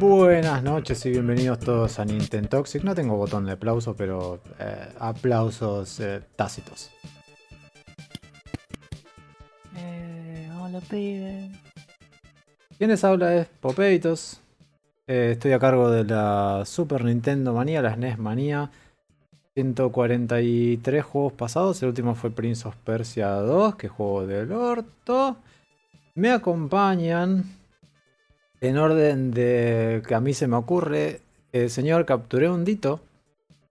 Buenas noches y bienvenidos todos a Nintendo Toxic. No tengo botón de aplauso, pero eh, aplausos eh, tácitos. Eh, hola, pibe. Quien les habla es Popeitos. Eh, estoy a cargo de la Super Nintendo Manía, la SNES Manía. 143 juegos pasados. El último fue Prince of Persia 2, que juego del orto. Me acompañan, en orden de que a mí se me ocurre, el señor Capturé un Dito.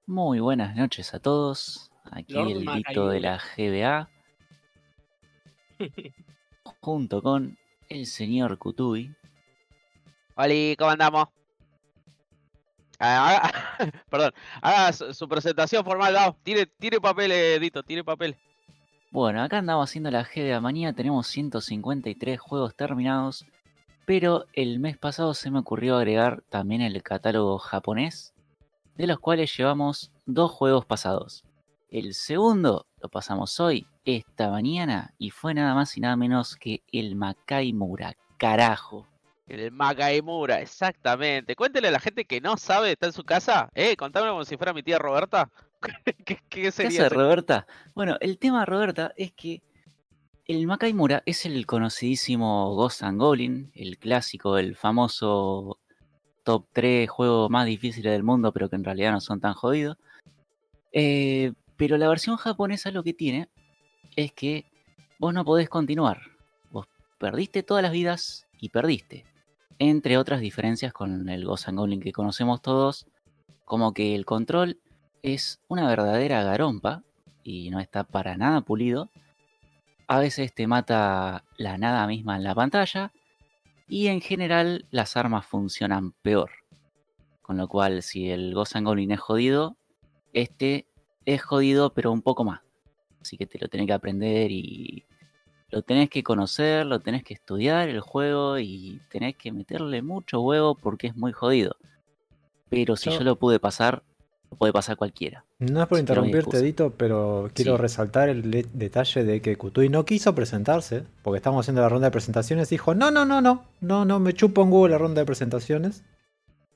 Muy buenas noches a todos. Aquí Lord el dito de la GBA. junto con el señor Kutui. Oli, ¿cómo andamos? Ah, haga- perdón, haga su, su presentación formal, Dao. Tire, tire papel, Edito, tire papel. Bueno, acá andamos haciendo la GBA manía. Tenemos 153 juegos terminados. Pero el mes pasado se me ocurrió agregar también el catálogo japonés. De los cuales llevamos dos juegos pasados. El segundo lo pasamos hoy, esta mañana, y fue nada más y nada menos que el Makai Mura. Carajo. El Makaimura, exactamente. Cuéntele a la gente que no sabe, está en su casa. Eh, contame como si fuera mi tía Roberta. ¿Qué, qué ¿Qué sería? hace Roberta? Bueno, el tema Roberta es que el Makai Mura es el conocidísimo Ghost and Goblin, el clásico, el famoso top 3 juego más difícil del mundo, pero que en realidad no son tan jodidos. Eh, pero la versión japonesa lo que tiene es que vos no podés continuar. Vos perdiste todas las vidas y perdiste. Entre otras diferencias con el Ghost and Goblin que conocemos todos, como que el control es una verdadera garompa y no está para nada pulido. A veces te mata la nada misma en la pantalla y en general las armas funcionan peor. Con lo cual, si el Ghost and Goblin es jodido, este es jodido pero un poco más. Así que te lo tenés que aprender y lo tenés que conocer, lo tenés que estudiar el juego y tenés que meterle mucho huevo porque es muy jodido. Pero si Yo- yo lo pude pasar, lo puede pasar cualquiera. No es por interrumpirte, excusa. Dito, pero quiero Sí. resaltar el le- detalle de que Kutui no quiso presentarse, porque estamos haciendo la ronda de presentaciones. Dijo: No, no, no, no, no, no, me chupo un huevo la ronda de presentaciones.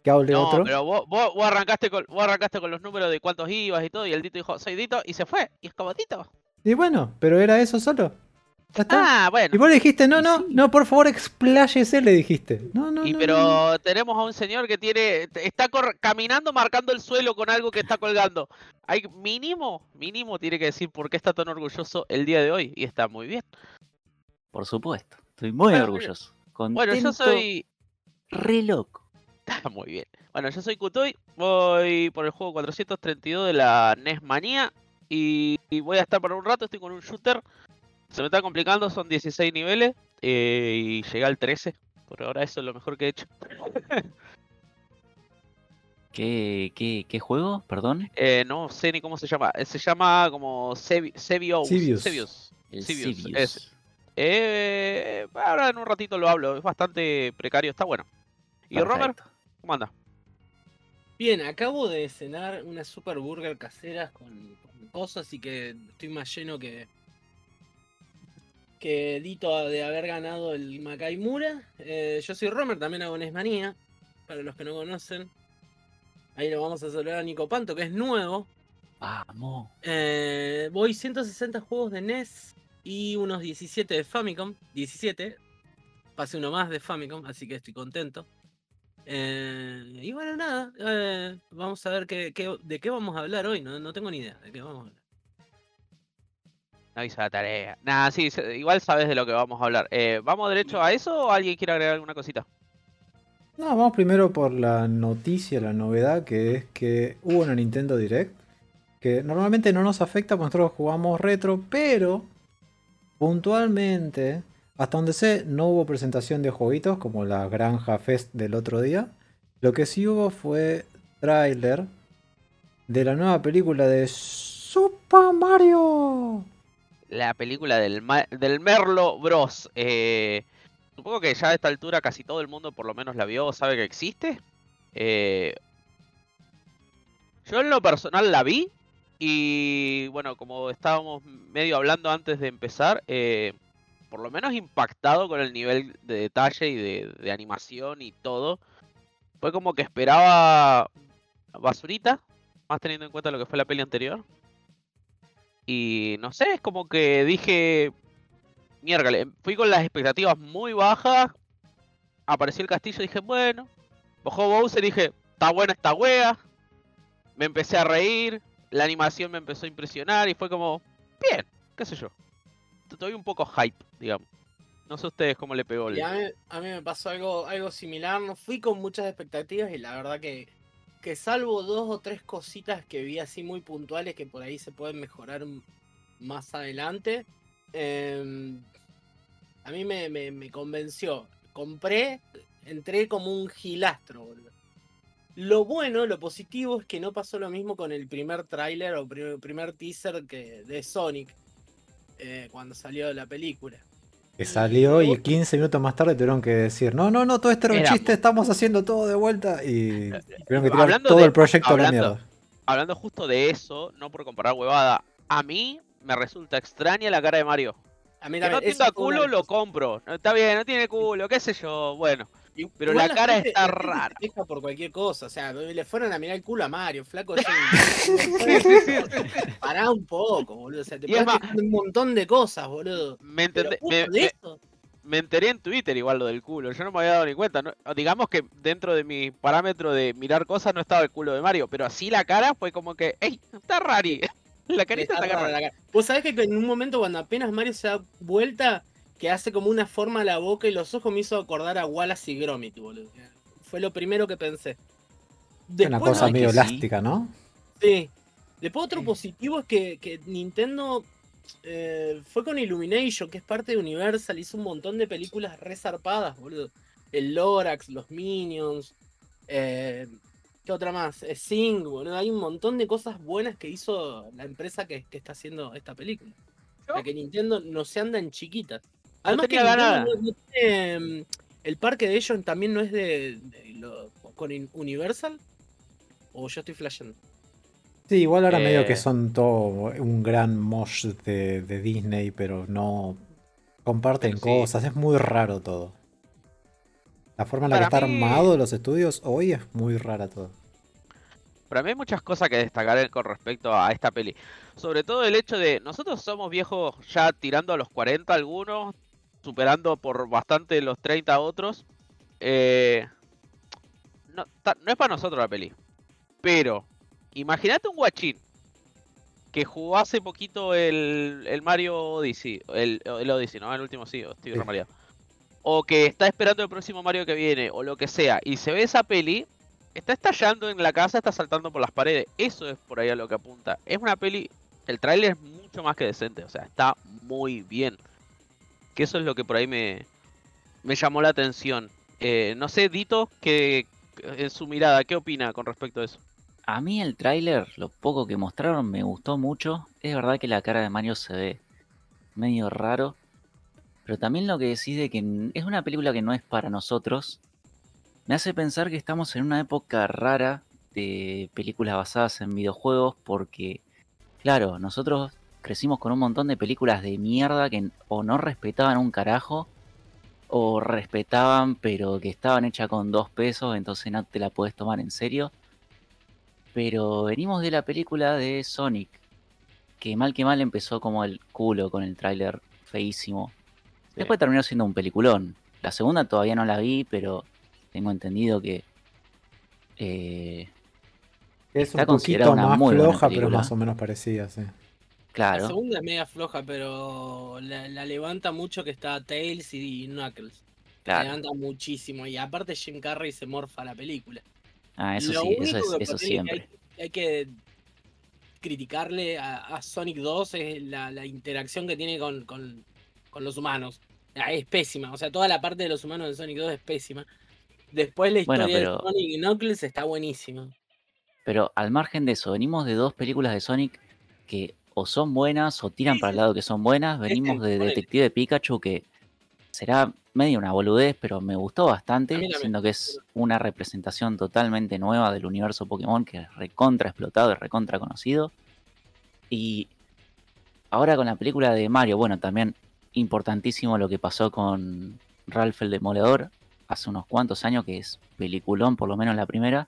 Que hable No, otro. pero vos, vos, vos arrancaste con, vos arrancaste con los números de cuántos ibas y todo, y el Dito dijo, soy Dito, y se fue. Y es como Dito. Y bueno, pero era eso solo. Ya está. Ah, bueno. Y vos le dijiste, no, no, sí. no, por favor, expláyese, le dijiste. No, no, Y no, pero no, tenemos a un señor que tiene está caminando marcando el suelo con algo que está colgando. Hay mínimo, mínimo tiene que decir por qué está tan orgulloso el día de hoy y está muy bien. Por supuesto. Estoy muy Bueno, orgulloso. Bueno, yo Contento, soy re loco. está muy bien. Bueno, yo soy Kutoy, voy por el juego 432 de la NES Manía y, y voy a estar por un rato, estoy con un shooter. Se me está complicando, son 16 niveles eh, y llegué al 13. Por ahora eso es lo mejor que he hecho. ¿Qué, qué, qué juego? Perdón. Eh, no sé ni cómo se llama. eh, Se llama como Sebi- Sebios. Sibius. ese. Eh, ahora en un ratito lo hablo. Es bastante precario, está bueno. ¿Y Romer? Perfecto. ¿Cómo anda? Bien, acabo de cenar unas super burger caseras con, con cosas, así que estoy más lleno que. que Dito de haber ganado el Macay Mura. Eh, yo soy Romer, también hago Nesmanía. Para los que no conocen. Ahí lo vamos a saludar a Nico Panto, que es nuevo. Vamos. Eh, voy 160 juegos de NES y unos 17 de Famicom. 17. Pasé uno más de Famicom, así que estoy contento. Eh, y bueno, nada. eh, vamos a ver qué, qué- de qué vamos a hablar hoy. No, no tengo ni idea de qué vamos a hablar. No hizo la tarea. Nada, sí, igual sabes de lo que vamos a hablar. Eh, ¿Vamos derecho a eso o alguien quiere agregar alguna cosita? No, vamos primero por la noticia, la novedad, que es que hubo una Nintendo Direct. Que normalmente no nos afecta porque nosotros jugamos retro, pero puntualmente, hasta donde sé, no hubo presentación de jueguitos como la Granja Fest del otro día. Lo que sí hubo fue tráiler de la nueva película de Super Mario. La película del, Ma- del Merlo Bros. Eh, supongo que ya a esta altura casi todo el mundo por lo menos la vio sabe que existe. Eh, yo en lo personal la vi. Y bueno, como estábamos medio hablando antes de empezar, eh, por lo menos impactado con el nivel de detalle y de animación y todo. Fue como que esperaba basurita, más teniendo en cuenta lo que fue la peli anterior. Y no sé, es como que dije, miérgale, fui con las expectativas muy bajas. Apareció el castillo y dije, bueno. Bajó Bowser y dije, está buena esta wea. Me empecé a reír. La animación me empezó a impresionar y fue como, bien, qué sé yo. Estoy un poco hype, digamos. No sé ustedes cómo le pegó el... Y a, mí, a mí me pasó algo, algo similar. No fui con muchas expectativas y la verdad que, que salvo dos o tres cositas que vi así muy puntuales que por ahí se pueden mejorar más adelante. Em, a mí me, me- me convenció. Compré, entré como un gilastro, boludo. Lo bueno, lo positivo es que no pasó lo mismo con el primer tráiler o primer, primer teaser que, de Sonic eh, cuando salió la película. Que salió y 15 minutos más tarde tuvieron que decir, no, no, no, todo esto era un Era- chiste, estamos haciendo todo de vuelta. Y tuvieron que tirar Hablando todo de- el proyecto a la hablando- mierda. Hablando justo de eso, no por comparar huevada, a mí me resulta extraña la cara de Mario. A mí Que no tenga culo, lo compro. No, Está bien, no tiene culo, qué sé yo, bueno. Y- Pero la cara gente- está se rara. queja por cualquier cosa, o sea, le fueron a mirar el culo a Mario, flaco. Pará un poco, boludo. O sea, te de un montón de cosas, boludo. Me, Pero entendé- justo me- enteré en Twitter igual lo del culo. Yo no me había dado ni cuenta. ¿no? Digamos que dentro de mi parámetro de mirar cosas no estaba el culo de Mario. Pero así la cara fue como que, ¡ey! Está rari. La carita está la cara. Vos sabés que en un momento cuando apenas Mario se da vuelta, que hace como una forma a la boca y los ojos me hizo acordar a Wallace y Gromit, boludo. Fue lo primero que pensé. Una Después, cosa no, medio sí. elástica, ¿no? Sí. Después otro positivo es que, que Nintendo eh, fue con Illumination, que es parte de Universal, hizo un montón de películas resarpadas, boludo. El Lorax, los Minions, eh, ¿qué otra más? Eh, Sing, boludo. Hay un montón de cosas buenas que hizo la empresa que, que está haciendo esta película. Yo- La que Nintendo no se anda en chiquitas. Además que tenía Nintendo no- no tiene, mm, el parque de ellos también no es de, de lo- con Universal. O yo estoy flasheando. Sí, igual ahora medio que Eh. son todo un gran mosh de, de Disney, pero no comparten Pero sí. cosas, es muy raro todo. La forma en la que está mí- armado los estudios hoy es muy rara todo. Para mí hay muchas cosas que destacar con respecto a esta peli. Sobre todo el hecho de, nosotros somos viejos ya tirando a los 40 algunos, superando por bastante los 30 otros. Eh, no, ta- no es para nosotros la peli. Pero, imagínate un guachín que jugó hace poquito el, el Mario Odyssey. El, el Odyssey, ¿no? El último sí, estoy Sí. O que está esperando el próximo Mario que viene, o lo que sea, y se ve esa peli, está estallando en la casa, está saltando por las paredes. Eso es por ahí a lo que apunta. Es una peli, el tráiler es mucho más que decente, o sea, está muy bien. Que eso es lo que por ahí me, me llamó la atención. Eh, no sé, Dito, que en su mirada, ¿qué opina con respecto a eso? A mí el tráiler, lo poco que mostraron, me gustó mucho. Es verdad que la cara de Mario se ve medio raro. Pero también lo que decís de que es una película que no es para nosotros, me hace pensar que estamos en una época rara de películas basadas en videojuegos porque, claro, nosotros crecimos con un montón de películas de mierda que o no respetaban un carajo o respetaban pero que estaban hechas con dos pesos, entonces no te la puedes tomar en serio. Pero venimos de la película de Sonic, que mal que mal empezó como el culo con el tráiler feísimo. Después terminó siendo un peliculón. La segunda todavía no la vi, pero tengo entendido que eh, Es Está un considerada poquito una más muy floja, pero más o menos parecida, sí. La claro, segunda es media floja, pero la, la levanta mucho que está Tails y Knuckles. La claro. levanta muchísimo. Y aparte Jim Carrey se morfa la película. Ah, eso Lo sí, único eso, es, que eso ponele que siempre. Hay, hay que criticarle a, a Sonic 2 es la, la interacción que tiene con, con- con los humanos. Ah, Es pésima. O sea, toda la parte de los humanos de Sonic 2 es pésima. Después la Bueno, historia pero- de Sonic y Knuckles está buenísima. Pero al margen de eso, venimos de dos películas de Sonic que o son buenas o tiran Sí, para el lado que son buenas. Venimos de. Detective Pikachu que será medio una boludez, pero me gustó bastante, siendo que es una representación totalmente nueva del universo Pokémon que es recontra explotado y recontra conocido. Y ahora con la película de Mario, bueno, también importantísimo lo que pasó con Ralph el Demoledor, hace unos cuantos años, que es peliculón, por lo menos la primera.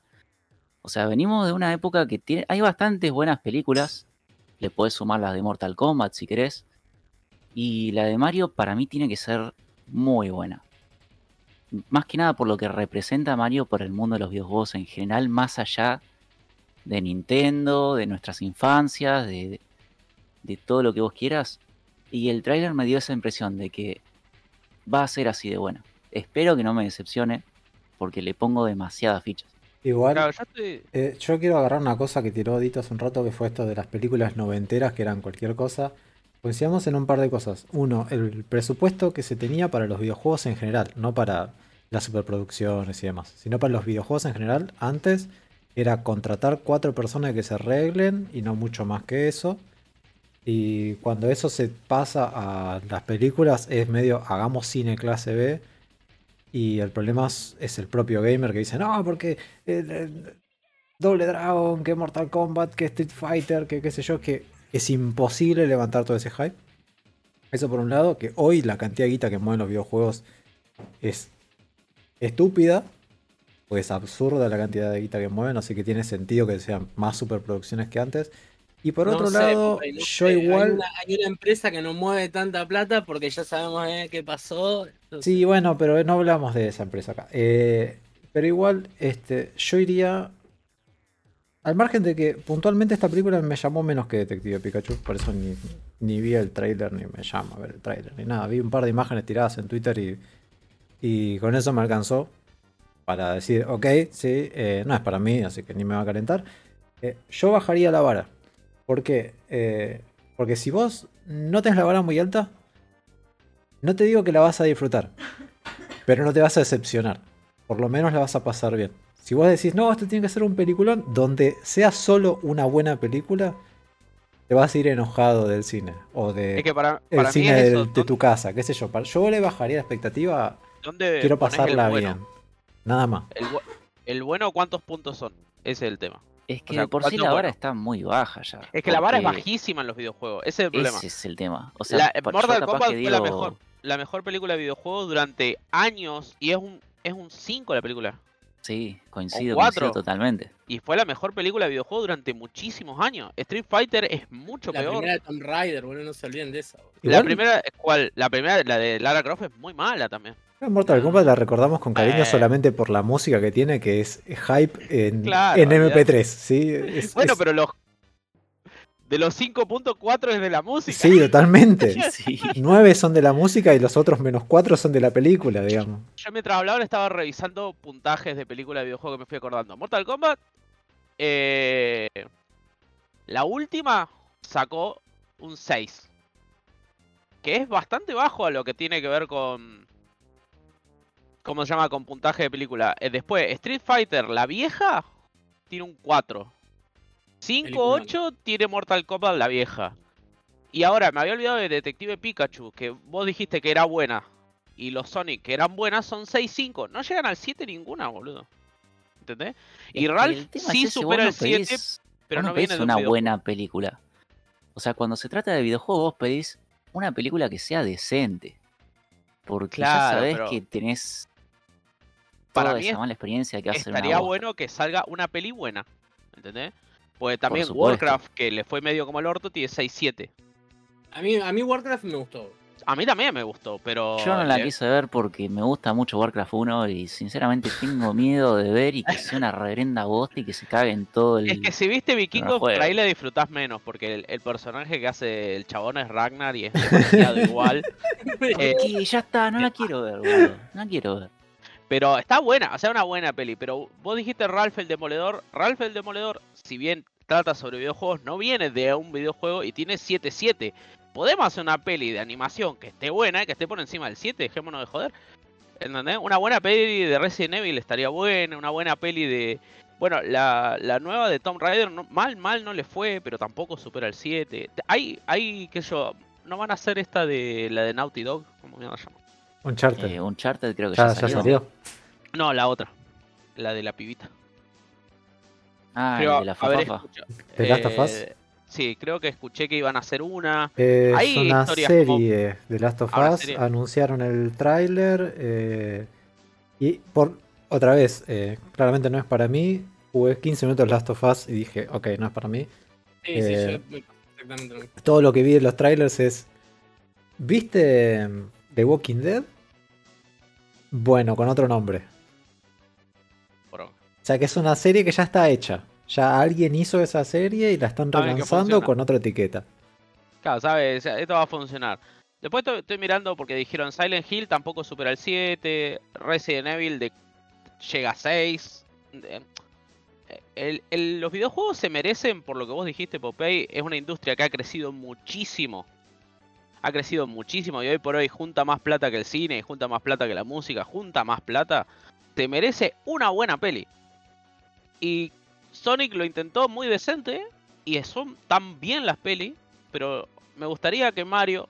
O sea, venimos de una época que tiene, hay bastantes buenas películas. Le podés sumar las de Mortal Kombat si querés. Y la de Mario para mí tiene que ser muy buena. Más que nada por lo que representa Mario por el mundo de los videojuegos en general, más allá de Nintendo, de nuestras infancias, de, de todo lo que vos quieras. Y el tráiler me dio esa impresión de que va a ser así de buena. Espero que no me decepcione, porque le pongo demasiadas fichas. Igual, Claro, yo estoy. eh, yo quiero agarrar una cosa que tiró Dito hace un rato, que fue esto de las películas noventeras, que eran cualquier cosa. Coincidamos en un par de cosas. Uno, el presupuesto que se tenía para los videojuegos en general, no para las superproducciones y demás, sino para los videojuegos en general. Antes era contratar cuatro personas que se arreglen y no mucho más que eso. Y cuando eso se pasa a las películas es medio hagamos cine clase B. Y el problema es, el propio gamer que dice, no, porque eh, eh, Doble Dragon, que Mortal Kombat, que Street Fighter, que qué sé yo, que es imposible levantar todo ese hype. Eso por un lado, que hoy la cantidad de guita que mueven los videojuegos es estúpida, pues absurda la cantidad de guita que mueven, así que tiene sentido que sean más superproducciones que antes. Y por No otro sé, lado, no yo sé, Hay igual... una, hay una empresa que no mueve tanta plata porque ya sabemos eh, qué pasó. entonces- Sí, bueno, pero no hablamos de esa empresa acá. Eh, pero igual, este, yo iría. Al margen de que puntualmente esta película me llamó menos que Detective Pikachu, por eso ni, ni vi el tráiler, ni me llama a ver el tráiler, ni nada. Vi un par de imágenes tiradas en Twitter y, y con eso me alcanzó para decir, ok, sí, eh, no es para mí, así que ni me va a calentar. Yo bajaría la vara. ¿Por qué? Eh, porque si vos no tenés la vara muy alta, no te digo que la vas a disfrutar, pero no te vas a decepcionar. Por lo menos la vas a pasar bien. Si vos decís, no, esto tiene que ser un peliculón, donde sea solo una buena película, te vas a ir enojado del cine. O de Es que para, el para cine es del- eso. de tu casa, qué sé yo. Para- Yo le bajaría la expectativa, ¿Dónde quiero pasarla bueno? bien. Nada más. El, el bueno, ¿cuántos puntos son? Ese es el tema. Es que sea, de por sí ¿cuánto la vara bueno? está muy baja ya. Es que la vara es bajísima en los videojuegos. Ese es el problema. Ese es el tema. O sea, La- Mortal Kombat fue la digo- mejor, la mejor película de videojuegos durante años y es un es un 5 la película. Sí, coincido, coincido totalmente. Y fue la mejor película de videojuegos durante muchísimos años. Street Fighter es mucho La peor. primera de Tomb Raider, boludo, no se olviden de esa. boludo. La primera, ¿cuál? La primera, la de Lara Croft es muy mala también. Mortal Kombat la recordamos con cariño Eh. solamente por la música que tiene, que es hype en, Claro, en olvidate. MP3. ¿sí? Es- Bueno, es- pero los de los 5.4 es de la música. Sí, totalmente. Sí. Nueve son de la música y los otros menos cuatro son de la película, digamos. Yo mientras hablaba estaba revisando puntajes de películas de videojuegos que me fui acordando. Mortal Kombat. eh, la última sacó un 6. Que es bastante bajo a lo que tiene que ver con. ¿Cómo se llama? Con puntaje de película. Eh, después, Street Fighter, la vieja, tiene un 4. 5-8 tiene Mortal Kombat, la vieja. Y ahora, me había olvidado de Detective Pikachu, que vos dijiste que era buena. Y los Sonic, que eran buenas, son 6-5. No llegan al 7 ninguna, boludo. ¿Entendés? Y Ralph el tema sí es ese, vos supera el 7, pedís- pero no viene de un una videojuego. buena película. O sea, cuando se trata de videojuegos, vos pedís una película que sea decente. Porque ya sabés que tenés para toda mí esa es- mala experiencia que hace una Estaría bueno que salga una peli buena. ¿Entendés? Porque también. Warcraft, que le fue medio como el orto, tiene 6-7. A mí, a mí Warcraft me gustó. A mí también me gustó, pero. Yo no la quise ver porque me gusta mucho Warcraft 1 y sinceramente tengo miedo de ver y que sea una reverenda bosta y que se cague en todo el... Es que si viste Vikingos, por ahí le disfrutás menos, porque el, el personaje que hace el chabón es Ragnar y es demasiado igual. Eh, ya está, no la quiero ver, boludo. No la quiero ver. Pero está buena, o sea, una buena peli. Pero vos dijiste Ralph el Demoledor. Ralph el Demoledor, si bien trata sobre videojuegos, no viene de un videojuego y tiene 7-7. Podemos hacer una peli de animación que esté buena que esté por encima del 7, dejémonos de joder. ¿Entendés? Una buena peli de Resident Evil estaría buena, una buena peli de... Bueno, la, la nueva de Tomb Raider, no- mal, mal no le fue, pero tampoco supera el 7. Hay, hay, sé yo, no van a hacer esta de la de Naughty Dog, ¿cómo se llama? Uncharted. Eh, Uncharted creo que ya, ya, ya salió. salió. No, la otra, la de la pibita. Ah, Creo de la fafafa. ¿The Last of Us? Eh, Sí, creo que escuché que iban a hacer una. Eh, Hay es una serie de Last of Us. serie. Anunciaron el tráiler. eh, Y por otra vez, eh, claramente no es para mí. Jugué 15 minutos Last of Us y dije, ok, no es para mí. Sí, sí, yo- exactamente. Todo lo que vi en los trailers es. ¿Viste The Walking Dead? Bueno, con otro nombre. O sea que es una serie que ya está hecha. Ya alguien hizo esa serie y la están Saben relanzando con otra etiqueta. Claro, sabes, esto va a funcionar. Después estoy, estoy mirando porque dijeron Silent Hill tampoco supera el 7, Resident Evil de, llega a 6. Eh, el- el- los videojuegos se merecen, por lo que vos dijiste, Popeye, es una industria que ha crecido muchísimo. Ha crecido muchísimo y hoy por hoy junta más plata que el cine, junta más plata que la música, junta más plata. Te merece una buena peli. Y Sonic lo intentó muy decente y son tan bien las pelis, pero me gustaría que Mario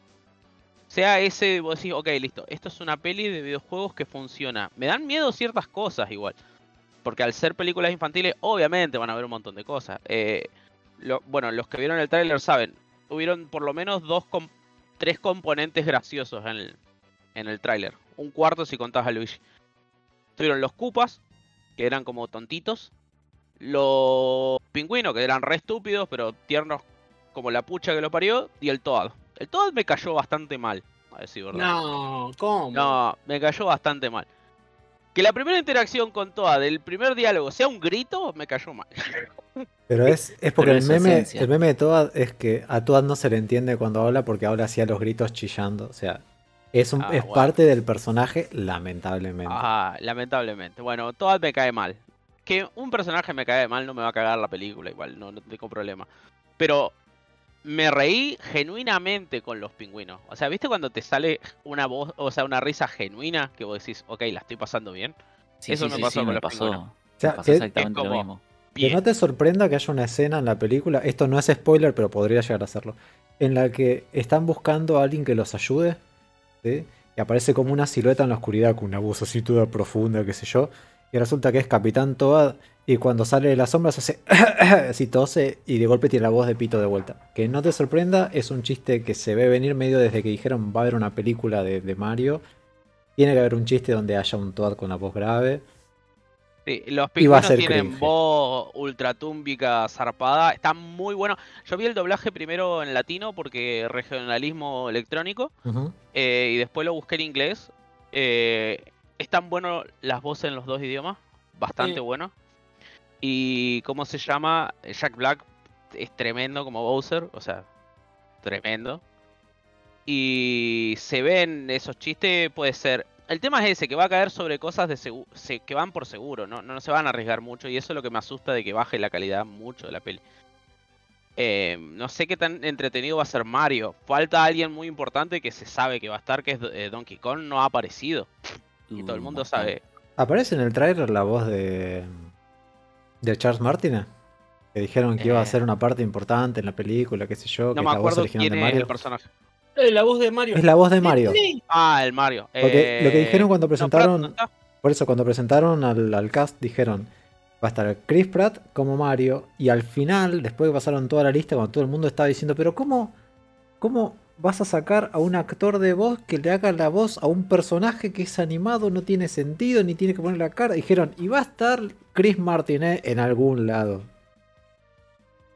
sea ese, vos decís, ok, listo, esto es una peli de videojuegos que funciona. Me dan miedo ciertas cosas igual, porque al ser películas infantiles, obviamente van a haber un montón de cosas. Eh, bueno, los que vieron el tráiler saben, hubieron por lo menos dos, tres componentes graciosos en el, en el tráiler. Un cuarto si contás a Luigi. Tuvieron los Koopas, que eran como tontitos. Los pingüinos, que eran re estúpidos, pero tiernos como la pucha que lo parió. Y el Toad. El Toad me cayó bastante mal, a decir verdad. No, ¿cómo? No, me cayó bastante mal. Que la primera interacción con Toad, el primer diálogo, sea un grito, me cayó mal. Pero es, es porque Pero el, meme, esencia. el meme de Toad es que a Toad no se le entiende cuando habla porque habla así a los gritos chillando. O sea, es, un, Ah, es bueno. parte del personaje, lamentablemente. Ah, lamentablemente. Bueno, Toad me cae mal. Que un personaje me cae mal no me va a cagar la película, igual, no, no tengo problema. Pero me reí genuinamente con los pingüinos. O sea, ¿viste cuando te sale una voz, o sea, una risa genuina que vos decís, ok, la estoy pasando bien? Sí, Eso sí, me sí, pasó sí, con me los pasó, pingüinos. me sea, pasó exactamente lo como- mismo. Que no te sorprenda que haya una escena en la película, esto no es spoiler, pero podría llegar a serlo, en la que están buscando a alguien que los ayude, ¿sí? y aparece como una silueta en la oscuridad con una voz así toda profunda, qué sé yo, y resulta que es Capitán Toad, y cuando sale de las sombras hace así tose, y de golpe tiene la voz de Pito de vuelta. Que no te sorprenda, es un chiste que se ve venir medio desde que dijeron va a haber una película de, de Mario, tiene que haber un chiste donde haya un Toad con la voz grave. Sí, los pingüinos tienen cringe. voz ultratúmbica zarpada. Está muy bueno. Yo vi el doblaje primero en latino porque regionalismo electrónico. Eh, y después lo busqué en inglés. Eh, están buenos las voces en los dos idiomas. Bastante Sí. bueno. Y cómo se llama, Jack Black es tremendo como Bowser. O sea, tremendo. Y se ven esos chistes, puede ser. El tema es ese, que va a caer sobre cosas de segu- se- que van por seguro, ¿no? no se van a arriesgar mucho. Y eso es lo que me asusta de que baje la calidad mucho de la peli. Eh, no sé qué tan entretenido va a ser Mario. Falta alguien muy importante que se sabe que va a estar, que es eh, Donkey Kong. No ha aparecido. Y todo el Uh, mundo sabe. ¿Aparece en el tráiler la voz de, de Charles Martin? Que dijeron que iba a Eh. ser una parte importante en la película, qué sé yo, que No es me la voz acuerdo quién de es el Mario. personaje. Eh, la voz de Mario. Es la voz de Mario. Ah, el Mario. Porque lo que dijeron cuando no, Pratt presentaron, no por eso cuando presentaron al, al cast dijeron, va a estar Chris Pratt como Mario y al final, después que pasaron toda la lista, cuando todo el mundo estaba diciendo, pero ¿cómo, cómo vas a sacar a un actor de voz que le haga la voz a un personaje que es animado, no tiene sentido, ni tiene que poner la cara? Dijeron, y va a estar Chris Martinet en algún lado.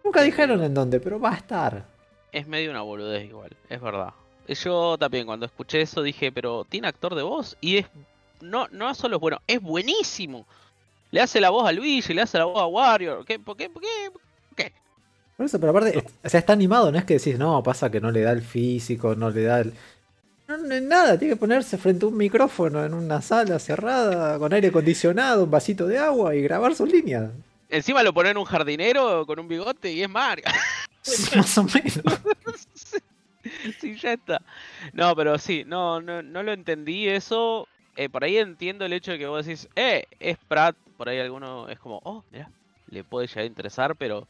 Nunca dijeron en dónde, pero va a estar. Es medio una boludez igual, es verdad. Yo también cuando escuché eso dije, pero tiene actor de voz y es no no solo es bueno, es buenísimo. Le hace la voz a Luigi, le hace la voz a Wario. ¿Qué, ¿Por qué? ¿Por qué? Por eso, pero aparte, o sea, está animado, no es que decís, no, pasa que no le da el físico, no le da el. No, no es nada, tiene que ponerse frente a un micrófono en una sala cerrada, con aire acondicionado, un vasito de agua y grabar sus líneas. Encima lo ponen un jardinero con un bigote y es Mario. Más o menos. sí, ya está. No, pero sí, no, no, no lo entendí eso. Eh, por ahí entiendo el hecho de que vos decís, eh, es Pratt. Por ahí alguno es como, oh, mira, le puede llegar a interesar, pero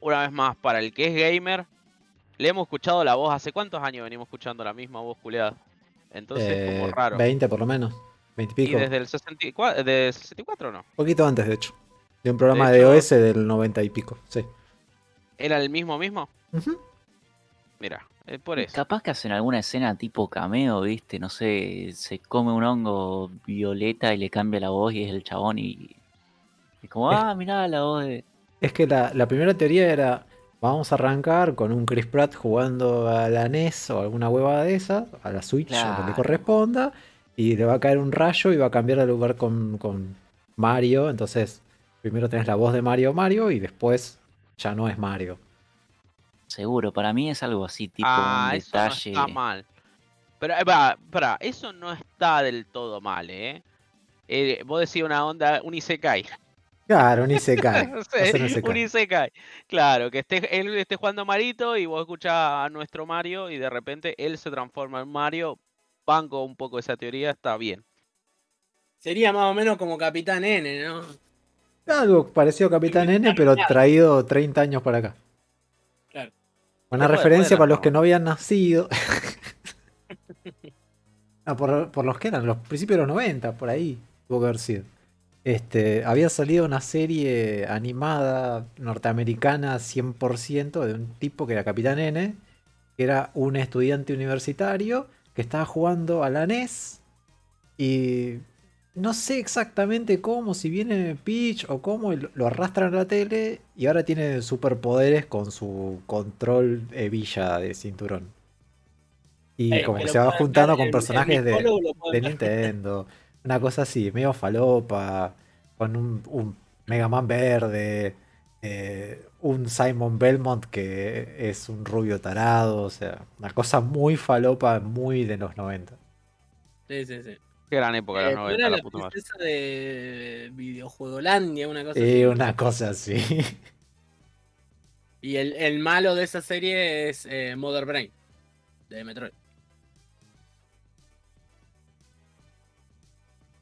una vez más, para el que es gamer, le hemos escuchado la voz. ¿Hace cuántos años venimos escuchando la misma voz culeada? Entonces es como Eh, raro. 20 por lo menos. 20 y Y pico. desde el 64, de 64 no. poquito antes, de hecho. De un programa De de, hecho- OS del 90 y pico. Sí. ¿Era el mismo mismo? Ujú. Mira, Es por eso. Capaz que hacen alguna escena tipo cameo, ¿viste? No sé, se come un hongo violeta y le cambia la voz y es el chabón y. y como, ah, mirá la voz de. Es que la, la primera teoría era, vamos a arrancar con un Chris Pratt jugando a la NES o alguna hueva de esas, a la Switch, o lo que le Claro. corresponda, y le va a caer un rayo y va a cambiar de lugar con, con Mario. Entonces, primero tenés la voz de Mario Mario y después ya no es Mario. Seguro, para mí es algo así, tipo ah, un eso no detalle. está mal. Pero, eh, va, pará, eso no está del todo mal, ¿eh? Eh, vos decís una onda, un Isekai. Claro, ni se cae. Sí, Hacer un isekai. un Isekai. Claro, que esté, él esté jugando Marito y vos escuchás a nuestro Mario y de repente él se transforma en Mario. Banco un poco esa teoría, está bien. Sería más o menos como Capitán N, ¿no? Algo parecido a Capitán N, pero traído 30 años para acá. Claro. Una referencia puede para los no. que no habían nacido. Ah, por, por los que eran, los principios de los 90, por ahí tuvo que haber sido. Este, había salido una serie animada norteamericana 100% de un tipo que era Capitán N, que era un estudiante universitario que estaba jugando a la NES y no sé exactamente cómo, si viene Peach o cómo, lo- arrastran a la tele y ahora tiene superpoderes con su control hebilla de cinturón. Y Eh, como que se va juntando con personajes de. Nintendo. Una cosa así, medio falopa, con un, un Mega Man verde, eh, un Simon Belmont que es un rubio tarado, o sea, una cosa muy falopa, muy de los 90. Sí, sí, sí. Qué gran época, Eh, los ¿no 90, era la puta madre. princesa de videojuegolandia, una cosa Y así. una cosa así. Y el, el malo de esa serie es eh, Mother Brain, de Metroid.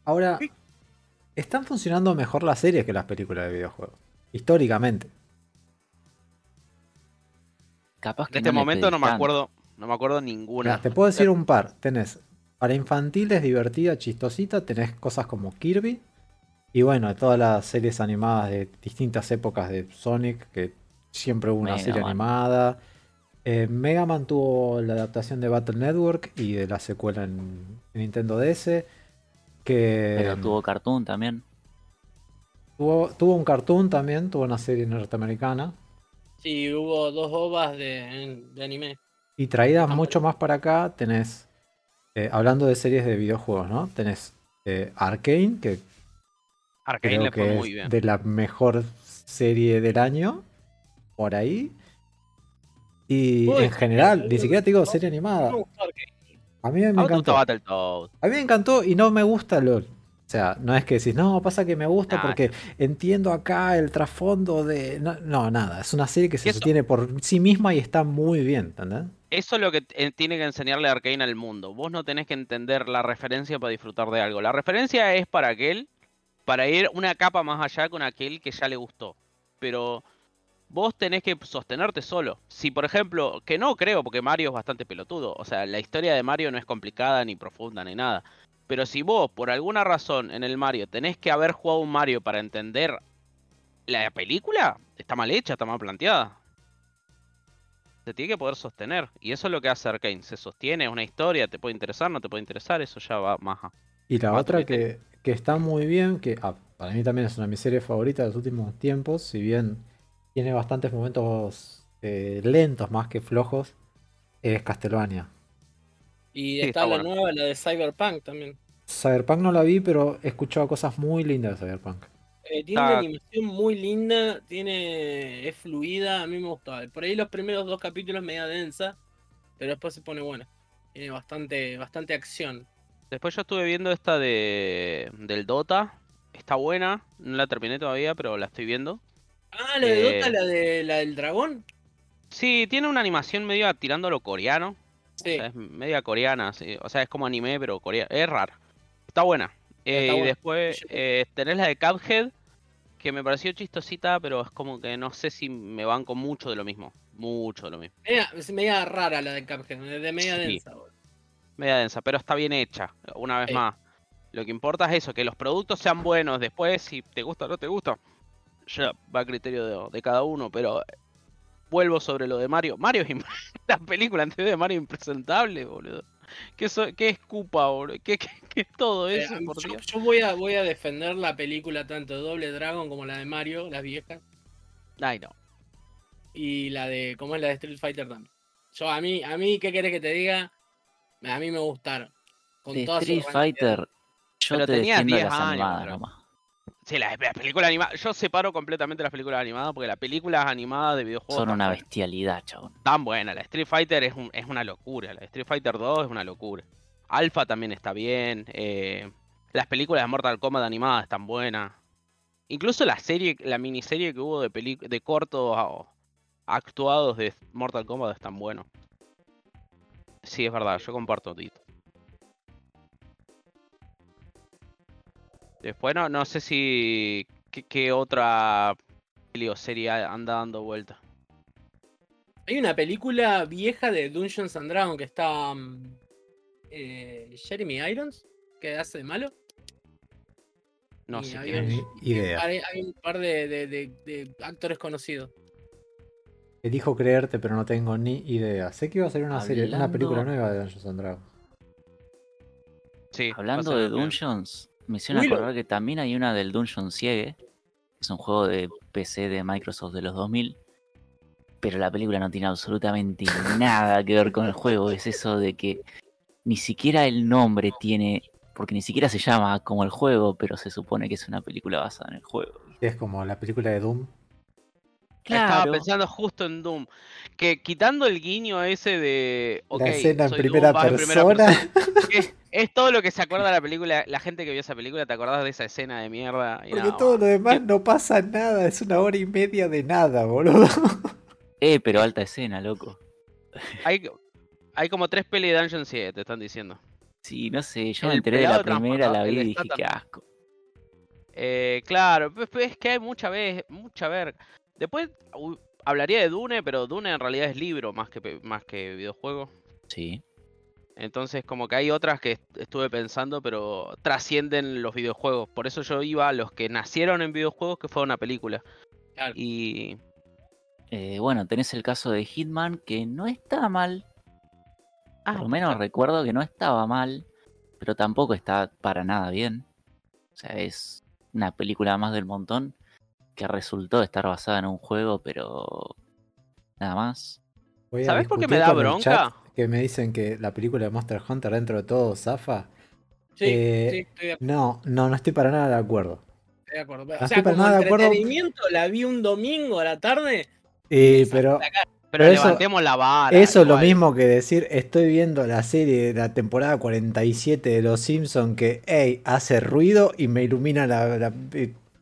Ahora, están funcionando mejor las series que las películas de videojuegos. Históricamente. Capaz En que este no momento no me acuerdo, no me acuerdo ninguna. Mira, te puedo decir un par. Tenés para infantiles divertida, chistosita, tenés cosas como Kirby. Y bueno, todas las series animadas de distintas épocas de Sonic, que siempre hubo una Mega serie Man. animada. Eh, Mega Man tuvo la adaptación de Battle Network y de la secuela en, en Nintendo DS. Que Pero tuvo cartoon también. tuvo, tuvo un cartoon también, tuvo una serie norteamericana. Sí, hubo dos ovas de, de anime. Y traídas Ah, mucho más para acá, tenés, eh, hablando de series de videojuegos, ¿no? Tenés eh, Arkane, que Arkane creo le fue que muy es bien. de la mejor serie del año, por ahí. Y Uy, en general, uy, ni siquiera te digo serie animada. Me gustó Arkane. A mí me ¿A vos te encantó. A mí me encantó y no me gusta LOL. O sea, no es que decís, no, pasa que me gusta Nah, porque entiendo acá el trasfondo de... No, no, nada, es una serie que se Eso- sostiene por sí misma y está muy bien, ¿entendés? Eso es lo que eh, tiene que enseñarle Arkane al mundo. Vos no tenés que entender la referencia para disfrutar de algo. La referencia es para aquel, para ir una capa más allá con aquel que ya le gustó. Pero vos tenés que sostenerte solo. Si, por ejemplo, que no creo, porque Mario es bastante pelotudo. O sea, la historia de Mario no es complicada, ni profunda, ni nada. Pero si vos, por alguna razón, en el Mario tenés que haber jugado un Mario para entender la película, está mal hecha, está mal planteada. Se tiene que poder sostener. Y eso es lo que hace Arkane. Se sostiene, es una historia, te puede interesar, no te puede interesar, eso ya va más. Y la otra que, que está muy bien, que ah, para mí también es una de mis series favoritas de los últimos tiempos, si bien tiene bastantes momentos eh, lentos más que flojos, es Castlevania. Y Sí, está, está la bueno. nueva, la de Cyberpunk también. Cyberpunk no la vi, pero he escuchado cosas muy lindas de Cyberpunk. Eh, tiene una Está- animación muy linda, tiene es fluida, a mí me gustaba. Por ahí los primeros dos capítulos media densa, pero después se pone buena. Tiene bastante, bastante acción. Después yo estuve viendo esta de del Dota. Está buena, no la terminé todavía, pero la estoy viendo. Ah, la de Eh, Dota, la de la del dragón. Sí, tiene una animación medio tirando a lo coreano. Sí, O sea, es media coreana, sí. O sea, es como anime, pero coreano. Es rara. Está buena. Eh, está y después eh, tenés la de Cuphead, que me pareció chistosita, pero es como que no sé si me banco mucho de lo mismo. Mucho de lo mismo. media, es media rara la de Cuphead, de media Sí. densa. Media densa, pero está bien hecha. Una vez Sí. más. Lo que importa es eso, que los productos sean buenos. Después, si te gusta o no te gusta, ya va a criterio de, de cada uno, pero vuelvo sobre lo de Mario. Mario es la película anterior de Mario impresentable, boludo. ¿Qué, so- qué es Koopa, boludo? ¿Qué, qué- qué es todo Eh, eso, por yo, Dios? yo voy a voy a defender la película tanto de Doble Dragon como la de Mario, las viejas, Ay, no. y la de como es la de Street Fighter también. Yo a mí, a mí, ¿qué querés que te diga? A mí me gustaron. Con De todas sus Street. Fighter, yo Pero te defiendo 10 las años, nomás. Sí, las la películas animadas. Yo separo completamente las películas animadas porque las películas animadas de videojuegos Son una bestialidad, chabón. Tan buena. La Street Fighter es, un- es una locura. La Street Fighter 2 es una locura. Alpha también está bien. eh, las películas de Mortal Kombat animadas están buenas. Incluso la serie, la miniserie que hubo de, peli- de cortos actuados de Mortal Kombat están buenos. Sí, es verdad, yo comparto Tito. Después no, no sé si. ¿Qué, qué otra peli o serie anda dando vuelta? Hay una película vieja de Dungeons and Dragons que está mm, eh, Jeremy Irons, que hace de malo. No Y sé idea. Hay, hay un par de, de- de- de actores conocidos. Elijo creerte, pero no tengo ni idea. Sé que iba a ser una serie, una Hablando- película nueva de Dungeons and Dragons. Sí, Hablando de. Dungeons, me hicieron Willow. acordar que también hay una del Dungeon Siege, que es un juego de PC de Microsoft de los 2000, pero la película no tiene absolutamente nada que ver con el juego. Es eso de que ni siquiera el nombre tiene, porque ni siquiera se llama como el juego, pero se supone que es una película basada en el juego. Es como la película de Doom. Estaba pensando justo en Doom. Que quitando el guiño ese de. la escena en Doom, primera en persona. persona, Es, es todo lo que se acuerda de la película. La gente que vio esa película, ¿te acordás de esa escena de mierda? Y Porque nada, todo lo demás no pasa nada. Es una hora y media de nada, boludo. eh, pero alta escena, loco. Hay, hay como tres pelis de Dungeon 7, te están diciendo. Sí, no sé, yo El me enteré de la primera, la vi y dije, qué asco. Eh, claro, pues, pues, es que hay mucha vez, mucha ver. Después hablaría de Dune, pero Dune en realidad es libro más que, más que videojuego. Sí. Entonces, como que hay otras que est- estuve pensando, pero trascienden los videojuegos. Por eso yo iba a los que nacieron en videojuegos, que fue una película. Claro. Y Eh, bueno, tenés el caso de Hitman, que no está mal. Ah, Por lo menos claro. recuerdo que no estaba mal, pero tampoco está para nada bien. O sea, es una película más del montón que resultó estar basada en un juego, pero nada más. ¿Sabés por qué me da bronca? Que me dicen que la película de Monster Hunter dentro de todo zafa. Sí, Eh, sí, estoy de, No, no, no estoy para nada de acuerdo. estoy de acuerdo. no O estoy sea, para como nada de acuerdo. entretenimiento la vi un domingo a la tarde. Eh, pero. Pero, pero eso- levantemos la vara. eso es lo mismo que decir, estoy viendo la serie de la temporada 47 de Los Simpsons que, hey, hace ruido y me ilumina la- la-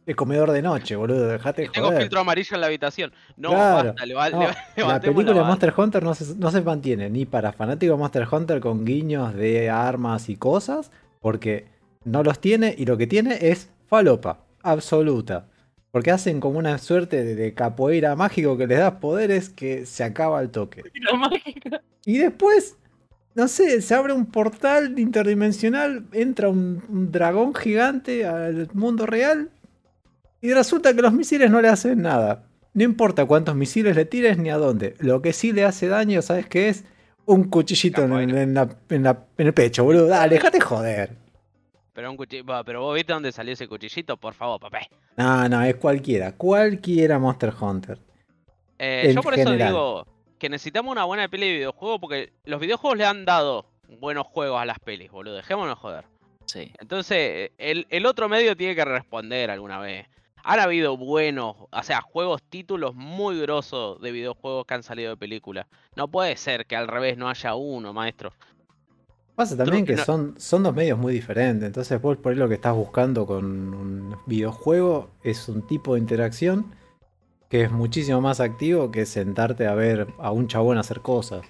eh, el comedor de noche, boludo. Dejate de Tengo joder. filtro amarillo en la habitación. No, Claro, basta, no, La película de vara. Monster Hunter no se, no se mantiene ni para fanáticos de Monster Hunter con guiños de armas y cosas, porque no los tiene y lo que tiene es falopa, absoluta. Porque hacen como una suerte de, de capoeira mágico que les da poderes que se acaba al toque. Y después, no sé, se abre un portal interdimensional, entra un, un dragón gigante al mundo real y resulta que los misiles no le hacen nada. No importa cuántos misiles le tires ni a dónde. Lo que sí le hace daño, ¿sabes qué es? Un cuchillito en, Capoeira. en la- en la- en el pecho, boludo. Dale, dejate joder. Pero, un cuchi- va, pero vos viste dónde salió ese cuchillito, por favor, papá. No, no, es cualquiera. Cualquiera Monster Hunter. Eh, yo por eso digo que necesitamos una buena peli de videojuego porque los videojuegos le han dado buenos juegos a las pelis, boludo. Dejémonos joder. Sí. Entonces, el, el otro medio tiene que responder alguna vez. Han habido buenos, o sea, juegos, títulos muy grosos de videojuegos que han salido de película. No puede ser que al revés no haya uno, maestro. Pasa también que que no- son, son dos medios muy diferentes. Entonces, vos por ahí lo que estás buscando con un videojuego es un tipo de interacción que es muchísimo más activo que sentarte a ver a un chabón hacer cosas.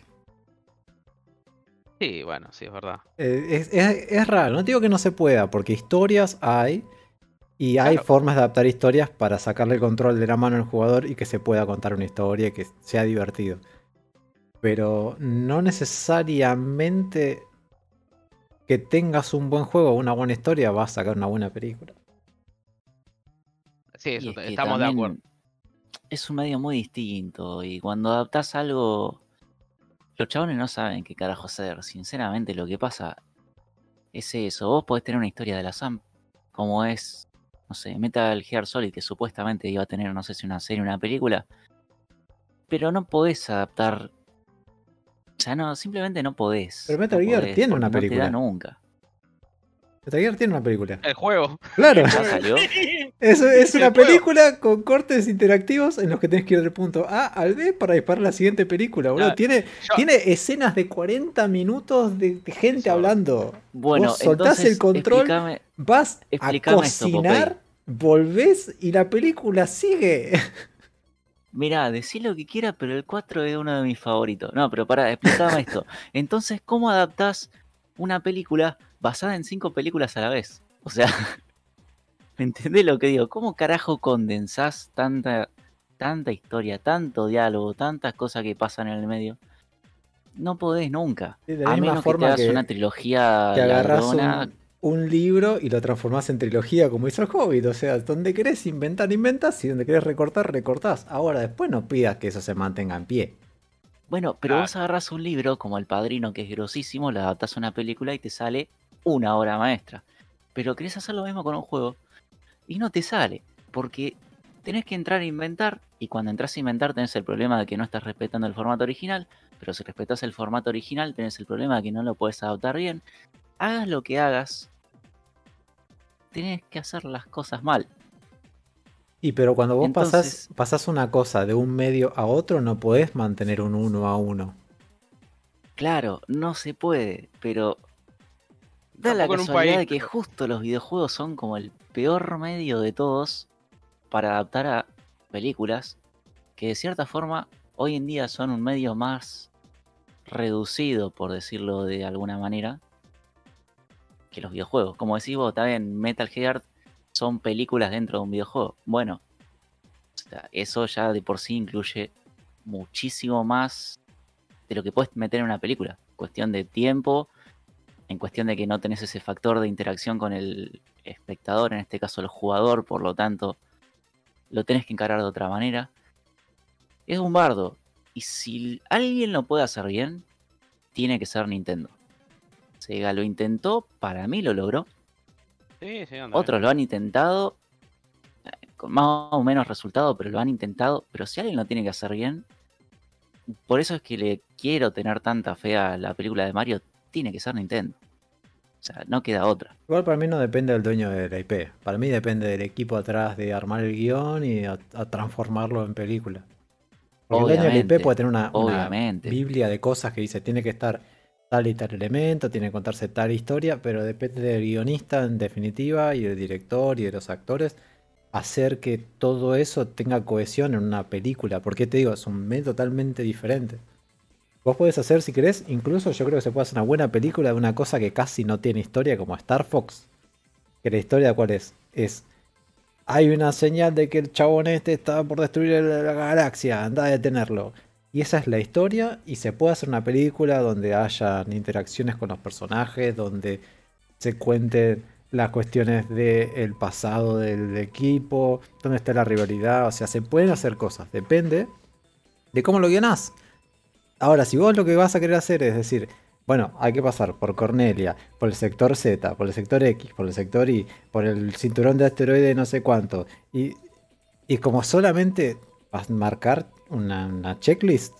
Sí, bueno, sí, es verdad. Eh, es, es- es raro, no digo que no se pueda, porque historias hay y hay Claro. formas de adaptar historias para sacarle el control de la mano al jugador y que se pueda contar una historia y que sea divertido. Pero no necesariamente que tengas un buen juego o una buena historia va a sacar una buena película. Sí, eso, es estamos de acuerdo. es un medio muy distinto y cuando adaptás algo, los chabones no saben qué carajo hacer. Sinceramente, lo que pasa es eso. Vos podés tener una historia de la SAM, como es, no sé, Metal Gear Solid, que supuestamente iba a tener, no sé si una serie o una película, pero no podés adaptar. O sea, no, simplemente no podés. Pero Metal No Gear podés, tiene una no te da película. nunca. Metal Gear tiene una película. El juego. Claro. ¿Ya salió? Es, es una juego. película con cortes interactivos en los que tenés que ir del punto A al B para disparar la siguiente película, boludo. Tiene, yo- tiene escenas de 40 minutos de, de gente Eso. hablando. Bueno, Vos soltás entonces el control, explícame- vas a Explícame esto, cocinar, volvés y la película sigue. Mirá, decí lo que quiera, pero el 4 es uno de mis favoritos. No, pero pará, explícame esto. Entonces, ¿cómo adaptás una película basada en cinco películas a la vez? O sea, ¿me entendés lo que digo? ¿Cómo carajo condensás tanta, tanta historia, tanto diálogo, tantas cosas que pasan en el medio? No podés nunca. De la A misma menos que te forma hagas una trilogía que agarrás un, un libro y lo transformás en trilogía como hizo el Hobbit. O sea, donde querés inventar, inventas y donde querés recortar, recortás. Ahora, después no pidas que eso se mantenga en pie. Bueno, pero Ah. vos agarrás un libro como El Padrino, que es grosísimo, lo adaptás a una película y te sale una obra maestra. Pero querés hacer lo mismo con un juego y no te sale, porque tenés que entrar a inventar y cuando entras a inventar tenés el problema de que no estás respetando el formato original, pero si respetas el formato original tenés el problema de que no lo puedes adaptar bien. Hagas lo que hagas, tenés que hacer las cosas mal. Y pero cuando vos pasás, Entonces- pasás una cosa de un medio a otro, no podés mantener un uno a uno. Claro, no se puede, pero da la casualidad país, de que pero- justo los videojuegos son como el peor medio de todos para adaptar a películas que de cierta forma hoy en día son un medio más reducido, por decirlo de alguna manera, que los videojuegos. Como decís vos, también Metal Gear son películas dentro de un videojuego. Bueno, eso ya de por sí incluye muchísimo más de lo que puedes meter en una película. Cuestión de tiempo, en cuestión de que no tenés ese factor de interacción con el espectador, en este caso el jugador, por lo tanto, lo tenés que encarar de otra manera. Es un bardo. Y si alguien lo puede hacer bien, tiene que ser Nintendo. Sega lo intentó, para mí lo logró. Sí, sí, anda. Otros lo han intentado, eh, con más o menos resultado, pero lo han intentado. Pero si alguien lo tiene que hacer bien, por eso es que le quiero tener tanta fe a la película de Mario, tiene que ser Nintendo. O sea, no queda otra. Igual para mí no depende del dueño de la IP. Para mí depende del equipo atrás de armar el guion y a, a transformarlo en película. Porque el dueño de la IP puede tener una, una biblia de cosas que dice tiene que estar tal y tal elemento, tiene que contarse tal historia, pero depende del guionista en definitiva y del director y de los actores hacer que todo eso tenga cohesión en una película. Porque te digo, es un medio totalmente diferente. Vos podés hacer, si querés, incluso yo creo que se puede hacer una buena película de una cosa que casi no tiene historia, como Star Fox. Que la historia, ¿cuál es? Es. Hay una señal de que el chabón este está por destruir la, la galaxia, anda a detenerlo. Y esa es la historia, y se puede hacer una película donde hayan interacciones con los personajes, donde se cuenten las cuestiones del pasado del equipo, donde está la rivalidad, o sea, se pueden hacer cosas, depende de cómo lo guionás. Ahora, si vos lo que vas a querer hacer es decir, bueno, hay que pasar por Cornelia, por el sector Z, por el sector X, por el sector Y, por el cinturón de asteroide no sé cuánto, y, y como solamente vas a marcar una, una checklist,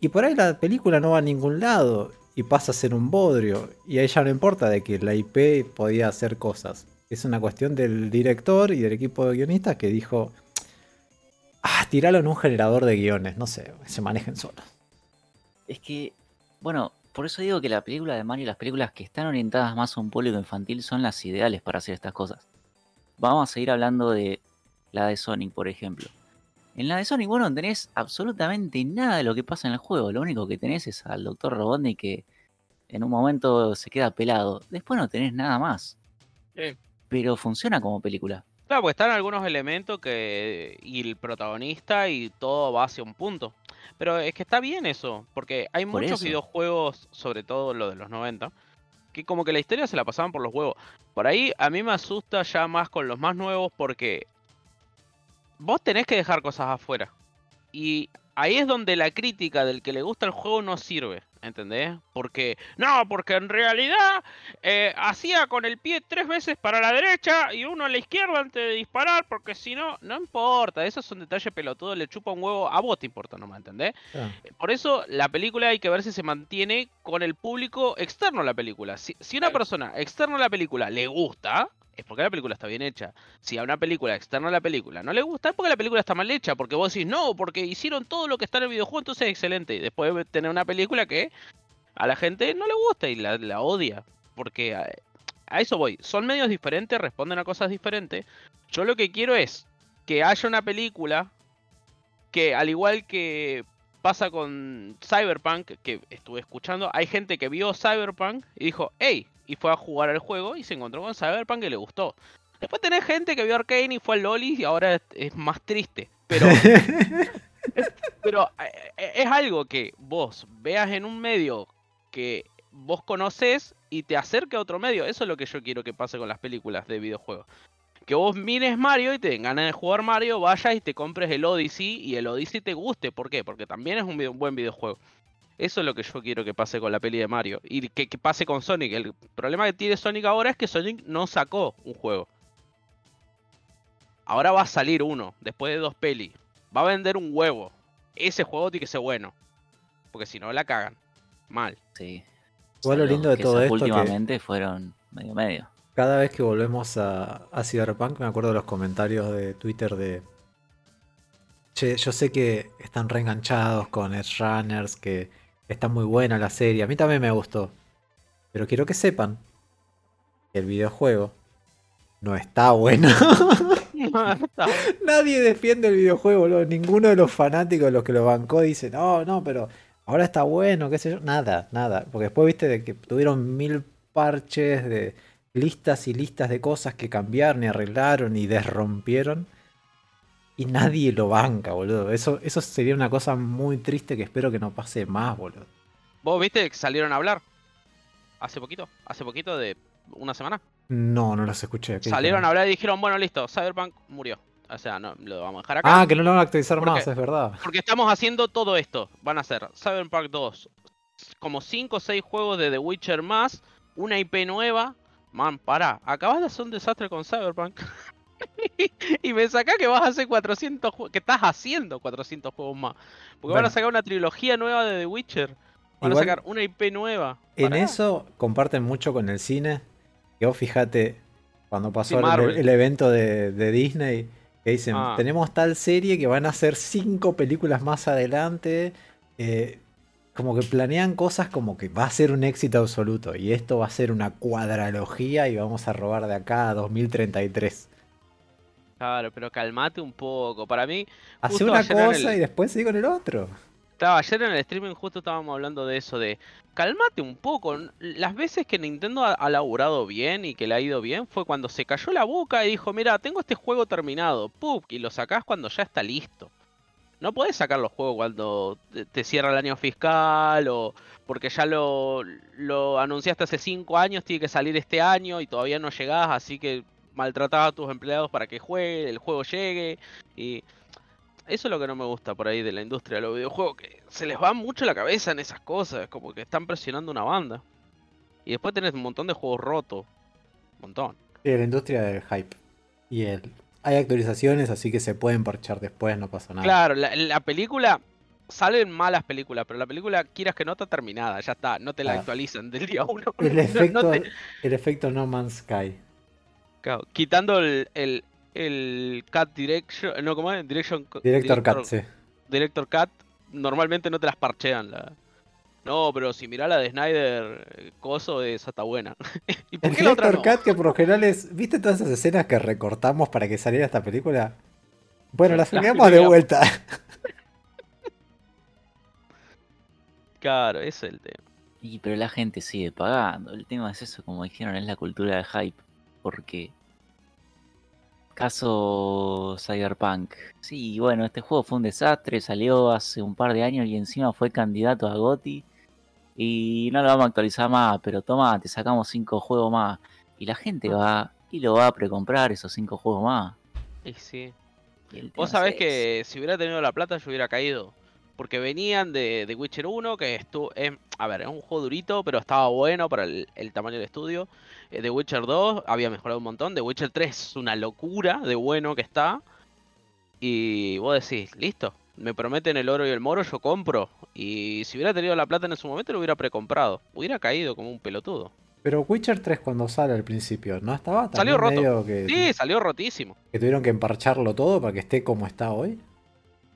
y por ahí la película no va a ningún lado, y pasa a ser un bodrio, y a ella no importa de que la IP podía hacer cosas. Es una cuestión del director y del equipo de guionistas que dijo, ah, tiralo en un generador de guiones, no sé, se manejen solos. Es que, bueno, por eso digo que la película de Mario y las películas que están orientadas más a un público infantil son las ideales para hacer estas cosas. Vamos a seguir hablando de la de Sonic, por ejemplo. En la de Sonic, bueno, no tenés absolutamente nada de lo que pasa en el juego. Lo único que tenés es al Dr. Robotnik que en un momento se queda pelado. Después no tenés nada más. Sí. Pero funciona como película. Claro, porque están algunos elementos que. y el protagonista y todo va hacia un punto. Pero es que está bien eso, porque hay Por muchos eso. videojuegos, sobre todo lo de los 90, que como que la historia se la pasaban por los huevos. Por ahí a mí me asusta ya más con los más nuevos porque vos tenés que dejar cosas afuera. Y ahí es donde la crítica del que le gusta el juego no sirve, ¿entendés? Porque, no, porque en realidad eh, hacía con el pie tres veces para la derecha y uno a la izquierda antes de disparar, porque si no, no importa, esos son detalles pelotudos, le chupa un huevo, a vos te importa nomás, ¿entendés? Ah, Por eso la película hay que ver si se mantiene con el público externo a la película. Si, si una persona externa a la película le gusta, es porque la película está bien hecha. Si a una película externa a la película no le gusta, es porque la película está mal hecha. Porque vos decís, no, porque hicieron todo lo que está en el videojuego, entonces es excelente. Y después de tener una película que a la gente no le gusta y la, odia. Porque a, a eso voy. Son medios diferentes, responden a cosas diferentes. Yo lo que quiero es que haya una película que, al igual que pasa con Cyberpunk, que estuve escuchando, hay gente que vio Cyberpunk y dijo, hey, y fue a jugar al juego y se encontró con Cyberpunk y le gustó. Después tenés gente que vio Arcane y fue al Loli y ahora es, más triste. Pero, pero eh, eh, es algo que vos veas en un medio que vos conoces y te acerque a otro medio. Eso es lo que yo quiero que pase con las películas de videojuegos. Que vos mires Mario y te den ganas de jugar Mario, vayas y te compres el Odyssey y el Odyssey te guste. ¿Por qué? Porque también es un, video- un buen videojuego. Eso es lo que yo quiero que pase con la peli de Mario. Y que, que pase con Sonic. El problema que tiene Sonic ahora es que Sonic no sacó un juego. Ahora va a salir uno, después de dos pelis. Va a vender un huevo. Ese juego tiene que ser bueno. Porque si no la cagan. Mal. Sí. Igual lo lindo de que todo esto que- últimamente fueron medio medio. Cada vez que volvemos a, a Cyberpunk, me acuerdo de los comentarios de Twitter de. Che, yo sé que están reenganchados con Edge Runners, que está muy buena la serie. A mí también me gustó. Pero quiero que sepan que el videojuego no está bueno. Nadie defiende el videojuego, boludo. Ninguno de los fanáticos, los que lo bancó, dice, no, no, pero ahora está bueno, qué sé yo. Nada, nada. Porque después viste de que tuvieron mil parches de listas y listas de cosas que cambiaron y arreglaron y desrompieron. Y nadie lo banca, boludo. Eso, eso sería una cosa muy triste que espero que no pase más, boludo. ¿Vos viste que salieron a hablar? Hace poquito. Hace poquito de una semana. No, no los escuché. ¿qué Salieron dijeron? a hablar y dijeron, bueno, listo, Cyberpunk murió. O sea, no, lo vamos a dejar acá. Ah, que no lo van a actualizar ¿Por más, es verdad. Porque estamos haciendo todo esto. Van a ser Cyberpunk 2, como 5 o 6 juegos de The Witcher más, una IP nueva. Man, pará, acabas de hacer un desastre con Cyberpunk. y me saca que vas a hacer 400 juegos, que estás haciendo 400 juegos más. Porque van a sacar una trilogía nueva de The Witcher. Van Igual- a sacar una IP nueva. En Pará. eso comparten mucho con el cine. Que vos fíjate, cuando pasó Sí, el- evento de, de Disney, que dicen, Ah. tenemos tal serie que van a hacer cinco películas más adelante. eh, como que planean cosas como que va a ser un éxito absoluto. Y esto va a ser una cuadralogía y vamos a robar de acá a 2033. Claro, pero calmate un poco. Para mí, Hace una cosa el- y después sigue con el otro. Claro, ayer en el streaming justo estábamos hablando de eso, de calmate un poco. Las veces que Nintendo ha, laburado bien y que le ha ido bien fue cuando se cayó la boca y dijo, mira, tengo este juego terminado, ¡pup! y lo sacás cuando ya está listo. No podés sacar los juegos cuando te- te cierra el año fiscal o porque ya lo, lo anunciaste hace 5 años, tiene que salir este año y todavía no llegás, así que maltratás a tus empleados para que juegue, el juego llegue y eso es lo que no me gusta por ahí de la industria de los videojuegos, que se les va mucho la cabeza en esas cosas, como que están presionando una banda. Y después tenés un montón de juegos rotos. Un montón. Sí, la industria del hype. Y el... Hay actualizaciones, así que se pueden parchar después, no pasa nada. Claro, la, la película. Salen malas películas, pero la película, quieras que no, está terminada, ya está, no te la Ah. actualizan del día uno. El No- efecto, no te- el efecto No Man's Sky. Claro, quitando el, el, el Cut Direction, no, ¿cómo es? Direction, Director Cut, sí. Director Cut, normalmente no te las parchean. La... No, pero si mirá la de Snyder, Coso, esa está buena. ¿Y por El qué la otra Director no? Cut, que por lo general es. ¿Viste todas esas escenas que recortamos para que saliera esta película? Bueno, las filmamos de vuelta. Claro, ese es el tema. Y pero la gente sigue pagando. El tema es eso, como dijeron, es la cultura del hype. Porque. Caso Cyberpunk. Sí, bueno, este juego fue un desastre, salió hace un par de años y encima fue candidato a GOTY. Y no lo vamos a actualizar más, pero toma, te sacamos cinco juegos más. Y la gente va y lo va a precomprar esos cinco juegos más. Y sí. Y Vos sabés es que si hubiera tenido la plata yo hubiera caído. Porque venían de, de Witcher 1, que estuvo... a ver, es un juego durito, pero estaba bueno para el, el tamaño del estudio. Eh, de Witcher 2 había mejorado un montón. De Witcher 3 es una locura de bueno que está. Y vos decís, listo, me prometen el oro y el moro, yo compro. Y si hubiera tenido la plata en ese momento lo hubiera precomprado. Hubiera caído como un pelotudo. Pero Witcher 3 cuando sale al principio, ¿no estaba tan Salió roto. que, Sí, salió rotísimo. que tuvieron que emparcharlo todo para que esté como está hoy?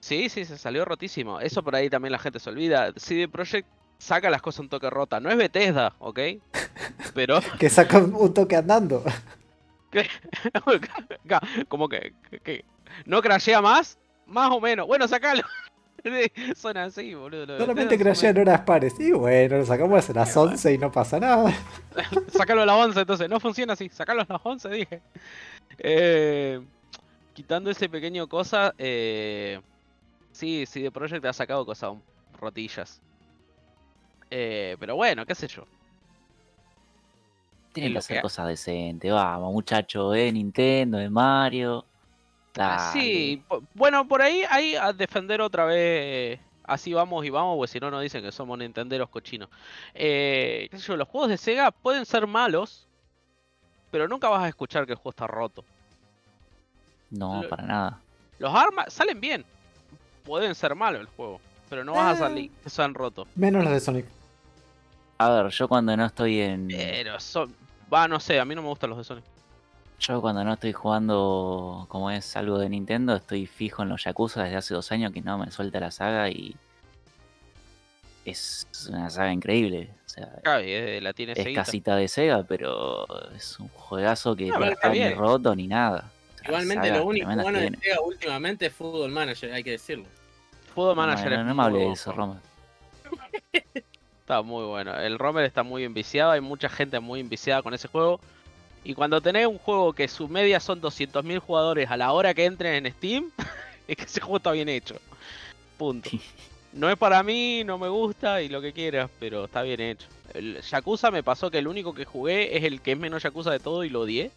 Sí, sí, se salió rotísimo. Eso por ahí también la gente se olvida. CD Projekt saca las cosas un toque rota. No es Bethesda, ¿ok? Pero Que saca un toque andando. como que, que- no crashea más, más o menos. Bueno, sacalo. Son así, boludo. Solamente son crashean horas pares. Y bueno, lo sacamos a las 11 y no pasa nada. Sácalo a las 11, entonces. No funciona así. Sácalo a las 11, dije. Eh, quitando ese pequeño cosa, eh, sí, sí, de Project ha sacado cosas rotillas. Eh, pero bueno, qué sé yo. Tienen en que hacer que- cosas decentes, vamos, muchacho, de Nintendo, de Mario. Ah, Sí, Dale. po- bueno, por ahí, ahí a defender otra vez. Así vamos y vamos, porque si no nos dicen que somos nintenderos cochinos. Eh, qué sé yo, los juegos de Sega pueden ser malos, pero nunca vas a escuchar que el juego está roto. No, lo- para nada. Los armas salen bien. Pueden ser malos el juego, pero no vas a Eh. salir que sean rotos. Menos los de Sonic. A ver, yo cuando no estoy en. Pero son. Va, no sé, a mí no me gustan los de Sonic. Yo cuando no estoy jugando como es algo de Nintendo, estoy fijo en los Yakuza desde hace dos años que no me suelta la saga y. Es una saga increíble. O sea, Claro, y es- la tiene es seguida. casita de Sega, pero es un juegazo que No, está ni roto ni nada. O sea, Igualmente lo único bueno de. Sega últimamente es Football Manager, hay que decirlo. Football Manager no, no me de eso. Está muy bueno. El Romer está muy enviciado. Hay mucha gente muy enviciada con ese juego. Y cuando tenés un juego que su media son 200.000 jugadores a la hora que entren en Steam, es que ese juego está bien hecho. Punto. No es para mí, no me gusta y lo que quieras, pero está bien hecho. El Yakuza me pasó que el único que jugué es el que es menos Yakuza de todo y lo odié.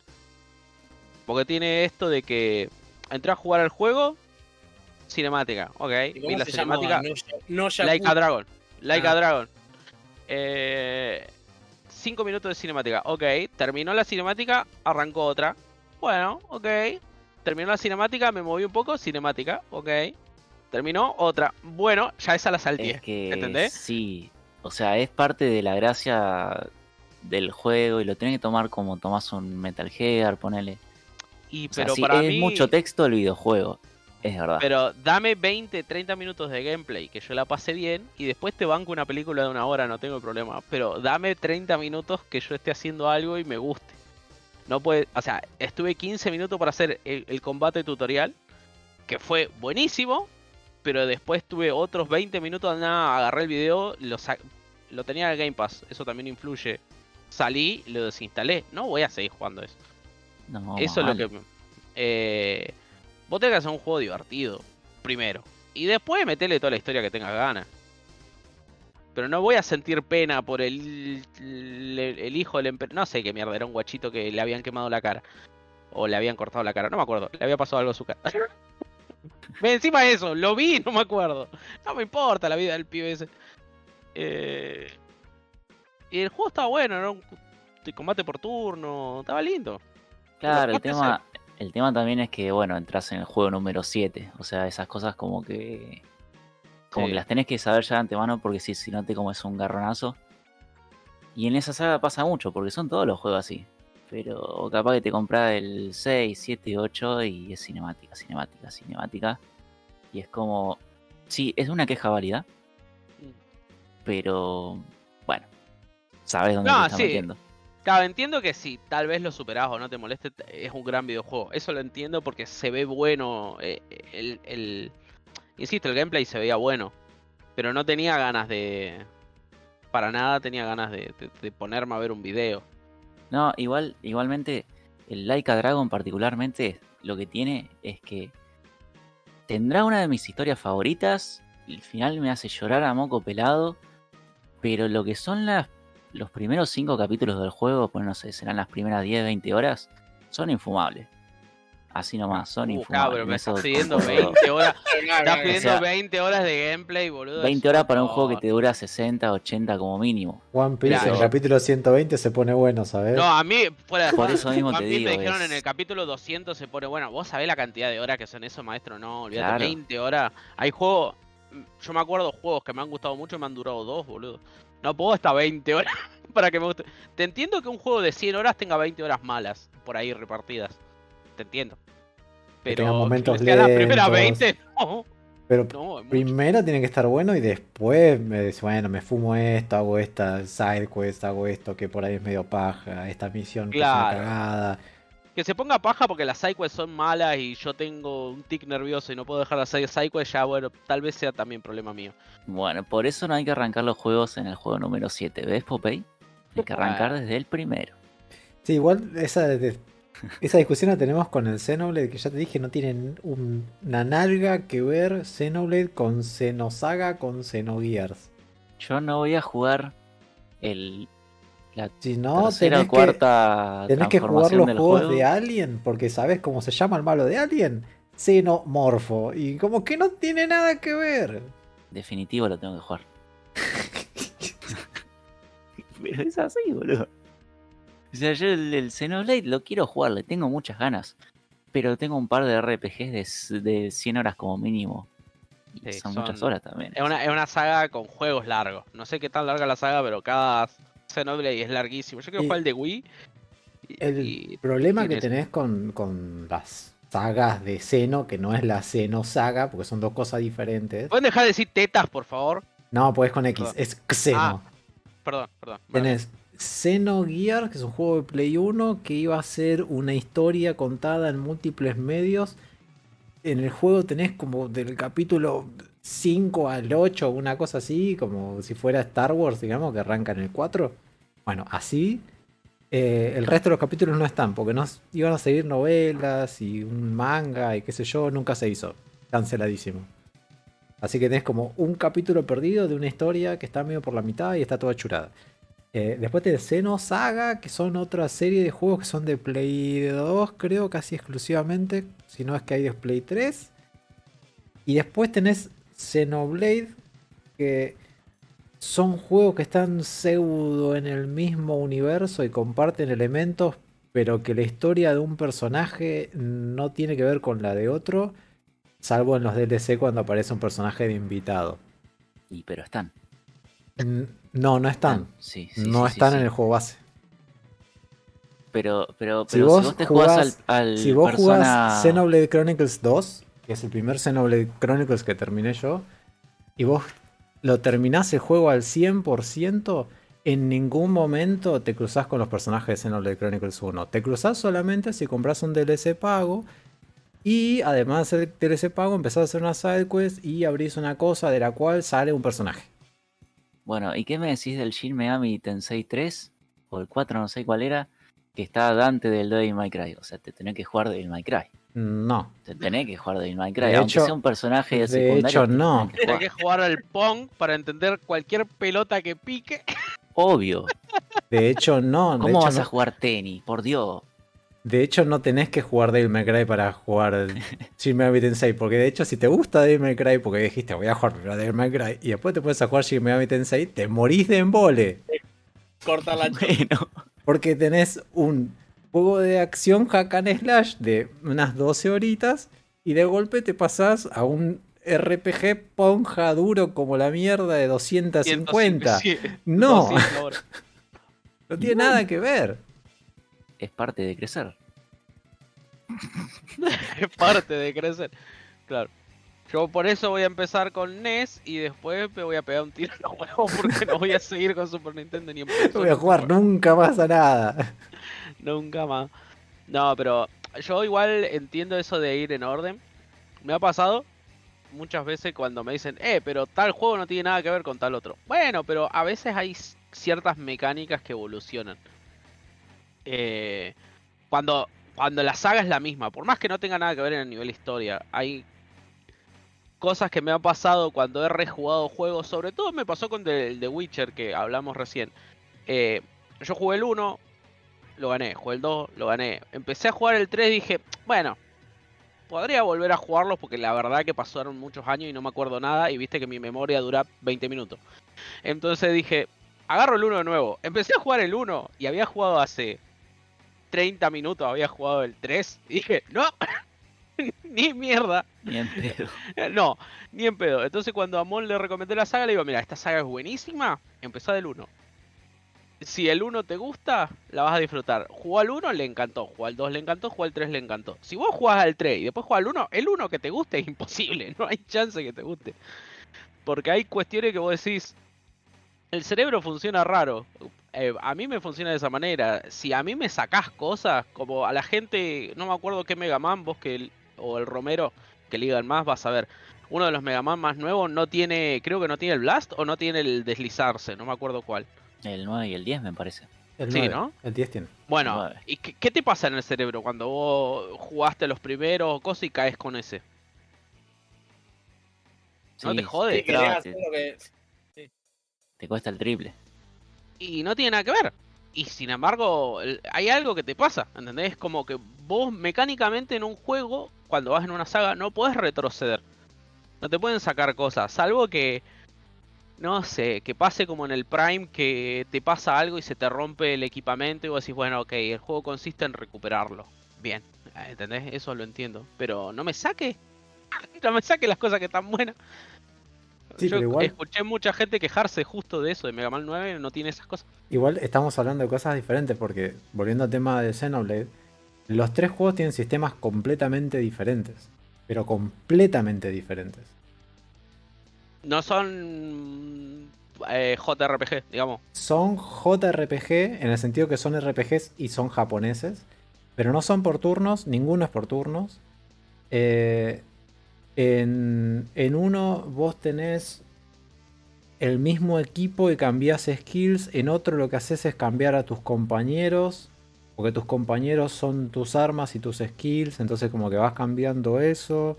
Porque tiene esto de que entré a jugar al juego, cinemática, ok. ¿Y Vi la cinemática. No, Yakuza. Laika Dragon. Laika Ah. Dragon. Eh, cinco minutos de cinemática. Ok. Terminó la cinemática. Arrancó otra. Bueno, ok. Terminó la cinemática. Me moví un poco. Cinemática. Ok. Terminó otra. Bueno, ya esa la salteé. Es que ¿entendés? sí, o sea, es parte de la gracia del juego y lo tenés que tomar como tomás un Metal Gear, ponele. Y O sea, pero sí, para es mí. mucho texto el videojuego, es verdad. Pero dame 20, 30 minutos de gameplay que yo la pasé bien y después te banco una película de una hora, no tengo problema. Pero dame 30 minutos que yo esté haciendo algo y me guste. No puede, o sea, estuve 15 minutos para hacer el, el combate tutorial, que fue buenísimo, pero después tuve otros 20 minutos, nada, agarré el video, lo, lo tenía en el Game Pass, eso también influye. Salí, lo desinstalé, no voy a seguir jugando eso. No, Eso es lo que. Eh, vos tenés que hacer un juego divertido. Primero. Y después metele toda la historia que tengas ganas. Pero no voy a sentir pena por el, el, el hijo del emperador. No sé qué mierda, era un guachito que le habían quemado la cara. O le habían cortado la cara, no me acuerdo. Le había pasado algo a su cara. Encima de eso, lo vi, no me acuerdo. No me importa la vida del pibe ese. Eh, Y el juego estaba bueno, era un combate por turno, estaba lindo. Claro, el tema, el tema también es que, bueno, entras en el juego número 7. O sea, esas cosas como que. Como Sí. que las tenés que saber ya de antemano porque si, si no te comes un garronazo. Y en esa saga pasa mucho, porque son todos los juegos así. Pero capaz que te compras el 6, 7, 8 y es cinemática, cinemática, cinemática. Y es como. Sí, es una queja válida. Pero. Bueno. Sabes dónde No, te estás sí. metiendo. Claro, entiendo que si tal vez lo superás o no te moleste, es un gran videojuego. Eso lo entiendo porque se ve bueno. eh, el, el- Insisto, el gameplay se veía bueno. Pero no tenía ganas de. Para nada tenía ganas de, de- de ponerme a ver un video. No, igual, igualmente, el Laika Dragon particularmente lo que tiene es que tendrá una de mis historias favoritas. El final me hace llorar a moco pelado. Pero lo que son las, los primeros 5 capítulos del juego, pues no sé, serán las primeras 10, 20 horas, son infumables. Así nomás, son Uh, infumables. me Eso- estás pidiendo 20 horas. Estás O pidiendo sea, 20 horas de gameplay, boludo. 20 es horas para un juego que te dura 60, 80 como mínimo. One Piece, Claro. el capítulo 120 se pone bueno, ¿sabes? No, a mí, fuera de Por eso mismo One te Piece digo, me dijeron es- en el capítulo 200 se pone bueno. ¿Vos sabés la cantidad de horas que son eso, maestro? No, olvídate, Claro. 20 horas. Hay juegos, yo me acuerdo juegos que me han gustado mucho y me han durado dos, boludo. No puedo hasta 20 horas para que me guste. Te entiendo que un juego de 100 horas tenga 20 horas malas por ahí repartidas. Te entiendo. Que Pero tenga momentos que primeras lentos. 20, no, Pero no, primero tiene que estar bueno y después me dice, bueno, me fumo esto, hago esta side quest, hago esto que por ahí es medio paja, esta misión que es una cagada. Que se ponga paja porque las sidequests son malas y yo tengo un tic nervioso y no puedo dejar de hacer sidequests, ya bueno, tal vez sea también problema mío. Bueno, por eso no hay que arrancar los juegos en el juego número 7. ¿Ves, Popeye? Hay que arrancar desde el primero. Sí, igual esa, de- esa discusión la tenemos con el Xenoblade, que ya te dije, no tienen un- una nalga que ver Xenoblade con Xenosaga con Xenogears. Yo no voy a jugar el, la Si no, tercera tenés o cuarta que, tenés que jugar los juegos juego. de Alien, porque sabes cómo se llama el malo de Alien. Xenomorfo. Y como que no tiene nada que ver. Definitivo lo tengo que jugar. Pero es así, boludo. O sea, yo el, el Xenoblade lo quiero jugar, le tengo muchas ganas. Pero tengo un par de RPGs de, de 100 horas como mínimo. Y Sí, son, son- muchas horas también. Es una, es una saga con juegos largos. No sé qué tan larga la saga, pero cada Xenoblade es larguísimo. Yo quiero jugar el de Wii. y- El y- problema y que tenés con, con las sagas de Xeno, que no es la Xeno saga, porque son dos cosas diferentes. ¿Pueden dejar de decir tetas, por favor? No, pues con X, Perdón. es Xeno. Ah, Perdón, perdón. Tenés Xenogears, que es un juego de Play 1 que iba a ser una historia contada en múltiples medios. En el juego tenés como del capítulo 5 al 8, una cosa así, como si fuera Star Wars, digamos, que arranca en el 4. Bueno, así. Eh, el resto de los capítulos no están, porque no iban a seguir novelas y un manga y qué sé yo, nunca se hizo. Canceladísimo. Así que tenés como un capítulo perdido de una historia que está medio por la mitad y está toda churada. Eh, después tenés Xenosaga, que son otra serie de juegos que son de Play 2, creo, casi exclusivamente. Si no es que hay de Play 3. Y después tenés Xenoblade, que son juegos que están pseudo en el mismo universo y comparten elementos, pero que la historia de un personaje no tiene que ver con la de otro, salvo en los DLC cuando aparece un personaje de invitado. Y pero están. No, no están. Sí, sí, no sí, están en el juego base. Pero, pero, Si pero vos te jugás jugás- al, al Si vos Persona... jugás Xenoblade Chronicles 2, que es el primer Xenoblade Chronicles que terminé yo, y vos lo terminás el juego al 100%, en ningún momento te cruzás con los personajes de Xenoblade Chronicles 1. Te cruzás solamente si compras un DLC pago. Y además del DLC pago, empezás a hacer una side quest y abrís una cosa de la cual sale un personaje. Bueno, ¿y qué me decís del Shin Megami Tensei 3? O el 4, no sé cuál era. Que está Dante del Devil May Cry. O sea, te tenés que jugar Devil May Cry. No. Te tenés que jugar Devil May Cry. De Aunque hecho- sea un personaje de secundario. hecho, te no. tenés que Tienes jugar. que jugar al Pong para entender cualquier pelota que pique. Obvio. De hecho, no. de ¿Cómo hecho, vas no. a jugar tenis? Por Dios. De hecho, no tenés que jugar Devil May Cry para jugar Shin Megami Tensei. Porque de hecho, si te gusta Devil May Cry, porque dijiste voy a jugar primero Devil May Cry, y después te pones a jugar Shin Megami Tensei, te morís de embole. Corta la Bueno, Porque tenés un juego de acción hack and slash de unas 12 horitas, y de golpe te pasás a un RPG ponja duro como la mierda de 250. 150. No, 200 horas. no tiene nada que ver. es parte de crecer. es parte de crecer. Claro. Yo por eso voy a empezar con NES y después me voy a pegar un tiro en los huevos porque no voy a seguir con Super Nintendo ni en No voy a jugar nunca más a nada. Nunca más. No, pero yo igual entiendo eso de ir en orden. Me ha pasado muchas veces cuando me dicen, eh, pero tal juego no tiene nada que ver con tal otro. Bueno, pero a veces hay ciertas mecánicas que evolucionan. Eh, cuando, cuando la saga es la misma, por más que no tenga nada que ver en el nivel historia, hay cosas que me han pasado cuando he rejugado juegos. Sobre todo me pasó con The, The Witcher que hablamos recién. Eh, yo jugué el 1, lo gané. Jugué el 2, lo gané. Empecé a jugar el 3 dije, bueno, podría volver a jugarlos porque la verdad que pasaron muchos años y no me acuerdo nada y viste que mi memoria dura 20 minutos. Entonces dije, agarro el 1 de nuevo. Empecé a jugar el 1 y había jugado hace 30 minutos, había jugado el 3 y dije, no, ni mierda. Ni en pedo. No, ni en pedo. Entonces cuando a Mon le recomendé la saga, le digo, mira, esta saga es buenísima, empezá del 1. Si el 1 te gusta, la vas a disfrutar. Jugó al 1, le encantó. Jugó al 2, le encantó. Jugó al 3, le encantó. Si vos jugás al 3 y después jugás al 1, el 1 que te guste es imposible. No hay chance que te guste. Porque hay cuestiones que vos decís, el cerebro funciona raro. Eh, a mí me funciona de esa manera. Si a mí me sacás cosas, como a la gente, no me acuerdo qué Mega Man, vos que el- o el Romero, que le digan más, vas a ver. Uno de los Mega Man más nuevos no tiene, creo que no tiene el Blast o no tiene el deslizarse, no me acuerdo cuál. El 9 y el 10 me parece. El Sí, 9, ¿no? El 10 tiene. Bueno. ¿y qué, qué te pasa en el cerebro cuando vos jugaste los primeros cosas y caes con ese? No te Sí, jode. Sí, Te, traba, te- te cuesta el triple. y no tiene nada que ver. Y sin embargo, hay algo que te pasa, ¿entendés? Como que vos mecánicamente en un juego, cuando vas en una saga, no podés retroceder. No te pueden sacar cosas, salvo que, no sé, que pase como en el Prime, que te pasa algo y se te rompe el equipamiento y vos decís, bueno, ok, el juego consiste en recuperarlo. Bien, ¿entendés? Eso lo entiendo. Pero no me saque, no me saque las cosas que están buenas. Sí, Yo pero igual- escuché mucha gente quejarse justo de eso, de Mega Man 9, no tiene esas cosas. Igual estamos hablando de cosas diferentes porque, volviendo al tema de Xenoblade, los tres juegos tienen sistemas completamente diferentes. Pero completamente diferentes. No son eh, JRPG, digamos. Son JRPG en el sentido que son RPGs y son japoneses. Pero no son por turnos, ninguno es por turnos. Eh, en, en uno vos tenés el mismo equipo y cambiás skills. En otro lo que haces es cambiar a tus compañeros. Porque tus compañeros son tus armas y tus skills. Entonces como que vas cambiando eso.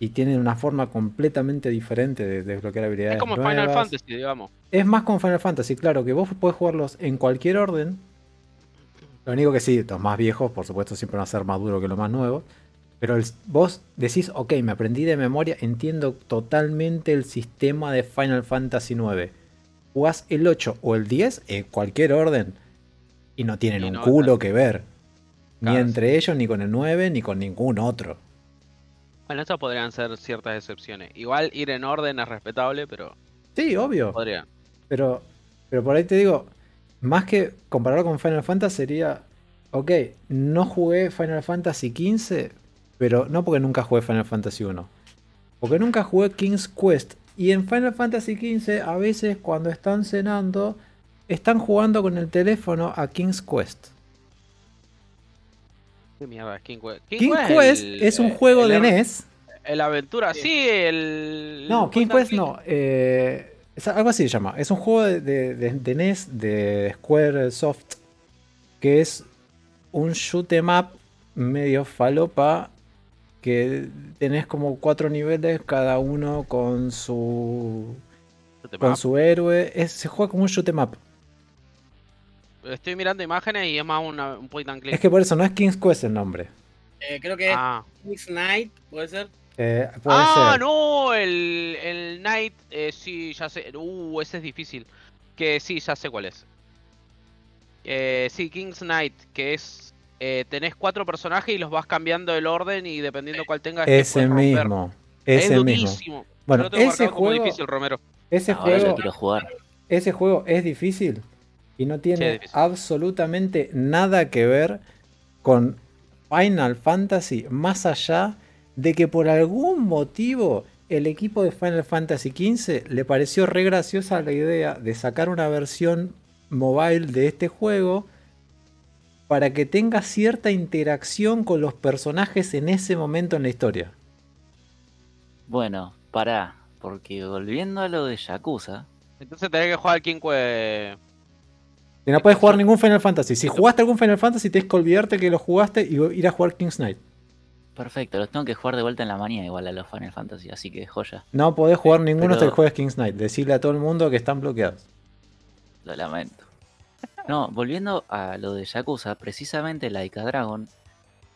Y tienen una forma completamente diferente de desbloquear habilidades. Es como Final. Fantasy, digamos. Es más con Final Fantasy, claro, que vos podés jugarlos en cualquier orden. Lo único que sí, los más viejos, por supuesto, siempre van a ser más duros que los más nuevos. Pero el- vos decís, ok, me aprendí de memoria, entiendo totalmente el sistema de Final Fantasy IX. Jugás el 8 o el 10 en cualquier orden y no tienen Y un culo que ver. Ni entre ellos, ni con el 9, ni con ningún otro. Bueno, estas podrían ser ciertas excepciones. Igual ir en orden es respetable, pero Sí, obvio. podría. Pero, pero por ahí te digo, más que compararlo con Final Fantasy sería, ok, no jugué Final Fantasy XV, pero no porque nunca jugué Final Fantasy 1, porque nunca jugué King's Quest. Y en Final Fantasy XV a veces cuando están cenando, están jugando con el teléfono a King's Quest. ¿Qué mierda es King Quest? King King Quest Quest el- es un juego el de NES. El aventura, Sí. el. No, King Quest no. eh, es algo así se llama. Es un juego de, de- de- de NES de Square Soft. Que es un shoot 'em up medio falopa. Que tenés como cuatro niveles, cada uno con su. con su héroe. Es- se juega como un shoot 'em up. Estoy mirando imágenes y es más una- un point and click. Es que por eso no es King's Quest el nombre. Eh, creo que es Ah, King's Knight, puede ser. Eh, puede ah ser. no, el, el Knight, eh, sí, ya sé. Uh, ese es difícil. Que sí, ya sé cuál es. Eh, sí, King's Knight, que es. eh, tenés cuatro personajes y los vas cambiando el orden y dependiendo cuál tengas. Ese mismo. Es Ese mismo. Bueno, ese juego- difícil, Romero. Ese juego. quiero jugar. Ese juego es difícil y no tiene Sí, absolutamente nada que ver con Final Fantasy, más allá de que por algún motivo el equipo de Final Fantasy XV le pareció re graciosa la idea de sacar una versión mobile de este juego para que tenga cierta interacción con los personajes en ese momento en la historia. Bueno, pará. Porque volviendo a lo de Yakuza, Entonces tenés que jugar al King Quest. Y no puedes jugar ningún Final Fantasy. Si jugaste algún Final Fantasy, tienes que olvidarte que lo jugaste y ir a jugar King's Knight. perfecto, los tengo que jugar de vuelta en la manía igual a los Final Fantasy, así que joya, No podés jugar ninguno hasta que juegues King's Knight. Decirle a todo el mundo que están bloqueados. lo lamento. No, volviendo a lo de Yakuza, precisamente Laika Dragon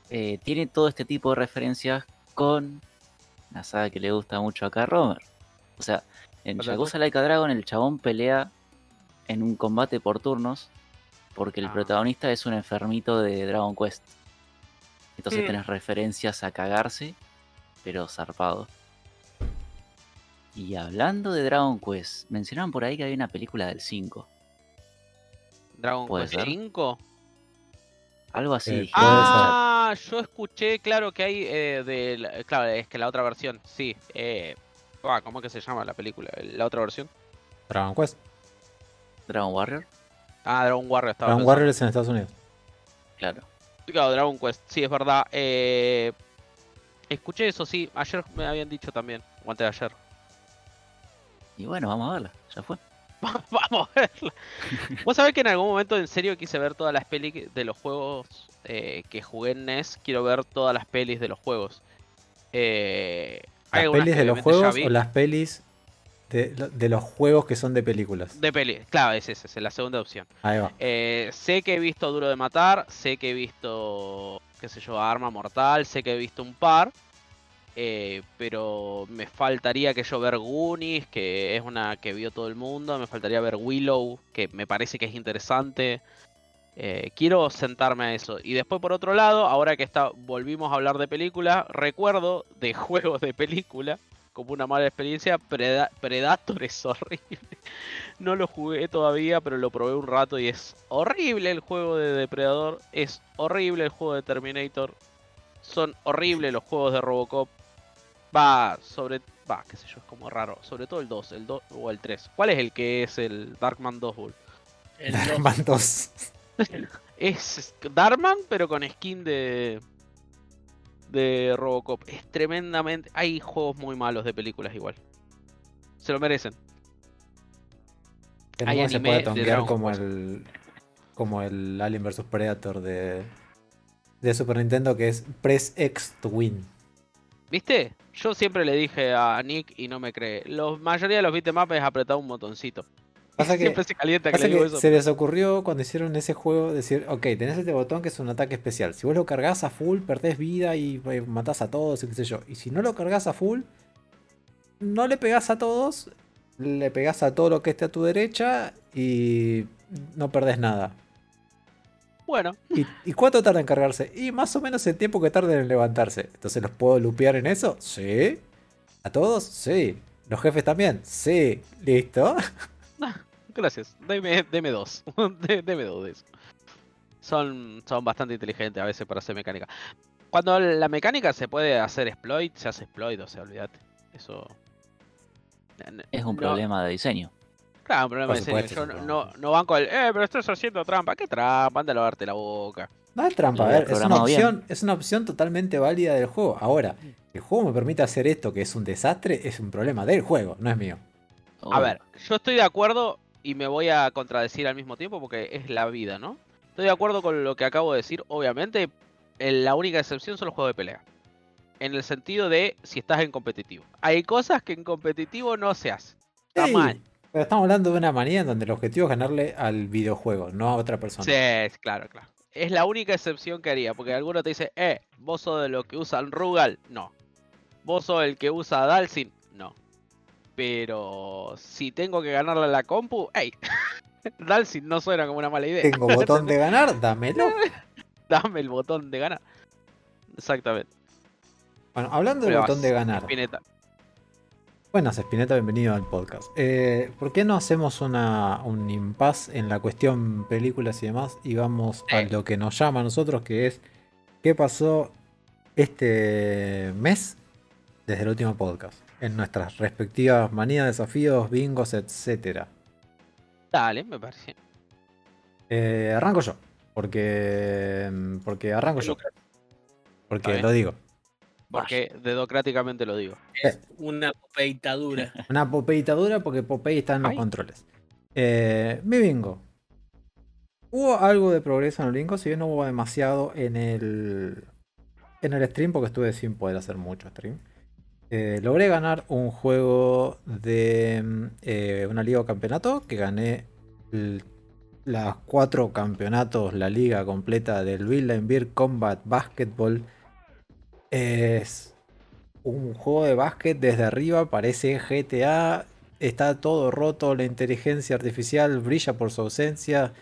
eh, tiene todo este tipo de referencias con la saga que le gusta mucho acá a Romer. O sea, en Yakuza Laika Dragon el chabón pelea en un combate por turnos porque el Ah. protagonista es un enfermito de Dragon Quest. Entonces Mm. tenés referencias a cagarse, pero zarpado. Y hablando de Dragon Quest, mencionaban por ahí que hay una película del 5. Dragon Quest ser. 5. Algo así. Eh, Ah, yo escuché, claro, que hay eh, de. la- Claro, es que la otra versión, sí. Eh, ah, ¿Cómo es que se llama la película? La otra versión. Dragon Quest. Dragon Warrior, Ah, Dragon Warrior estaba Dragon pensando. Warrior es en Estados Unidos. claro. Claro, Dragon Quest, sí, es verdad. Eh, escuché eso, sí. Ayer me habían dicho también. o antes de ayer. Y bueno, vamos a verla, ya fue. Vamos a verla. Vos sabés que en algún momento en serio quise ver todas las pelis de los juegos eh, que jugué en NES. Quiero ver todas las pelis de los juegos. Eh, ¿Las pelis de los juegos o las pelis de, lo- de los juegos que son de películas? De peli, claro, es esa, es la segunda opción. Ahí va. Eh, sé que he visto Duro de Matar, sé que he visto, qué sé yo, Arma Mortal, sé que he visto un par. eh, pero me faltaría que yo ver Goonies, que es una que vio todo el mundo. Me faltaría ver Willow, que me parece que es interesante. Eh, quiero sentarme a eso. Y después, por otro lado, ahora que está, volvimos a hablar de película, recuerdo de juegos de película, como una mala experiencia, Preda- Predator es horrible. No lo jugué todavía, pero lo probé un rato y es horrible el juego de Depredador, es horrible el juego de Terminator, son horribles los juegos de Robocop. Va, sobre... Va, qué sé yo, es como raro. Sobre todo el 2, el 2 o el 3. ¿Cuál es el que es el Darkman 2 Bull? El dos. Van dos. Es Darkman, pero con skin de... De Robocop. Es tremendamente... Hay juegos muy malos de películas igual. Se lo merecen. Que Hay no se anime puede de tonguear como el, como el Alien vs Predator de, de Super Nintendo que es Press X to Win. ¿Viste? Yo siempre le dije a Nick y no me cree. La mayoría de los beatemaps es apretar un botoncito. Pasa que, siempre se calienta que pasa le digo que eso. se les ocurrió cuando hicieron ese juego decir, ok, tenés este botón que es un ataque especial. Si vos lo cargas a full, perdés vida y eh, matás a todos y qué sé yo. Y si no lo cargas a full, no le pegás a todos, le pegás a todo lo que esté a tu derecha y no perdés nada. Bueno, ¿Y, ¿Y cuánto tarda en cargarse? Y más o menos el tiempo que tarden en levantarse. Entonces, ¿los puedo lupear en eso? Sí. ¿A todos? Sí. ¿Los jefes también? Sí. ¿Listo? gracias. Deme, deme dos. De- deme dos de eso. Son, son bastante inteligentes a veces para hacer mecánica. Cuando la mecánica se puede hacer exploit, se hace exploit, o sea, olvídate. Eso. Es un No, problema de diseño. Claro, un problema de diseño. Yo no, no, no banco el. Eh, pero estás haciendo trampa. ¿Qué trampa? Anda a lavarte la boca. No es trampa, a ver, es una, bien. opción, es una opción totalmente válida del juego. Ahora, que el juego me permite hacer esto, que es un desastre, es un problema del juego, no es mío. A ver, yo estoy de acuerdo y me voy a contradecir al mismo tiempo porque es la vida, ¿no? Estoy de acuerdo con lo que acabo de decir. Obviamente, la única excepción son los juegos de pelea. En el sentido de si estás en competitivo. Hay cosas que en competitivo no se hace. Está Sí, mal. Pero estamos hablando de una manía en donde el objetivo es ganarle al videojuego, no a otra persona. Sí, claro, claro. Es la única excepción que haría. Porque alguno te dice, eh, vos sos de los que usan Rugal. No. Vos sos el que usa Dalsin. Pero si tengo que ganarle a la compu, hey. Dalsin no suena como una mala idea. Tengo botón de ganar, dámelo. Dame el botón de ganar. Exactamente. Bueno, hablando del botón de ganar. Spinetta. Buenas, Espineta, bienvenido al podcast. Eh, ¿Por qué no hacemos una, un impasse en la cuestión películas y demás y vamos a lo que nos llama a nosotros, que es qué pasó este mes desde el último podcast? En nuestras respectivas manías, desafíos, bingos, etcétera. Dale, me parece. Eh, arranco yo, porque, porque arranco yo, porque lo digo. Porque dedocráticamente lo digo. Una peitadura. Una popeitadura porque Popeye está en los Ay. controles. Eh, mi bingo. Hubo algo de progreso en el bingo, si bien no hubo demasiado en el, en el stream, porque estuve sin poder hacer mucho stream. Eh, logré ganar un juego de mm, eh, una liga o campeonato que gané las cuatro campeonatos, la liga completa del Line Beer Combat Basketball. Es un juego de básquet desde arriba, parece GTA. Está todo roto, la inteligencia artificial brilla por su ausencia.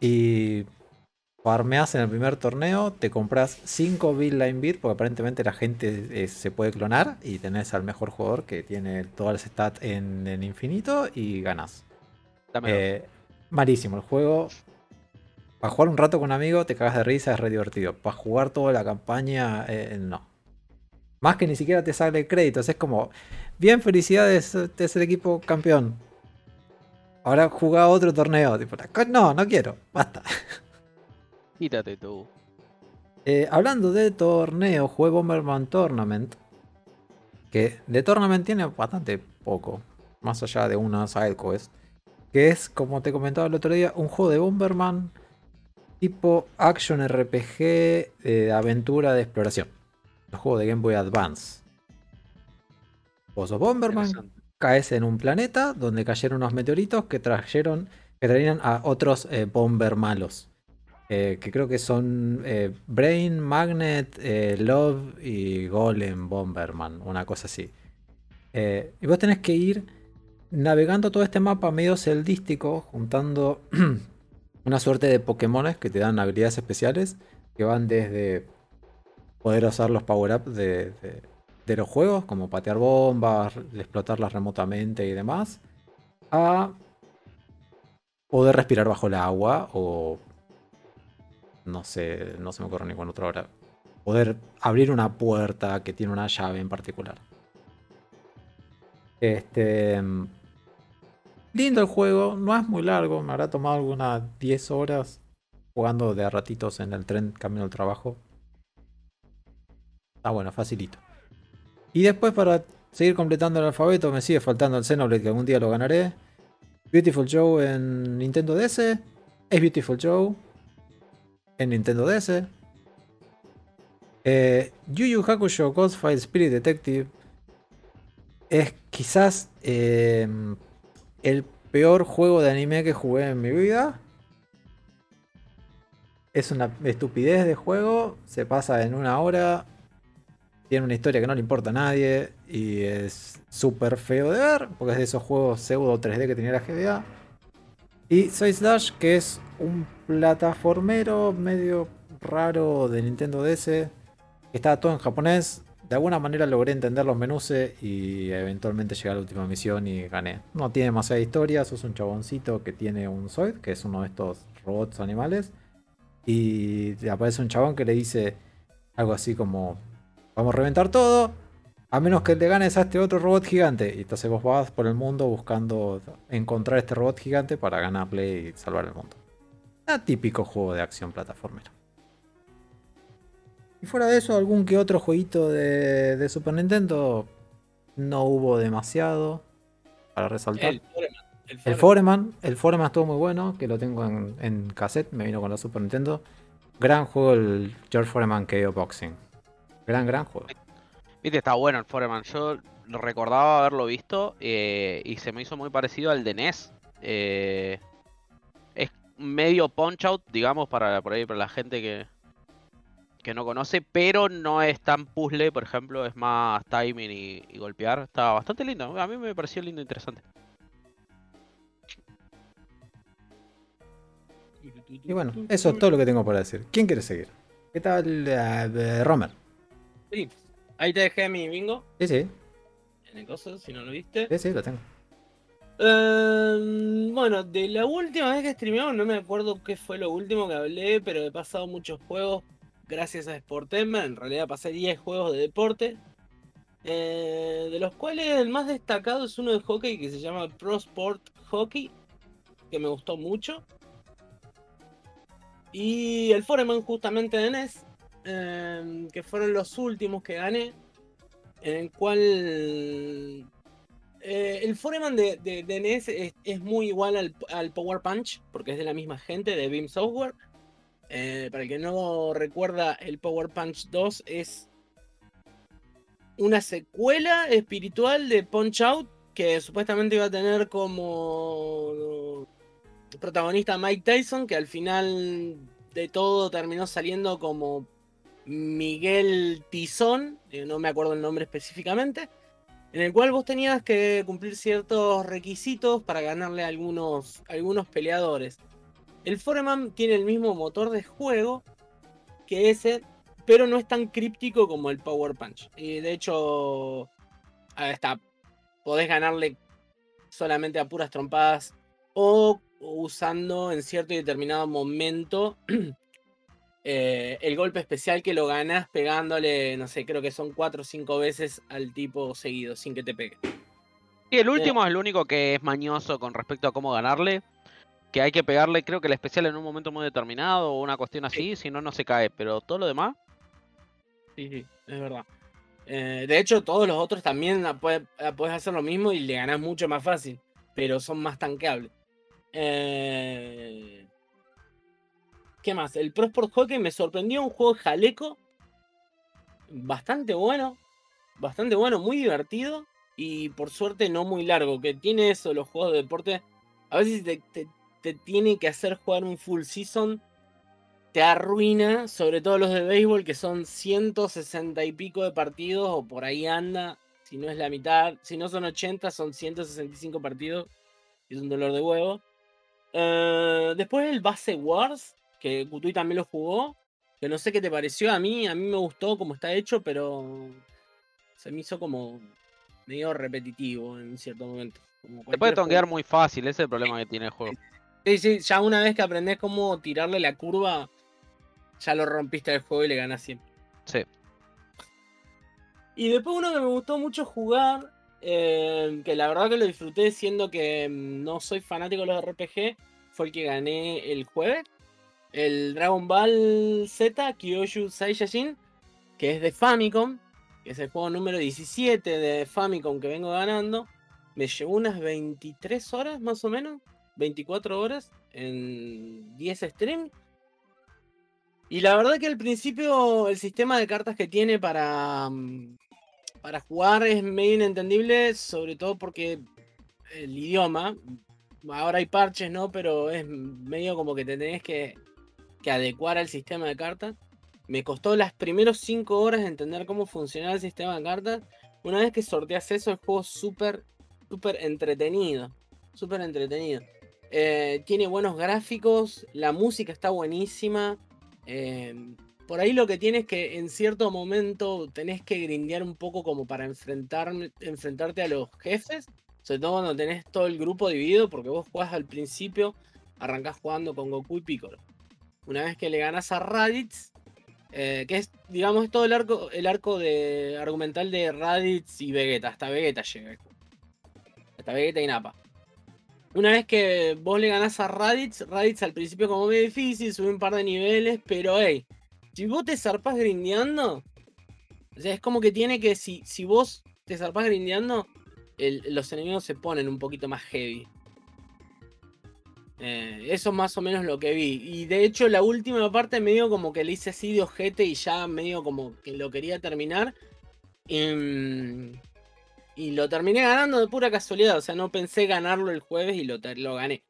Y farmeas en el primer torneo, te compras 5 Line Beer, porque aparentemente la gente eh, se puede clonar y tenés al mejor jugador que tiene todas las stats en, en infinito y ganas. Eh, malísimo el juego. Para jugar un rato con un amigo te cagas de risa, es re divertido. Para jugar toda la campaña, eh, no. Más que ni siquiera te sale créditos, es como, bien, felicidades, este es el equipo campeón. Ahora jugá otro torneo. Tipo, no, no quiero, basta. Quítate tú. Eh, hablando de torneo, juego Bomberman Tournament. Que de Tournament tiene bastante poco. Más allá de una side quest. Que es, como te comentaba el otro día, un juego de Bomberman. Tipo action RPG de aventura de exploración. Un juego de Game Boy Advance. Vos sos Bomberman, caes en un planeta donde cayeron unos meteoritos que trajeron. que traían a otros eh, bomber malos. Eh, que creo que son eh, Brain, Magnet, eh, Love y Golem Bomberman, una cosa así. Y vos tenés que ir navegando todo este mapa medio celdístico, juntando una suerte de Pokémones que te dan habilidades especiales, que van desde poder usar los power-ups de, de- de los juegos, como patear bombas, explotarlas remotamente y demás, a poder respirar bajo el agua o no sé, no se me ocurre ninguna otra hora. Poder abrir una puerta que tiene una llave en particular. Este. mm, Lindo el juego, no es muy largo, me habrá tomado algunas 10 horas jugando de a ratitos en el tren camino al trabajo. Está bueno, facilito. Y después para seguir completando el alfabeto me sigue faltando el Xenoblade que algún día lo ganaré. Beautiful Joe en Nintendo DS. Es Beautiful Joe en Nintendo DS. Eh, Yu Yu Hakusho Ghostfire Spirit Detective es quizás eh, el peor juego de anime que jugué en mi vida. Es una estupidez de juego, se pasa en una hora, tiene una historia que no le importa a nadie y es súper feo de ver, porque es de esos juegos pseudo 3D que tenía la GBA. Y Soy Slash, que es un plataformero medio raro de Nintendo DS, que está todo en japonés. De alguna manera logré entender los menús y eventualmente llegué a la última misión y gané. No tiene demasiada historia, sos un chaboncito que tiene un Zoid, que es uno de estos robots animales. Y aparece un chabón que le dice algo así como, vamos a reventar todo, a menos que le ganes a este otro robot gigante. Y entonces vos vas por el mundo buscando encontrar este robot gigante para ganarle y salvar el mundo. Típico juego de acción plataformero. Y fuera de eso, algún que otro jueguito de, de Super Nintendo no hubo demasiado para resaltar. El Foreman. El El Foreman, el Foreman estuvo muy bueno, que lo tengo en, en cassette, me vino con la Super Nintendo. Gran juego el George Foreman KO Boxing. Gran, gran juego. Viste, está bueno el Foreman. Yo recordaba haberlo visto eh, y se me hizo muy parecido al de NES. Eh, medio punch out, digamos, para por ahí para la gente que, que no conoce, pero no es tan puzzle, por ejemplo, es más timing y, y golpear. Está bastante lindo. A mí me pareció lindo e interesante. Y bueno, eso es todo lo que tengo para decir. ¿Quién quiere seguir? ¿Qué tal eh, Romer? Sí. Ahí te dejé mi bingo Sí, sí, en el coso, si no lo viste. sí, sí, lo tengo. Ehm, bueno, de la última vez que streameamos, no me acuerdo qué fue lo último que hablé, pero he pasado muchos juegos gracias a Sportema. En realidad pasé 10 juegos de deporte. eh, de los cuales el más destacado es uno de hockey que se llama Pro Sport Hockey, que me gustó mucho. Y el Foreman justamente de NES, em, que fueron los últimos que gané, en el cual eh, el Foreman de, de, NES es, muy igual al, al Power Punch, porque es de la misma gente, de Beam Software. Eh, para el que no recuerda, el Power Punch 2 es una secuela espiritual de Punch Out, que supuestamente iba a tener como protagonista Mike Tyson, que al final de todo terminó saliendo como Miguel Tizón, eh, no me acuerdo el nombre específicamente, en el cual vos tenías que cumplir ciertos requisitos para ganarle a algunos, algunos peleadores. El Foreman tiene el mismo motor de juego que ese, pero no es tan críptico como el Power Punch. Y de hecho, está, podés ganarle solamente a puras trompadas o usando en cierto y determinado momento eh, el golpe especial que lo ganas pegándole, no sé, creo que son 4 o 5 veces al tipo seguido, sin que te pegue. Y el último es el único que es mañoso con respecto a cómo ganarle. Que hay que pegarle, creo que el especial en un momento muy determinado o una cuestión así, si no, no se cae. Pero todo lo demás. Sí, sí, es verdad. Eh, de hecho, todos los otros también puedes, hacer lo mismo y le ganas mucho más fácil. Pero son más tanqueables. Eh, ¿Qué más? El Pro Sport Hockey me sorprendió, un juego jaleco. Bastante bueno. Bastante bueno, muy divertido. Y por suerte no muy largo. Que tiene eso, los juegos de deporte. A veces te, te, tiene que hacer jugar un full season. Te arruina, sobre todo los de béisbol, que son 160 y pico de partidos, o por ahí anda. Si no es la mitad, si no son 80, son 165 partidos. Y es un dolor de huevo. Eh, después el Base Wars, que Kutui también lo jugó. Que no sé qué te pareció a mí, a mí me gustó cómo está hecho, pero se me hizo como medio repetitivo en cierto momento. Te puede tonguear muy fácil, ese es el problema que tiene el juego. Sí, sí, ya una vez que aprendes cómo tirarle la curva, ya lo rompiste el juego y le ganas siempre. Sí. Y después uno que me gustó mucho jugar, eh, que la verdad que lo disfruté siendo que mm, no soy fanático de los RPG, fue el que gané el jueves, el Dragon Ball Z Kyoshu Saiyajin, que es de Famicom, que es el juego número 17 de Famicom que vengo ganando. Me llevó unas 23 horas más o menos, 24 horas en 10 streams. Y la verdad que al principio el sistema de cartas que tiene para, mm, para jugar es medio inentendible, sobre todo porque el idioma, ahora hay parches, ¿no? Pero es medio como que te tenés que que adecuar al sistema de cartas. Me costó las primeras 5 horas entender cómo funcionaba el sistema de cartas. Una vez que sorteas eso, el juego es súper, súper entretenido. Súper entretenido. Eh, tiene buenos gráficos, la música está buenísima. Eh, por ahí lo que tienes que en cierto momento tenés que grindear un poco como para enfrentar, enfrentarte a los jefes. Sobre todo cuando tenés todo el grupo dividido, porque vos jugás al principio, arrancás jugando con Goku y Piccolo una vez que le ganas a Raditz, eh, que es, digamos, todo el arco, el arco de, argumental de Raditz y Vegeta. Hasta Vegeta llega. Hasta Vegeta y Nappa. Una vez que vos le ganás a Raditz, Raditz al principio como muy difícil, sube un par de niveles, pero hey, si vos te zarpás grindeando, o sea, es como que tiene que, si, si vos te zarpás grindeando, los enemigos se ponen un poquito más heavy. Eh, eso es más o menos lo que vi. Y de hecho, la última parte medio como que le hice así de ojete y ya medio como que lo quería terminar. Em, y, lo terminé ganando de pura casualidad. O sea, no pensé ganarlo el jueves y lo, lo gané.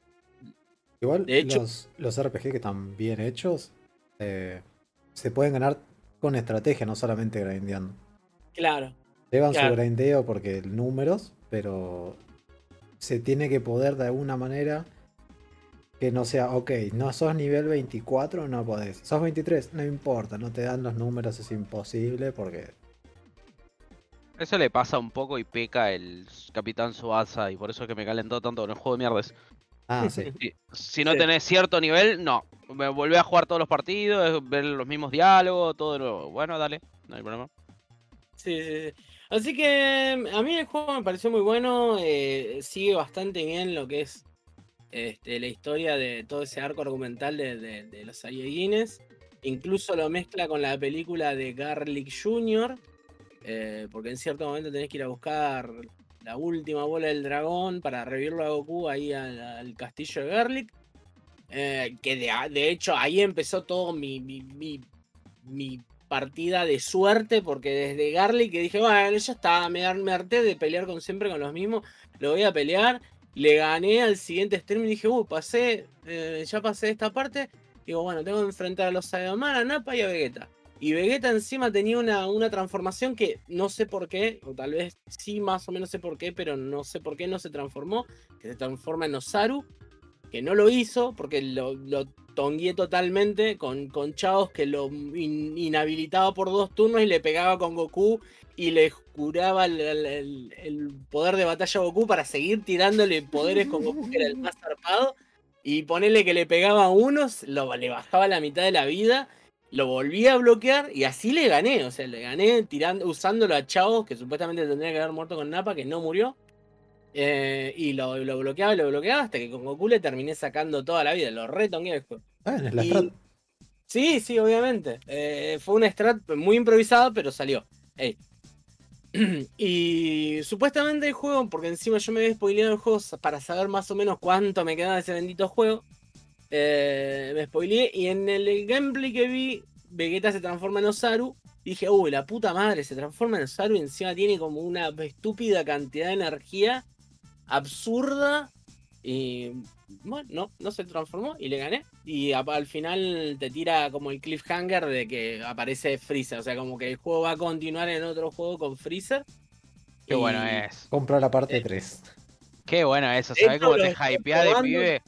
Igual, de hecho, los, RPG que están bien hechos eh, se pueden ganar con estrategia, no solamente grindeando. Claro. Llevan su grindeo porque números, pero se tiene que poder de alguna manera que no sea, ok, no sos nivel 24, no podés. Sos 23, no importa, no te dan los números, es imposible porque... Eso le pasa un poco y peca el Capitán Suasa y por eso es que me calentó tanto con el juego de mierdas. Ah, sí. Si, no tenés cierto nivel, no. Me volví a jugar todos los partidos, ver los mismos diálogos, todo lo... Bueno, dale, no hay problema. Sí, sí, sí. Así que a mí el juego me pareció muy bueno, eh, sigue bastante bien lo que es este, la historia de todo ese arco argumental de, los Saiyajines. Incluso lo mezcla con la película de Garlic Jr., eh, porque en cierto momento tenés que ir a buscar la última bola del dragón para revivirlo a Goku ahí al, castillo de Garlic. Eh, que de, hecho ahí empezó todo mi, mi, partida de suerte, porque desde Garlic que dije, bueno, ya está, me, me harté de pelear con siempre con los mismos, lo voy a pelear le gané al siguiente stream y dije, uh, pasé, eh, ya pasé esta parte. Digo, bueno, tengo que enfrentar a los Saiyaman, a Nappa y a Vegeta. Y Vegeta encima tenía una, una transformación que no sé por qué, o tal vez sí más o menos sé por qué, pero no sé por qué no se transformó, que se transforma en Osaru, que no lo hizo porque lo, lo totalmente con, con Chaos que lo in- inhabilitaba por dos turnos y le pegaba con Goku y le curaba el, el- el- el poder de batalla a Goku para seguir tirándole poderes con Goku, que era el más zarpado. Y ponerle que le pegaba a unos, lo, le bajaba la mitad de la vida, lo volvía a bloquear y así le gané. O sea, le gané tirando, usándolo a Chaos, que supuestamente tendría que haber muerto con Nappa, que no murió. Eh, y lo, lo bloqueaba y lo bloqueaba hasta que con Goku le terminé sacando toda la vida. Lo retongué. Ah, Y- strat. Sí, sí, obviamente. Eh, fue una strat muy improvisada, pero salió. Ey. y supuestamente el juego, porque encima yo me había spoileado el juego para saber más o menos cuánto me quedaba de ese bendito juego. eh, me spoileé y en el gameplay que vi, Vegeta se transforma en Osaru. Dije, uy, la puta madre, se transforma en Osaru y encima tiene como una estúpida cantidad de energía absurda. Y bueno, no, no se transformó y le gané. Y a- al final te tira como el cliffhanger de que aparece Freezer. O sea, como que el juego va a continuar en otro juego con Freezer. Qué bueno es. Compra la parte Eh, 3. Qué bueno eso. de ¿Sabés hecho, cómo te hypea de pibe?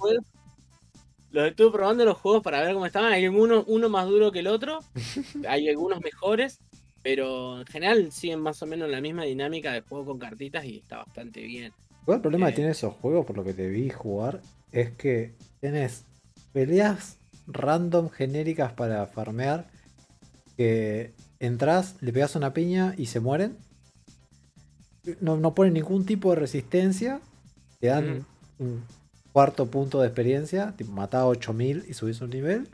Los estuve probando los juegos para ver cómo estaban. Hay uno, uno más duro que el otro. Hay algunos mejores. Pero en general siguen más o menos la misma dinámica de juego con cartitas y está bastante bien. Igual el problema eh, que tienen esos juegos, por lo que te vi jugar, es que tenés peleas random genéricas para farmear. Que entras, le pegas una piña y se mueren. No, no ponen ningún tipo de resistencia. Te dan un cuarto punto de experiencia. Tipo, matá a 8000 y subís un nivel.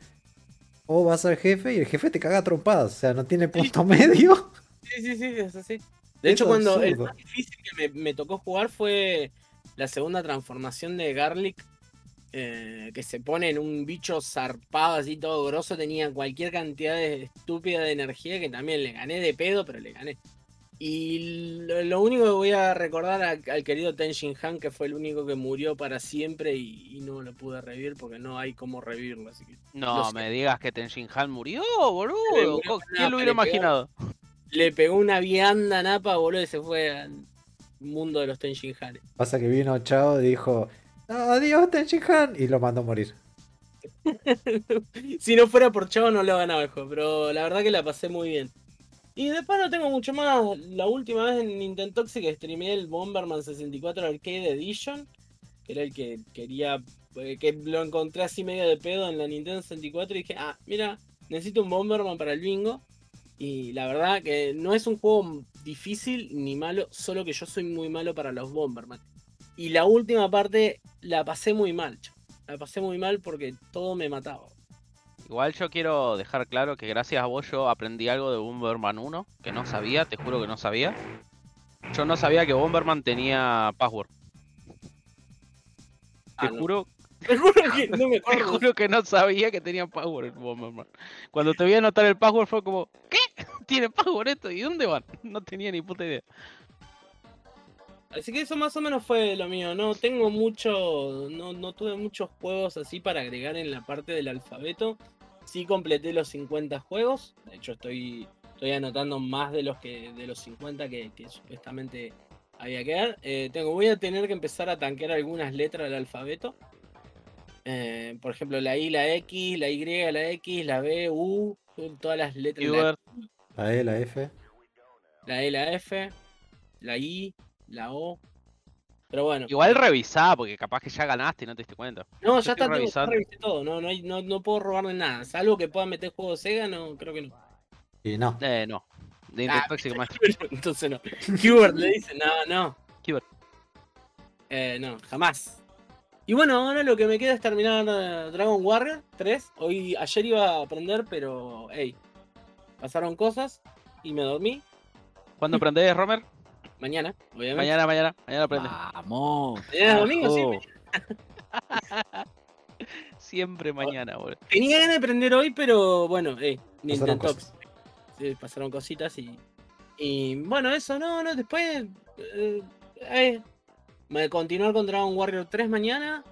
O vas al jefe y el jefe te caga a trompadas. O sea, no tiene punto medio. Sí, sí, sí, es así. De Es hecho, cuando el más difícil que me, me tocó jugar fue la segunda transformación de Garlic, eh, que se pone en un bicho zarpado así todo grosso, tenía cualquier cantidad de estúpida de energía que también le gané de pedo, pero le gané. Y lo, lo único que voy a recordar a- al querido Tenshin Han, que fue el único que murió para siempre y, y no lo pude revivir porque no hay cómo revivirlo, así que No me digas que Tenshin Han murió, boludo. murió ¿Quién lo hubiera le pegó. imaginado? le pegó una vianda a Napa, boludo, y se fue al mundo de los Tenshin Han. Pasa que vino Chao y dijo: Adiós, Tenshinhan. Y lo mandó a morir. si no fuera por Chavo no lo ganaba juego, pero la verdad que la pasé muy bien. Y después no tengo mucho más. La última vez en Nintendo Toxic streameé el Bomberman 64 Arcade Edition, que era el que quería, eh, que lo encontré así medio de pedo en la Nintendo 64 y dije, ah, mira, necesito un Bomberman para el bingo. Y la verdad que no es un juego difícil ni malo, solo que yo soy muy malo para los Bomberman. Y la última parte la pasé muy mal, la pasé muy mal porque todo me mataba. Igual yo quiero dejar claro que gracias a vos yo aprendí algo de Bomberman 1 que no sabía, te juro que no sabía. Yo no sabía que Bomberman tenía password. Ah, Te no. juro, Te juro que no me te juro que no sabía que tenía password el Bomberman. Cuando te vi anotar el password fue como, ¿qué? ¿Tiene password esto? ¿Y dónde van? No tenía ni puta idea. Así que eso más o menos fue lo mío. No tengo mucho. No, no tuve muchos juegos así para agregar en la parte del alfabeto. Sí completé los 50 juegos. De hecho, estoy, estoy anotando más de los que de los 50 que, que supuestamente había que dar. Eh, tengo, voy a tener que empezar a tanquear algunas letras del alfabeto. Eh, por ejemplo, la I, la X, la Y, la X, la B, U, todas las letras. la La E, la F. la E, la F, la I, la O. Pero bueno. igual revisá, porque capaz que ya ganaste y no te diste cuenta. No, yo ya está, tengo- ya revisé todo. No, no, hay- no, no puedo robarle nada. Salvo que pueda meter juegos Sega, no, creo que no. Y no. Eh, no. De Ah. Entonces no. Hubert le dice, no, no. Hubert. Eh, no, jamás. Y bueno, ahora lo que me queda es terminar eh, Dragon Warrior 3. Hoy, ayer iba a aprender, pero, hey, pasaron cosas y me dormí. ¿Cuándo aprendés, Romer? Mañana, obviamente. Mañana, mañana, mañana aprendes. Vamos. Mañana es domingo, sí. Siempre mañana, boludo. Tenía ganas de aprender hoy, pero bueno, hey, Pasaron Nintendo cosas. Sí, pasaron cositas y. Y bueno, eso, no, no, después. eh, eh, Me voy a continuar con Dragon Warrior 3 mañana.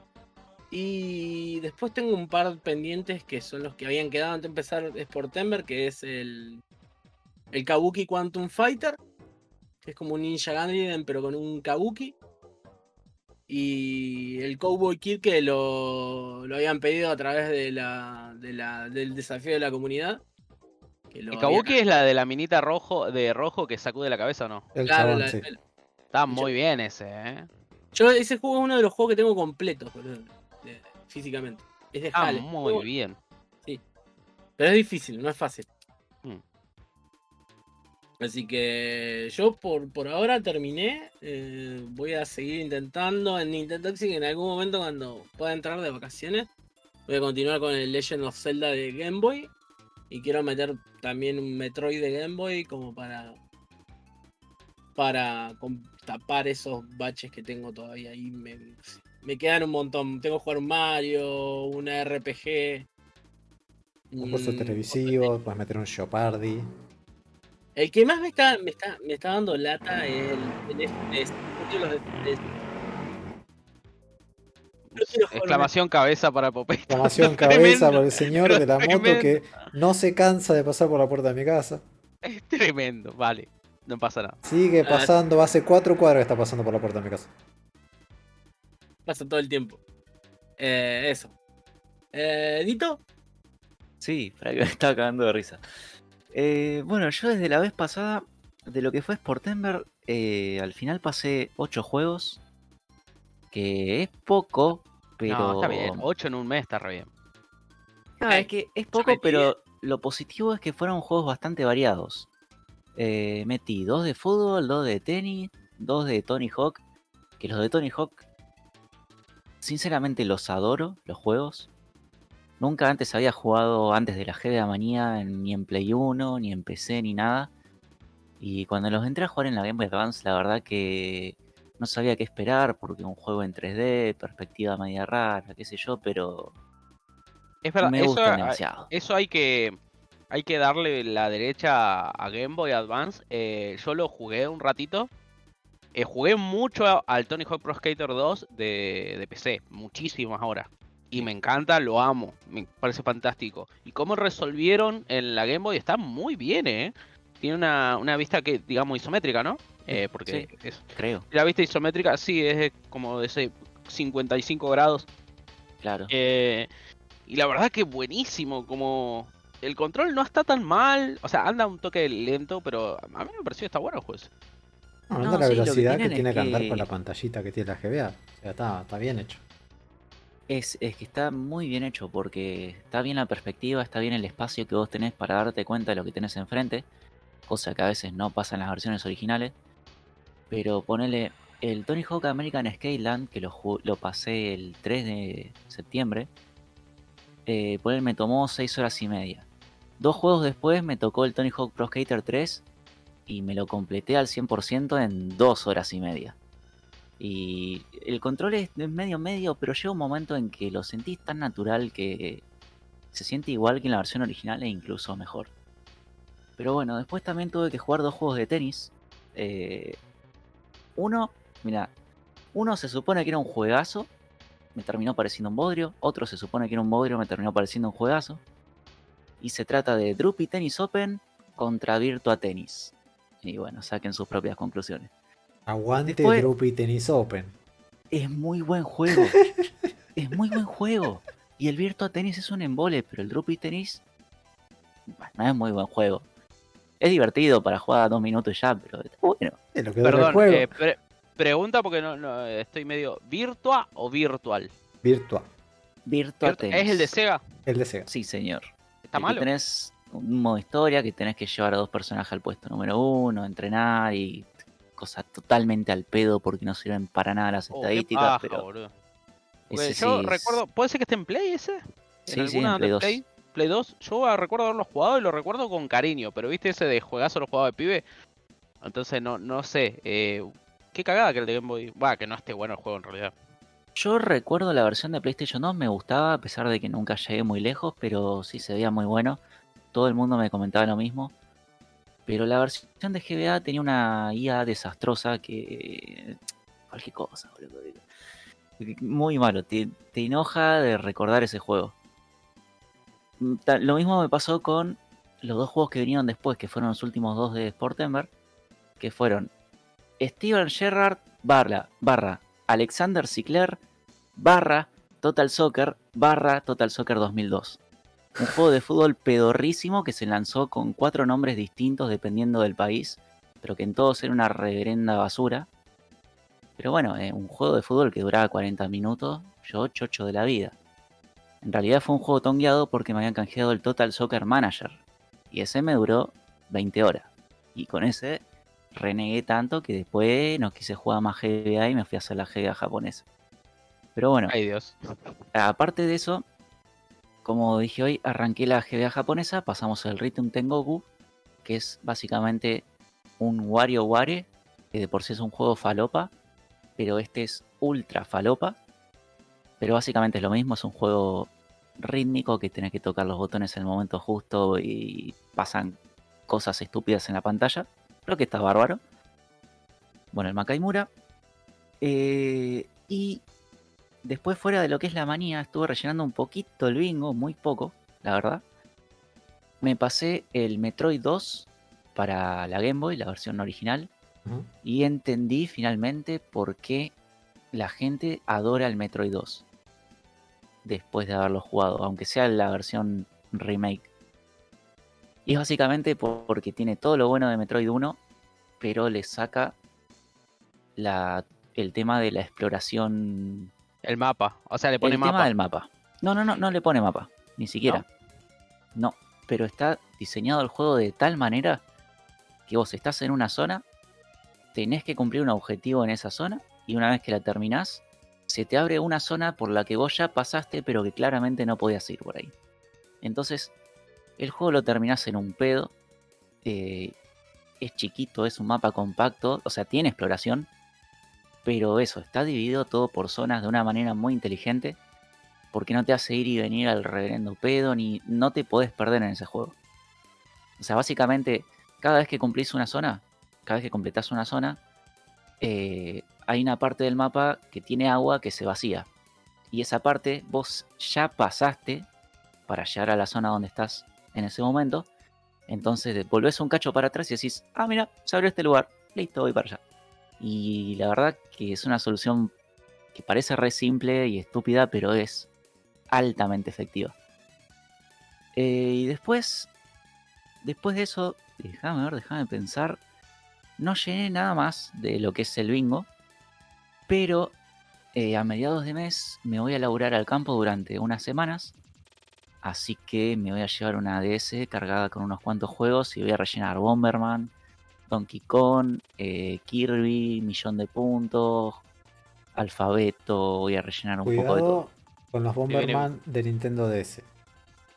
Y después tengo un par pendientes que son los que habían quedado antes de empezar Sportember, que es el, el Kabuki Quantum Fighter, es como un Ninja Gaiden pero con un Kabuki. Y el Cowboy Kid que lo, lo habían pedido a través de la, de la- del desafío de la comunidad. que lo ¿El habían- Kabuki es la de la minita rojo de rojo que sacude la cabeza o no? El Claro, chabón, la- sí. el- Está muy bien ese, ¿eh? yo ese juego es uno de los juegos que tengo completos, físicamente. Es de Está Hale. muy bien. Pero es difícil, no es fácil. Así que yo por, por ahora terminé. eh, voy a seguir intentando en Nintendo Toxic en algún momento cuando pueda entrar de vacaciones. Voy a continuar con el Legend of Zelda de Game Boy. Y quiero meter también un Metroid de Game Boy como para. Para tapar esos baches que tengo todavía ahí. Me, me quedan un montón. Tengo que jugar un Mario, una RPG. Un curso mm, televisivo, puedes meter un Shopardi. El que más me está, me está, me está dando lata es el, el FPS. No quiero jugar Exclamación cabeza para Popeye. Exclamación cabeza por el señor de la moto que no se cansa de pasar por la puerta de mi casa. Es tremendo, vale. No pasa nada. Sigue Ah. pasando, hace cuatro cuadras que está pasando por la puerta de mi casa. Pasa todo el tiempo. Eh, eso. Eh, Dito, Sí, para que me estaba cagando de risa. Eh, bueno, yo desde la vez pasada, de lo que fue Sportember, eh, al final pasé 8 juegos. Que es poco, pero. No, está bien. 8 en un mes está re bien. Ah, es que es poco, pero lo positivo es que fueron juegos bastante variados. Eh, metí dos de fútbol, dos de tenis, dos de Tony Hawk. Que los de Tony Hawk, sinceramente los adoro, los juegos. Nunca antes había jugado antes de la GBA Manía en- ni en Play 1, ni en PC, ni nada. Y cuando los entré a jugar en la Game Boy Advance, la verdad que no sabía qué esperar, porque un juego en 3D, perspectiva media rara, qué sé yo, pero Es verdad, me eso, gustan hay- demasiado. eso hay que hay que darle la derecha a Game Boy Advance. Eh, yo lo jugué un ratito. Eh, jugué mucho al Tony Hawk Pro Skater 2 de, de PC, muchísimas horas. Y me encanta, lo amo, me parece fantástico. Y cómo resolvieron en la Game Boy está muy bien, ¿eh? Tiene una, una vista que, digamos, isométrica, ¿no? Eh, porque es, Creo, la vista isométrica sí es como de ese 55 grados. claro. Eh, y la verdad que buenísimo, como el control no está tan mal, o sea, anda un toque lento, pero a mí me pareció que está bueno el juego. ese. No, No, anda la sí, que velocidad que, tiene que andar con la pantallita que tiene la GBA. O sea, está, está bien hecho. Es, es que está muy bien hecho porque está bien la perspectiva, está bien el espacio que vos tenés para darte cuenta de lo que tenés enfrente, cosa que a veces no pasa en las versiones originales. Pero ponele el Tony Hawk American Skyland, que lo, lo pasé el 3 de septiembre, eh, ponele, me tomó 6 horas y media. Dos juegos después me tocó el Tony Hawk Pro Skater 3 y me lo completé al 100% en 2 horas y media. Y el control es medio medio, pero llega un momento en que lo sentís tan natural que se siente igual que en la versión original e incluso mejor. Pero bueno, después también tuve que jugar dos juegos de tenis. Eh, uno, mira, uno se supone que era un juegazo, me terminó pareciendo un bodrio. Otro se supone que era un bodrio, me terminó pareciendo un juegazo. Y se trata de Droopy Tennis Open contra Virtua Tennis. Y bueno, saquen sus propias conclusiones. Aguante Después- Droopy Tennis Open. Es muy buen juego. es muy buen juego. Y el Virtua Tennis es un embole, pero el Droopy Tennis bueno, no es muy buen juego. Es divertido para jugar a dos minutos ya, pero está bueno. Es lo que Perdón, juego. eh, pre- pregunta porque no, no, estoy medio... ¿Virtua o virtual? Virtua. Virtua Tennis. ¿Es el de Sega? El de Sega. Sí, señor. ¿Está malo? tenés un modo historia que tenés que llevar a dos personajes al puesto número uno, entrenar y cosas totalmente al pedo porque no sirven para nada las Oh, estadísticas, paja, pero sí yo es- recuerdo... ¿Puede ser que esté en Play ese? Sí, sí, en Play de 2. Play, Play 2. Yo ah, recuerdo haberlo jugado y lo recuerdo con cariño, pero viste ese de juegazo lo jugaba de pibe. Entonces no, no sé. Eh, qué cagada que el de Game Boy. Va, que no esté bueno el juego en realidad. Yo recuerdo la versión de PlayStation 2, me gustaba, a pesar de que nunca llegué muy lejos, pero sí se veía muy bueno. Todo el mundo me comentaba lo mismo. Pero la versión de GBA tenía una IA desastrosa que cualquier cosa, boludo. Muy malo, te, enoja de recordar ese juego. Mm, Lo mismo me pasó con los dos juegos que vinieron después, que fueron los últimos dos de Sportember, que fueron Steven Gerrard barra, barra Alexander Sinclair barra Total Soccer barra Total Soccer 2002. Un juego de fútbol pedorrísimo que se lanzó con cuatro nombres distintos dependiendo del país, pero que en todos era una reverenda basura. Pero bueno, eh, un juego de fútbol que duraba 40 minutos, yo chocho de la vida. En realidad fue un juego tongueado porque me habían canjeado el Total Soccer Manager. Y ese me duró 20 horas. Y con ese renegué tanto que después no quise jugar más GBA y me fui a hacer la GBA japonesa. Pero bueno, Ay Dios. aparte de eso, como dije hoy, arranqué la GBA japonesa, pasamos el Rhythm Tengoku, que es básicamente un WarioWare, que de por sí es un juego falopa, pero este es ultra falopa. Pero básicamente es lo mismo, es un juego rítmico que tenés que tocar los botones en el momento justo y pasan cosas estúpidas en la pantalla. Creo que está bárbaro. Bueno, el Makaimura. Eh, y después, fuera de lo que es la manía, estuve rellenando un poquito el bingo, muy poco, la verdad. Me pasé el Metroid 2 para la Game Boy, la versión original, y entendí finalmente por qué la gente adora el Metroid 2 después de haberlo jugado, aunque sea la versión remake. Y es básicamente por- porque tiene todo lo bueno de Metroid 1, pero le saca la, el tema de la exploración El mapa. O sea, le pone el tema del mapa. No, no, no, no le pone mapa, ni siquiera. ¿No? pero está diseñado el juego de tal manera que vos estás en una zona, tenés que cumplir un objetivo en esa zona y una vez que la terminás, se te abre una zona por la que vos ya pasaste pero que claramente no podías ir por ahí. Entonces, el juego lo terminás en un pedo. eh, es chiquito, es un mapa compacto, o sea, tiene exploración, pero eso, está dividido todo por zonas de una manera muy inteligente, porque no te hace ir y venir al reverendo pedo, ni no te podés perder en ese juego. O sea, básicamente, cada vez que cumplís una zona, cada vez que completás una zona, eh, hay una parte del mapa que tiene agua que se vacía. Y esa parte vos ya pasaste para llegar a la zona donde estás en ese momento. Entonces volvés un cacho para atrás y decís, ah, mira, se abrió este lugar, listo, voy para allá. Y la verdad que es una solución que parece re simple y estúpida, pero es altamente efectiva. Eh, y después, después de eso, déjame ver, déjame pensar. No llené nada más de lo que es el bingo, pero eh, a mediados de mes me voy a laburar al campo durante unas semanas. Así que me voy a llevar una DS cargada con unos cuantos juegos y voy a rellenar Bomberman, Donkey Kong, eh, Kirby, Millón de Puntos, Alfabeto, voy a rellenar un poco de todo. Con los viene- Bomberman de Nintendo DS.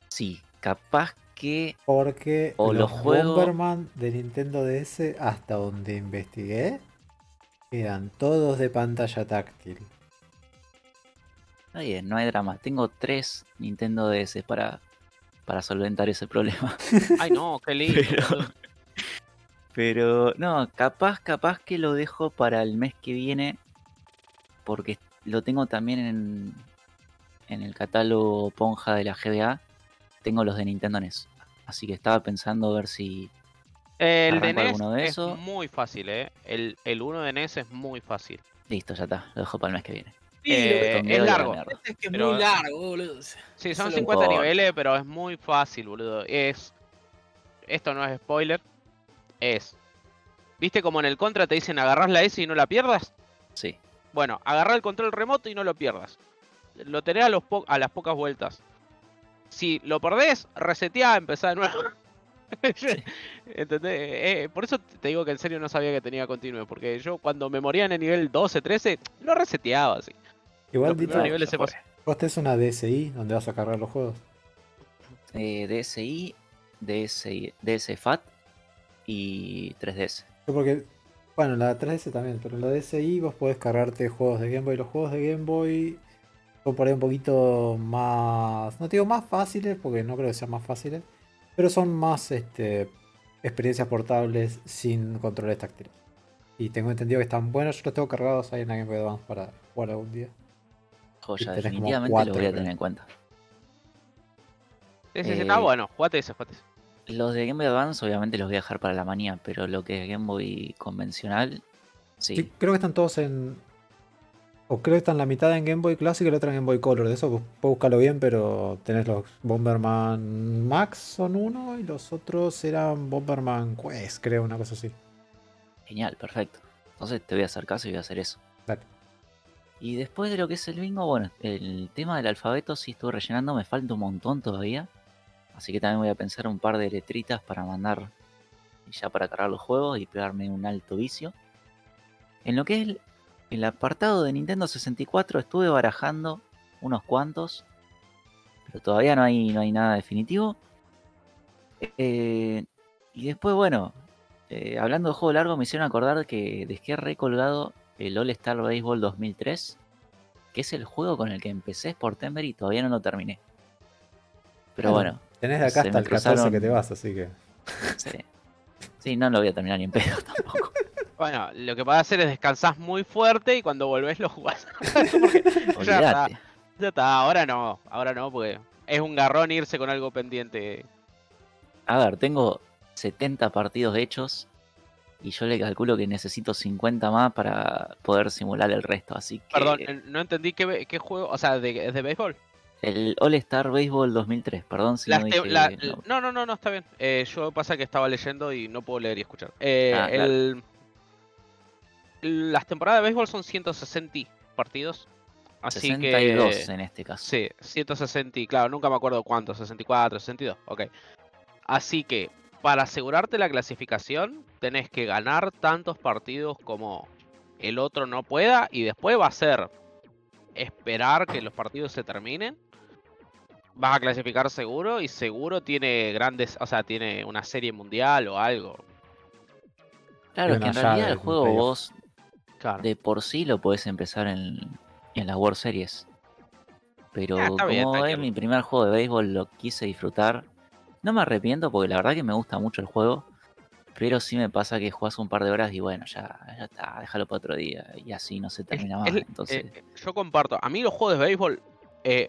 Sí, capaz que Porque O los los juegos- Bomberman de Nintendo DS, hasta donde investigué, eran todos de pantalla táctil. Está bien, no hay drama. Tengo tres Nintendo DS para, para solventar ese problema. Ay, no, qué lindo. Pero-. Pero no, capaz, capaz que lo dejo para el mes que viene. Porque lo tengo también en, en el catálogo Ponja de la GBA. Tengo los de Nintendo NES. Así que estaba pensando ver si. El de NES alguno de es esos. muy fácil, ¿eh? El, el 1 de NES es muy fácil. Listo, ya está. Lo dejo para el mes que viene. Sí, Eh, es la largo. es que es pero- muy largo, boludo. Sí, son Solo 50 importa. niveles, pero es muy fácil, boludo. Es. Esto no es spoiler. Es. ¿Viste como en el contra te dicen agarrás la S y no la pierdas? Sí. Bueno, agarrá el control remoto y no lo pierdas. Lo tenés a, los po- a las pocas vueltas. Si lo perdés, reseteá, empezá de nuevo. ¿Entendés? Eh, por eso te digo que en serio no sabía que tenía continuo. Porque yo cuando me moría en el nivel 12, 13, lo reseteaba así. Igual, Los Dito, niveles se vos tenés una DSi donde vas a cargar los juegos. Eh, DSi, DSi, DS FAT y 3DS. Yo porque, bueno, la 3DS también, pero en la DSi vos podés cargarte juegos de Game Boy. Los juegos de Game Boy son por ahí un poquito más, no te digo más fáciles, porque no creo que sean más fáciles, pero son más este, experiencias portables sin controles táctiles. Y tengo entendido que están buenos. Yo los tengo cargados ahí en la Game Boy Advance para jugar algún día. Joya, definitivamente cuatro, lo voy a tener en cuenta. Sí, sí, Eh, está bueno, jugate ese, jugate ese. Los de Game Boy Advance obviamente los voy a dejar para la manía, pero lo que es Game Boy convencional, sí. Sí, creo que están todos en. O creo que están la mitad en Game Boy Classic y la otra en Game Boy Color. De eso, pues, búscalo bien, pero tenés los Bomberman Max son uno y los otros eran Bomberman Quest, creo, una cosa así. Genial, perfecto. Entonces te voy a hacer caso y voy a hacer eso. Dale. Y después de lo que es el bingo, bueno, el tema del alfabeto sí estuve rellenando, me falta un montón todavía. Así que también voy a pensar un par de letritas para mandar ya para cargar los juegos y pegarme un alto vicio. En lo que es el, el apartado de Nintendo 64 estuve barajando unos cuantos, pero todavía no hay, no hay nada definitivo. Eh, y después, bueno, eh, hablando de juego largo, me hicieron acordar que dejé recolgado el All Star Baseball 2003, que es el juego con el que empecé por Temper y todavía no lo terminé. Pero bueno, Tenés de acá hasta el 14 que te vas, así que. sí. Sí, no lo voy a terminar ni en pedo tampoco. Bueno, lo que podés hacer es descansás muy fuerte y cuando volvés lo jugás. Porque ya está, ya está, ahora no, ahora no, porque es un garrón irse con algo pendiente. A ver, tengo 70 partidos hechos y yo le calculo que necesito 50 más para poder simular el resto. Así que Perdón, no entendí qué, juego, o sea, de, es de béisbol. El All Star Baseball 2003, perdón si Las no dije... la- no. no, no, no, no, está bien. Eh, yo pasa que estaba leyendo y no puedo leer y escuchar. Eh, Ah, claro. el- las temporadas de béisbol son 160 partidos. Así 62 que. en este caso. Sí, 160, claro, nunca me acuerdo cuánto, 64, 62, ok. Así que, para asegurarte la clasificación, tenés que ganar tantos partidos como el otro no pueda y después va a ser esperar que los partidos se terminen. Vas a clasificar seguro y seguro tiene grandes, o sea, tiene una serie mundial o algo. Claro, es que en realidad el juego vos Claro. de por sí lo podés empezar en, en las World Series. Pero Ah, bien, como es mi primer juego de béisbol, lo quise disfrutar. No me arrepiento porque la verdad que me gusta mucho el juego. Pero sí me pasa que jugás un par de horas y bueno, ya, ya está, déjalo para otro día. Y así no se Es- termina más. es- Entonces, eh, yo comparto. A mí los juegos de béisbol, eh,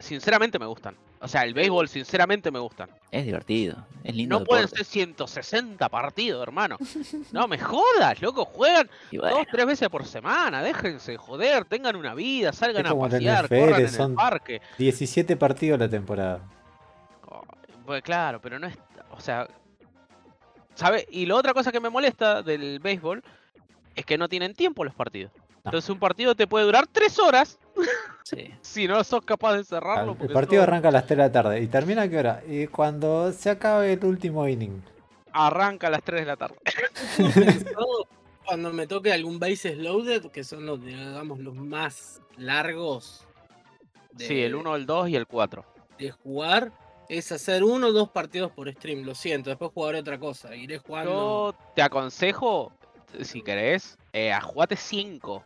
sinceramente me gustan. O sea, el béisbol, sinceramente me gustan. es divertido. Es lindo. No pueden ser 160 partidos, hermano. No me jodas, loco. Juegan bueno, dos, tres veces por semana. Déjense joder, tengan una vida, salgan a pasear, NFL, corran en son- el parque. 17 partidos la temporada. Oh, Pues claro, pero no es. O sea. ¿Sabe? Y la otra cosa que me molesta del béisbol es que no tienen tiempo los partidos. Entonces un partido te puede durar tres horas sí. si no sos capaz de cerrarlo. El partido todo arranca a las 3 de la tarde. ¿Y termina a qué hora? Y cuando se acabe el último inning. arranca a las 3 de la tarde. Cuando me toque algún bases loaded, que son los, digamos, los más largos de, Sí, el 1, el 2 y el 4. de jugar, es hacer uno o dos partidos por stream. Lo siento, después jugaré otra cosa. Iré jugando. Yo te aconsejo, si querés, eh, a jugate 5.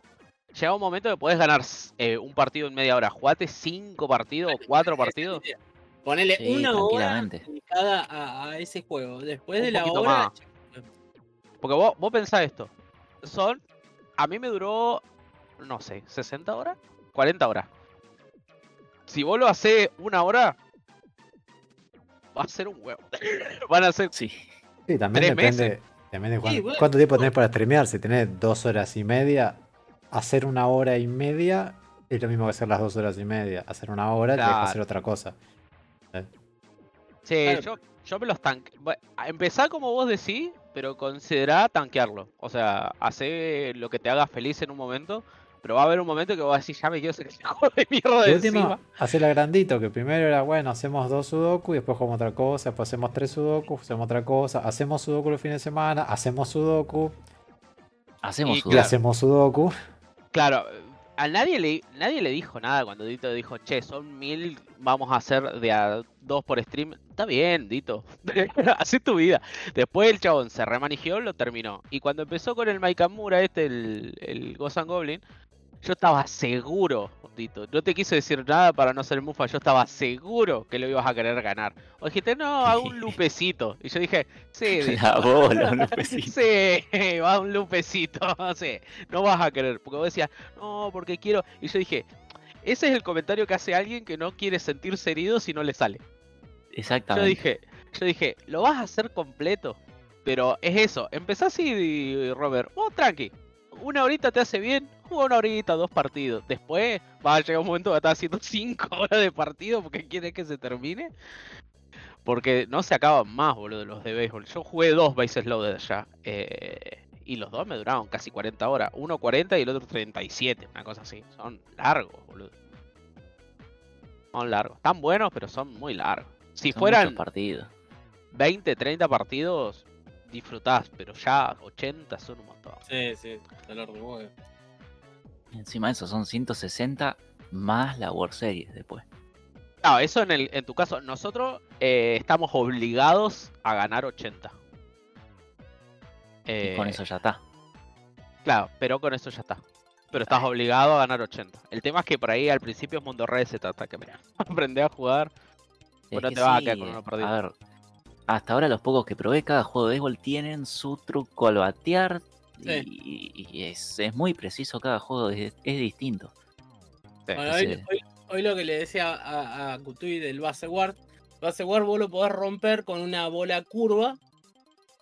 Llega un momento que podés ganar eh, un partido en media hora. Jugate 5 partidos o 4 partidos. Ponele Sí, una hora dedicada a, a ese juego. Después Un de la hora. más. Porque vos, vos pensás esto. Son. A mí me duró. No sé, ¿60 horas? 40 horas. Si vos lo hacés una hora. Va a ser un huevo. Van a ser. Sí. Sí, también Tres depende, meses. Depende de cuán- bueno. cuánto tiempo tenés para streamear. Si tenés dos horas y media, hacer una hora y media es lo mismo que hacer las dos horas y media. Hacer una hora tenés que Claro. hacer otra cosa. Sí, Claro. yo, yo me los tanque. Empezá como vos decís, pero considerá tanquearlo. O sea, hace lo que te haga feliz en un momento. Pero va a haber un momento que vos decir, ya me quiero sacar ese juego de mierda De encima. hacer agrandito, que primero era, bueno, hacemos dos sudoku y después jugamos otra cosa, después hacemos tres sudoku, hacemos otra cosa, hacemos sudoku el fin de semana, hacemos sudoku Hacemos Y y sudoku. hacemos sudoku. Claro, a nadie le, nadie le dijo nada cuando Dito dijo, che, son mil, vamos a hacer de a dos por stream. Está bien, Dito. Hacé tu vida. Después el chabón se remanigió, lo terminó. Y cuando empezó con el Maikamura, este, el, el Ghost and Goblin, Yo estaba seguro, Tito. No te quise decir nada para no ser mufa. Yo estaba seguro que lo ibas a querer ganar. O dijiste, no, hago un lupecito. Y yo dije, sí, La bola, un lupecito. Sí, va un lupecito. Sí, no vas a querer. Porque vos decías, no, porque quiero. Y yo dije, ese es el comentario que hace alguien que no quiere sentirse herido si no le sale. Yo Exactamente. dije, yo dije, lo vas a hacer completo. Pero es eso, empezás así, Robert, vos tranqui. Una horita te hace bien, juega una horita, dos partidos. Después va a llegar un momento que estás haciendo cinco horas de partido porque quieres que se termine. Porque no se acaban más, boludo, los de béisbol. Yo jugué dos bases loaded ya. eh, y los dos me duraron casi 40 horas. Uno 40 y el otro 37, una cosa así. Son largos, boludo. Son largos. Están buenos, pero son muy largos. Si Son fueran partidos. 20, 30 partidos, disfrutás, pero ya 80 son un montón. Sí, sí, de huevo. Encima de eso son 160 más la World Series después. No, eso en, el, en tu caso, nosotros eh, estamos obligados a ganar 80. Y con Eh, eso ya está. Claro, pero con eso ya está. Pero estás obligado a ganar 80. El tema es que por ahí al principio es mundo red se trata que mira, aprender a jugar. Es Bueno, que te vas a sí, quedar con uno perdido. A ver, hasta ahora los pocos que probé, cada juego de béisbol tienen su truco al batear. Y, y es, es muy preciso cada juego, es, es distinto. Hoy, hoy- hoy lo que le decía a, a Kutui del base guard, base guard vos lo podés romper con una bola curva,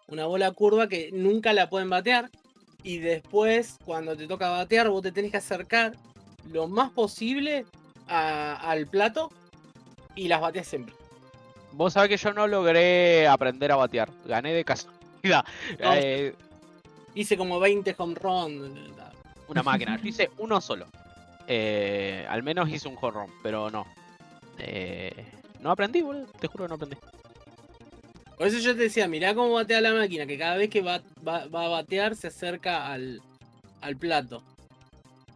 una bola curva que nunca la pueden batear, y después cuando te toca batear vos te tenés que acercar lo más posible a- al plato y las bateas siempre. Vos sabés que yo no logré aprender a batear. Gané de casualidad. No. Eh, Hice como 20 home run. una máquina. Yo hice uno solo. Eh, al menos hice un home run, pero no. Eh, no aprendí, boludo. Te juro que no aprendí. Por eso yo te decía, mirá cómo batea la máquina, que cada vez que va, va- va a batear se acerca al, al plato.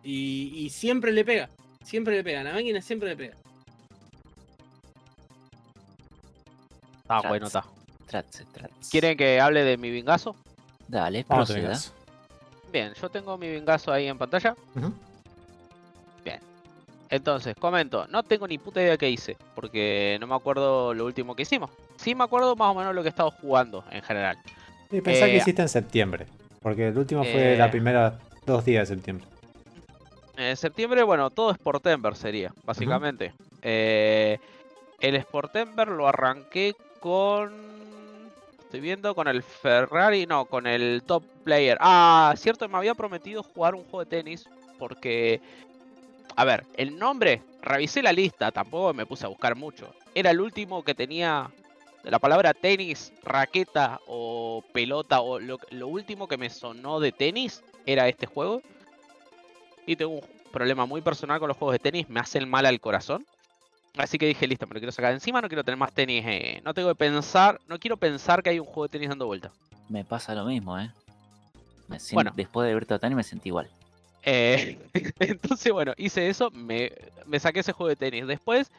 Y, y siempre le pega. Siempre le pega. La máquina siempre le pega. Ah, bueno, está. ¿Quieren que hable de mi vingazo? Dale, Vamos proceda. Bien, yo tengo mi vingazo ahí en pantalla. Ujú. Entonces, comento, no tengo ni puta idea qué hice, porque no me acuerdo lo último que hicimos. Sí me acuerdo más o menos lo que he estado jugando en general. Y pensá Eh, que hiciste en septiembre. Porque el último fue eh, la primera dos días de septiembre. En septiembre, bueno, todo Sportember sería, básicamente. Eh, el Sportember lo arranqué con... Estoy viendo con el Ferrari, no, con el Top Player. Ah, cierto, me había prometido jugar un juego de tenis porque... A ver, el nombre, revisé la lista, tampoco me puse a buscar mucho. Era el último que tenía la palabra tenis, raqueta o pelota o lo, lo último que me sonó de tenis era este juego. Y tengo un problema muy personal con los juegos de tenis, me hacen mal al corazón. Así que dije, listo, me lo quiero sacar de encima, no quiero tener más tenis, eh, no tengo que pensar, no quiero pensar que hay un juego de tenis dando vuelta. Me pasa lo mismo, ¿eh? Me Bueno. Después de ver Tatani me sentí igual. Eh, entonces, bueno, hice eso, me, me saqué ese juego de tenis. Después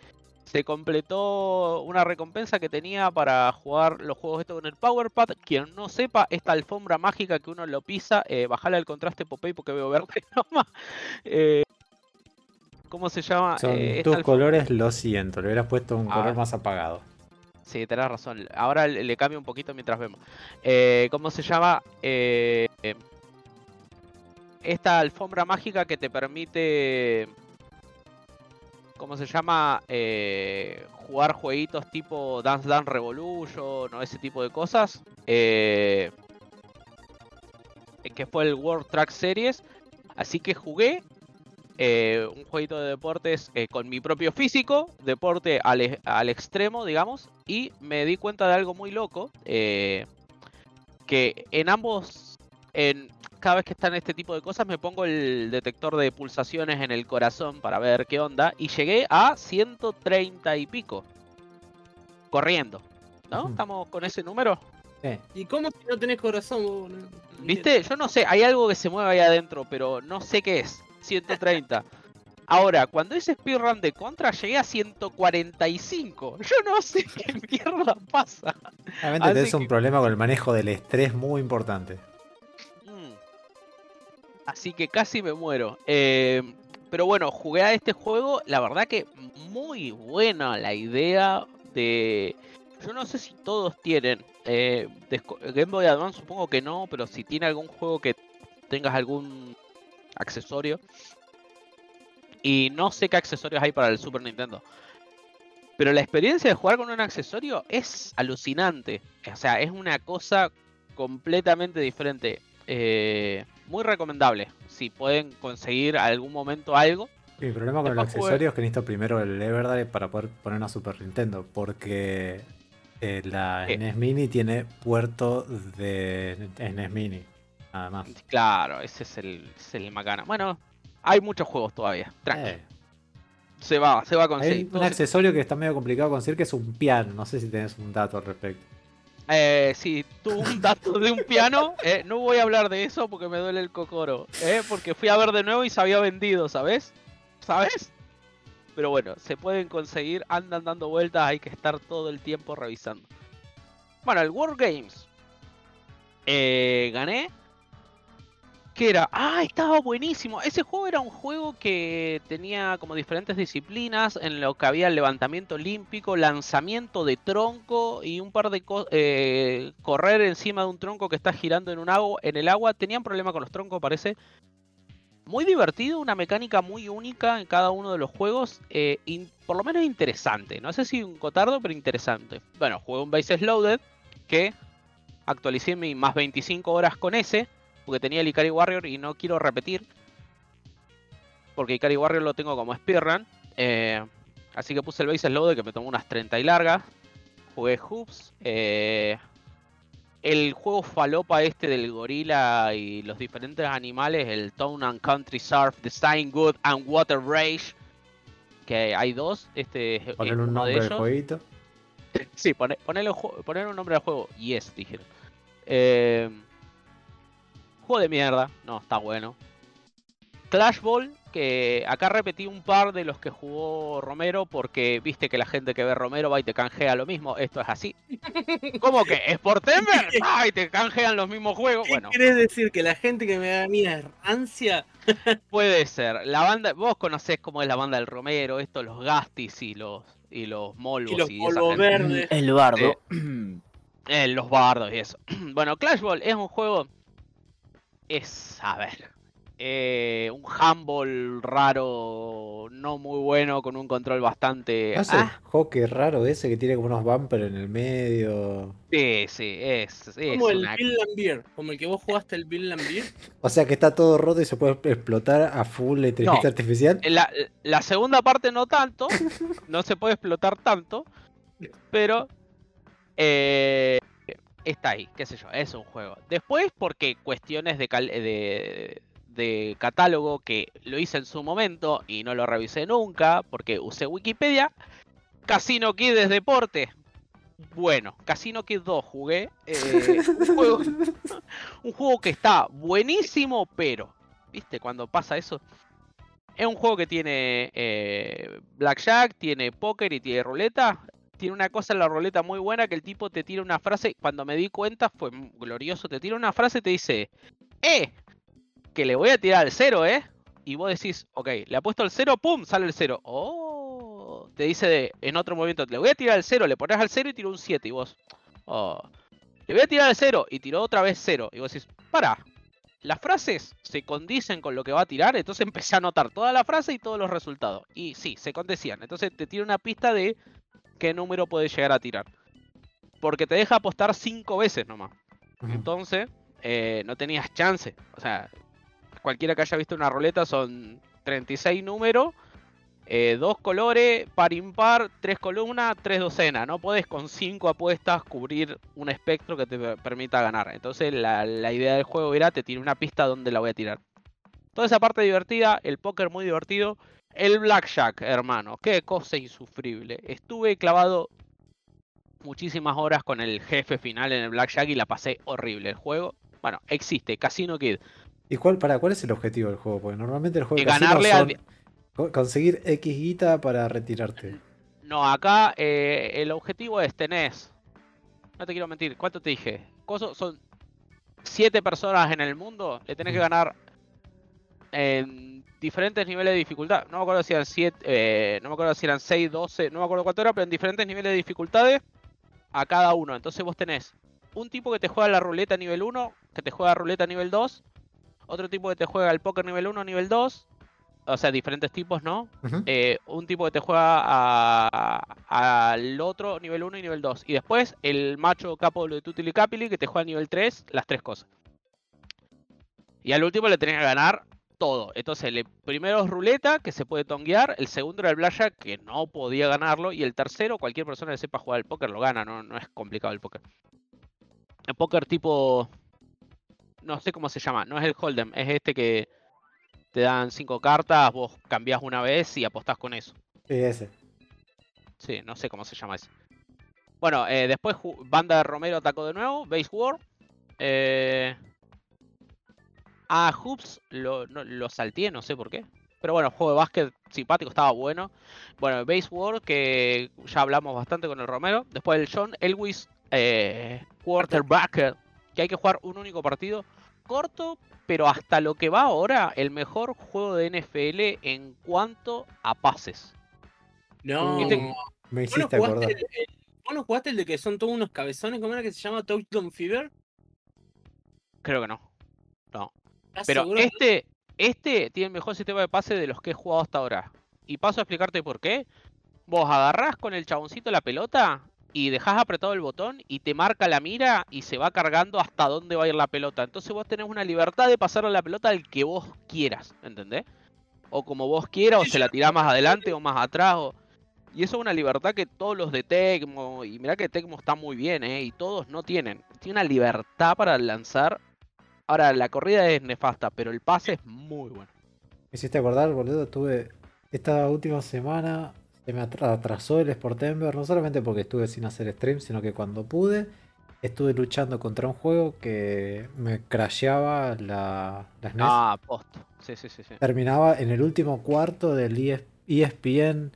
se completó una recompensa que tenía para jugar los juegos estos con el Powerpad. Quien no sepa, esta alfombra mágica que uno lo pisa, eh, al contraste Popeye porque veo verde nomás. Eh, ¿Cómo se llama? Son Eh, tus colores, lo siento. Le hubieras puesto un Ah. color más apagado. Sí, tenés razón. Ahora le, le cambio un poquito mientras vemos. Eh, ¿Cómo se llama? Eh, esta alfombra mágica que te permite. ¿Cómo se llama? Eh, jugar jueguitos tipo Dance Dance Revolution o ese tipo de cosas. Eh, que fue el World Track Series. Así que jugué eh, un jueguito de deportes eh, con mi propio físico, deporte al, e- al extremo, digamos, y me di cuenta de algo muy loco, eh, que en ambos, en cada vez que están este tipo de cosas, me pongo el detector de pulsaciones en el corazón para ver qué onda, y llegué a 130 y pico, corriendo, ¿no? ¿Estamos con ese número? Sí. ¿Y cómo si no tenés corazón? vos? No- no entiendo. ¿Viste? Yo no sé, hay algo que se mueve ahí adentro, pero no sé qué es. 130. Ahora, cuando hice speedrun de contra, llegué a 145. Yo no sé qué mierda pasa. Realmente tenés un problema con el manejo del estrés muy importante. Mm. Así que casi me muero. Eh, pero bueno, jugué a este juego. La verdad que muy buena la idea de. Yo no sé si todos tienen. eh, Game Boy Advance supongo que no, pero si tiene algún juego que tengas algún accesorio. Y no sé qué accesorios hay para el Super Nintendo. Pero la experiencia de jugar con un accesorio es alucinante. O sea, es una cosa completamente diferente. Eh, muy recomendable. Si pueden conseguir algún momento algo. Mi problema con el Después jugué- accesorio es que necesito primero el Everdrive para poder poner una Super Nintendo. Porque eh, la. NES Mini tiene puerto de NES Mini. Nada más. Claro, ese es el, es el macana. Bueno, hay muchos juegos todavía. Tranqui. Eh, Se va, se va a hay conseguir. un Todo se- accesorio que está medio complicado conseguir que es un piano. No sé si tenés un dato al respecto. Eh, sí, tuve un dato de un piano. eh, no voy a hablar de eso porque me duele el cocoro. eh, porque fui a ver de nuevo y se había vendido, ¿sabes? ¿Sabes? Pero bueno, se pueden conseguir, andan dando vueltas, hay que estar todo el tiempo revisando. Bueno, el World Games. Eh, gané. ¿Qué era? Ah, estaba buenísimo. Ese juego era un juego que tenía como diferentes disciplinas en lo que había levantamiento olímpico, lanzamiento de tronco y un par de cosas. correr encima de un tronco que está girando en un agua, en el agua. Tenían problema con los troncos, parece. Muy divertido, una mecánica muy única en cada uno de los juegos. eh, por lo menos interesante. No sé si un cotardo, pero interesante. Bueno, jugué un Bases Loaded que actualicé mis más 25 horas con ese porque tenía el Ikari Warrior y no quiero repetir. Porque Ikari Warrior lo tengo como speedrun. eh, así que puse el Bases Loaded que me tomó unas 30 y largas. Jugué Hoops. eh, el juego falopa este del gorila y los diferentes animales, el Town and Country Surf, Design Good and Water Rage. Que hay dos. Este es Poner un nombre de ellos. jueguito. Sí, poner un nombre al juego. Yes, dijeron. Eh, juego de mierda. No, está bueno. Clash Ball, que acá repetí un par de los que jugó Romero, porque viste que la gente que ve Romero va y te canjea lo mismo. Esto es así. ¿Cómo que? ¿Es por Temer? ¡Ay, te canjean los mismos juegos! ¿Qué Bueno, querés decir? ¿Que la gente que me da a mí es rancia? puede ser. La banda, vos conocés cómo es la banda del Romero, esto, los Gastis y los, y los Molvos Y los esa polvos gente. verdes. El bardo. Eh, los bardos y eso. Bueno, Clash Ball es un juego. Es, a ver. eh, un handball raro, no muy bueno, con un control bastante. ¿No es el Ah, hockey raro ese que tiene como unos bumpers en el medio? sí, sí, es. es Como el una- Bill Lambier, como el que vos jugaste el Bill Lambier. O sea que está todo roto y se puede explotar a full la inteligencia No. artificial. La, la segunda parte no tanto, no se puede explotar tanto, pero eh, está ahí, qué sé yo, es un juego. Después, porque cuestiones de, cal- de, de catálogo que lo hice en su momento y no lo revisé nunca, porque usé Wikipedia, Casino Kid es deporte. Bueno, Casino Kid 2 jugué. eh, un, juego, un juego que está buenísimo, pero, ¿viste? Cuando pasa eso. Es un juego que tiene eh, Blackjack, tiene póker y tiene ruleta. Tiene una cosa en la ruleta muy buena que el tipo te tira una frase. Cuando me di cuenta fue glorioso. Te tira una frase y te dice: ¡Eh! Que le voy a tirar al cero, ¿eh? Y vos decís: Ok, le apuesto al cero, ¡pum! Sale el cero. ¡Oh! Te dice de- en otro movimiento: Le voy a tirar al cero, le pones al cero y tiro un 7. Y vos: Oh. Le voy a tirar al cero y tiró otra vez cero. Y vos decís: Para, las frases se condicen con lo que va a tirar, entonces empecé a anotar toda la frase y todos los resultados. Y sí, se condecían. Entonces te tira una pista de qué número puedes llegar a tirar. Porque te deja apostar cinco veces nomás. Entonces, eh, no tenías chance. O sea, cualquiera que haya visto una ruleta son 36 números, eh, dos colores, par impar, tres columnas, tres docenas. No podés con cinco apuestas cubrir un espectro que te per- permita ganar. Entonces, la, la idea del juego era te tiro una pista donde la voy a tirar. Toda esa parte divertida, el póker muy divertido. El blackjack, hermano, qué cosa insufrible. Estuve clavado muchísimas horas con el jefe final en el blackjack y la pasé horrible. El juego, bueno, existe, Casino Kid. ¿Y cuál, para, cuál es el objetivo del juego? Porque normalmente el juego de casino ganarle son conseguir X guita para retirarte. No, acá eh, el objetivo es tenés. No te quiero mentir, ¿cuánto te dije? Coso- son siete personas en el mundo, le tenés que ganar en diferentes niveles de dificultad. No me acuerdo si eran 7, no me acuerdo si eran 6, 12, no me acuerdo cuánto era, pero en diferentes niveles de dificultades a cada uno. Entonces vos tenés un tipo que te juega la ruleta nivel 1, que te juega ruleta nivel 2, otro tipo que te juega el póker nivel 1, nivel 2, o sea, diferentes tipos, ¿no? Ujú. Eh, un tipo que te juega al otro nivel 1 y nivel 2. Y después el macho capo de Tutili Capili que te juega a nivel 3, las tres cosas. Y al último le tenés que ganar todo. Entonces, el primero es ruleta, que se puede tonguear. El segundo era el blackjack, que no podía ganarlo. Y el tercero, cualquier persona que sepa jugar al póker lo gana, no, no es complicado el póker. El póker tipo. No sé cómo se llama, no es el Hold'em, es este que te dan cinco cartas, vos cambiás una vez y apostás con eso. Sí, ese. Sí, no sé cómo se llama ese. Bueno, eh, después Banda de Romero atacó de nuevo, Base War. Eh... A Hoops lo, no- lo salteé, no sé por qué. Pero bueno, juego de básquet simpático, estaba bueno. Bueno, Base War, que ya hablamos bastante con el Romero. Después el John Elwis eh, Quarterback, que hay que jugar un único partido. Corto, pero hasta lo que va ahora, el mejor juego de NFL en cuanto a pases. No. Me ¿Vos no, hiciste jugaste acordar. el, el- vos no jugaste el de que son todos unos cabezones? ¿Cómo era que se llama Touchdown Fever? Creo que no. ¿Estás Pero seguro? este, este tiene el mejor sistema de pase de los que he jugado hasta ahora. Y paso a explicarte por qué. Vos agarrás con el chaboncito la pelota y dejás apretado el botón y te marca la mira y se va cargando hasta dónde va a ir la pelota. Entonces vos tenés una libertad de pasarle la pelota al que vos quieras, ¿entendés? O como vos quieras, o se la tirás más adelante o más atrás. o- Y eso es una libertad que todos los de Tecmo, y mirá que Tecmo está muy bien, ¿eh? Y todos no tienen. Tiene una libertad para lanzar. Ahora, la corrida es nefasta, pero el pase es muy bueno. Me hiciste acordar, boludo. Tuve esta última semana. Se me atra- atrasó el Sportember. No solamente porque estuve sin hacer stream, sino que cuando pude. Estuve luchando contra un juego que me crasheaba la, la SNES. Ah, post. Sí, sí, sí, sí. Terminaba en el último cuarto del E ES ESPN